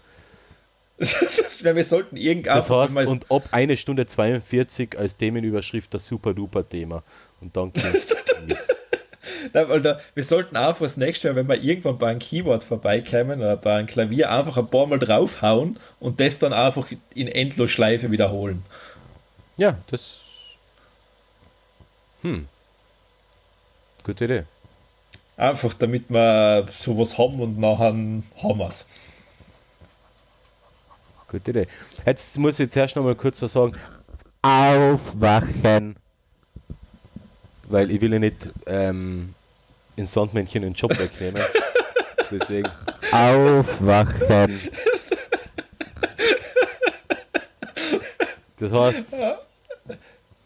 S1: Wir sollten irgendwann
S2: Das heißt, und ab eine Stunde 42 als Themenüberschrift das super duper Thema. Und dann.
S1: Nein, weil da, wir sollten einfach das nächste Mal, wenn wir irgendwann bei einem Keyboard vorbeikommen oder bei einem Klavier, einfach ein paar Mal draufhauen und das dann einfach in Endlosschleife wiederholen.
S2: Ja, das. Hm. Gute Idee.
S1: Einfach damit wir sowas haben und nachher haben wir es.
S2: Gute Idee. Jetzt muss ich zuerst noch mal kurz was sagen. Aufwachen. Weil ich will ja nicht ähm, in Sandmännchen den Job wegnehmen. Deswegen. Aufwachen. Das heißt,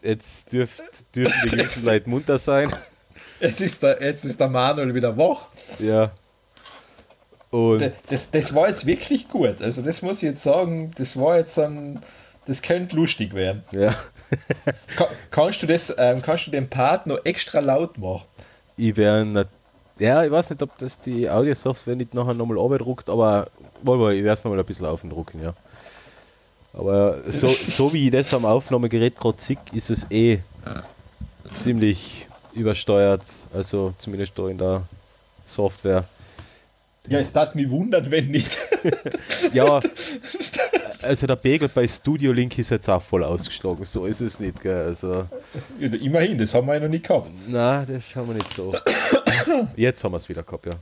S2: jetzt dürft, dürfen die gewissen Leute munter sein.
S1: Jetzt ist, der, jetzt ist der Manuel wieder wach.
S2: Ja. Und
S1: Das, das war jetzt wirklich gut. Also das muss ich jetzt sagen, das war jetzt ein, das könnte lustig werden.
S2: ja.
S1: Ka kannst du das, ähm, kannst du den Part noch extra laut machen?
S2: Ich werde ja, ich weiß nicht, ob das die Audiosoftware nicht nachher nochmal druckt, aber wohl, wohl, ich werde es nochmal ein bisschen aufdrucken, ja. Aber so, so wie ich das am Aufnahmegerät gerade sehe, ist es eh ziemlich übersteuert, also zumindest da in der Software.
S1: Ja, es tat mich wundern, wenn nicht.
S2: Ja, also der Pegel bei Studio Link ist jetzt auch voll ausgeschlagen, so ist es nicht, gell? Also,
S1: Ja, Immerhin, das haben wir ja noch nicht gehabt.
S2: na, das haben wir nicht so. Jetzt haben wir es wieder gehabt, ja.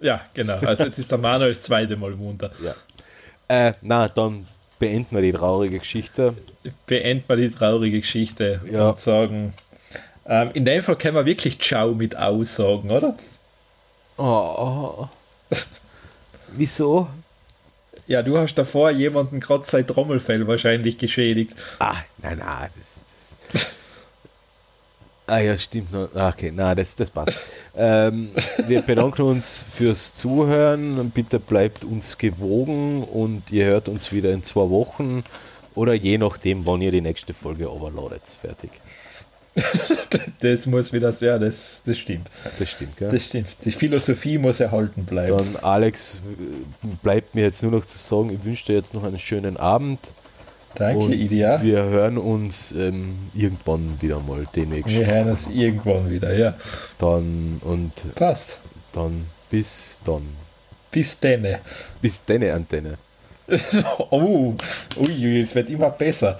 S1: Ja, genau. Also jetzt ist der Manuel das zweite Mal munter.
S2: Ja. Äh, na, dann beenden wir die traurige Geschichte.
S1: Beenden wir die traurige Geschichte
S2: Ja.
S1: und sagen, ähm, in dem Fall können wir wirklich Ciao mit aussagen, oder?
S2: Oh. Wieso?
S1: Ja, du hast davor jemanden gerade sein Trommelfell wahrscheinlich geschädigt.
S2: Ah, nein, nein, das, das. Ah ja, stimmt. noch. Ah, Okay, na, das, das passt. ähm, wir bedanken uns fürs Zuhören. Bitte bleibt uns gewogen und ihr hört uns wieder in zwei Wochen oder je nachdem, wann ihr die nächste Folge overladet. Fertig.
S1: Das muss wieder sehr, das, das stimmt.
S2: Das stimmt, gell?
S1: Das stimmt. Die Philosophie muss erhalten bleiben.
S2: Dann, Alex, bleibt mir jetzt nur noch zu sagen, ich wünsche dir jetzt noch einen schönen Abend
S1: Danke,
S2: Und
S1: Idia.
S2: Wir hören uns ähm, irgendwann wieder mal demnächst.
S1: Wir hören uns irgendwann wieder, ja.
S2: Dann und
S1: Passt.
S2: dann bis dann.
S1: Bis denne.
S2: Bis deine Antenne.
S1: oh, ui, es wird immer besser.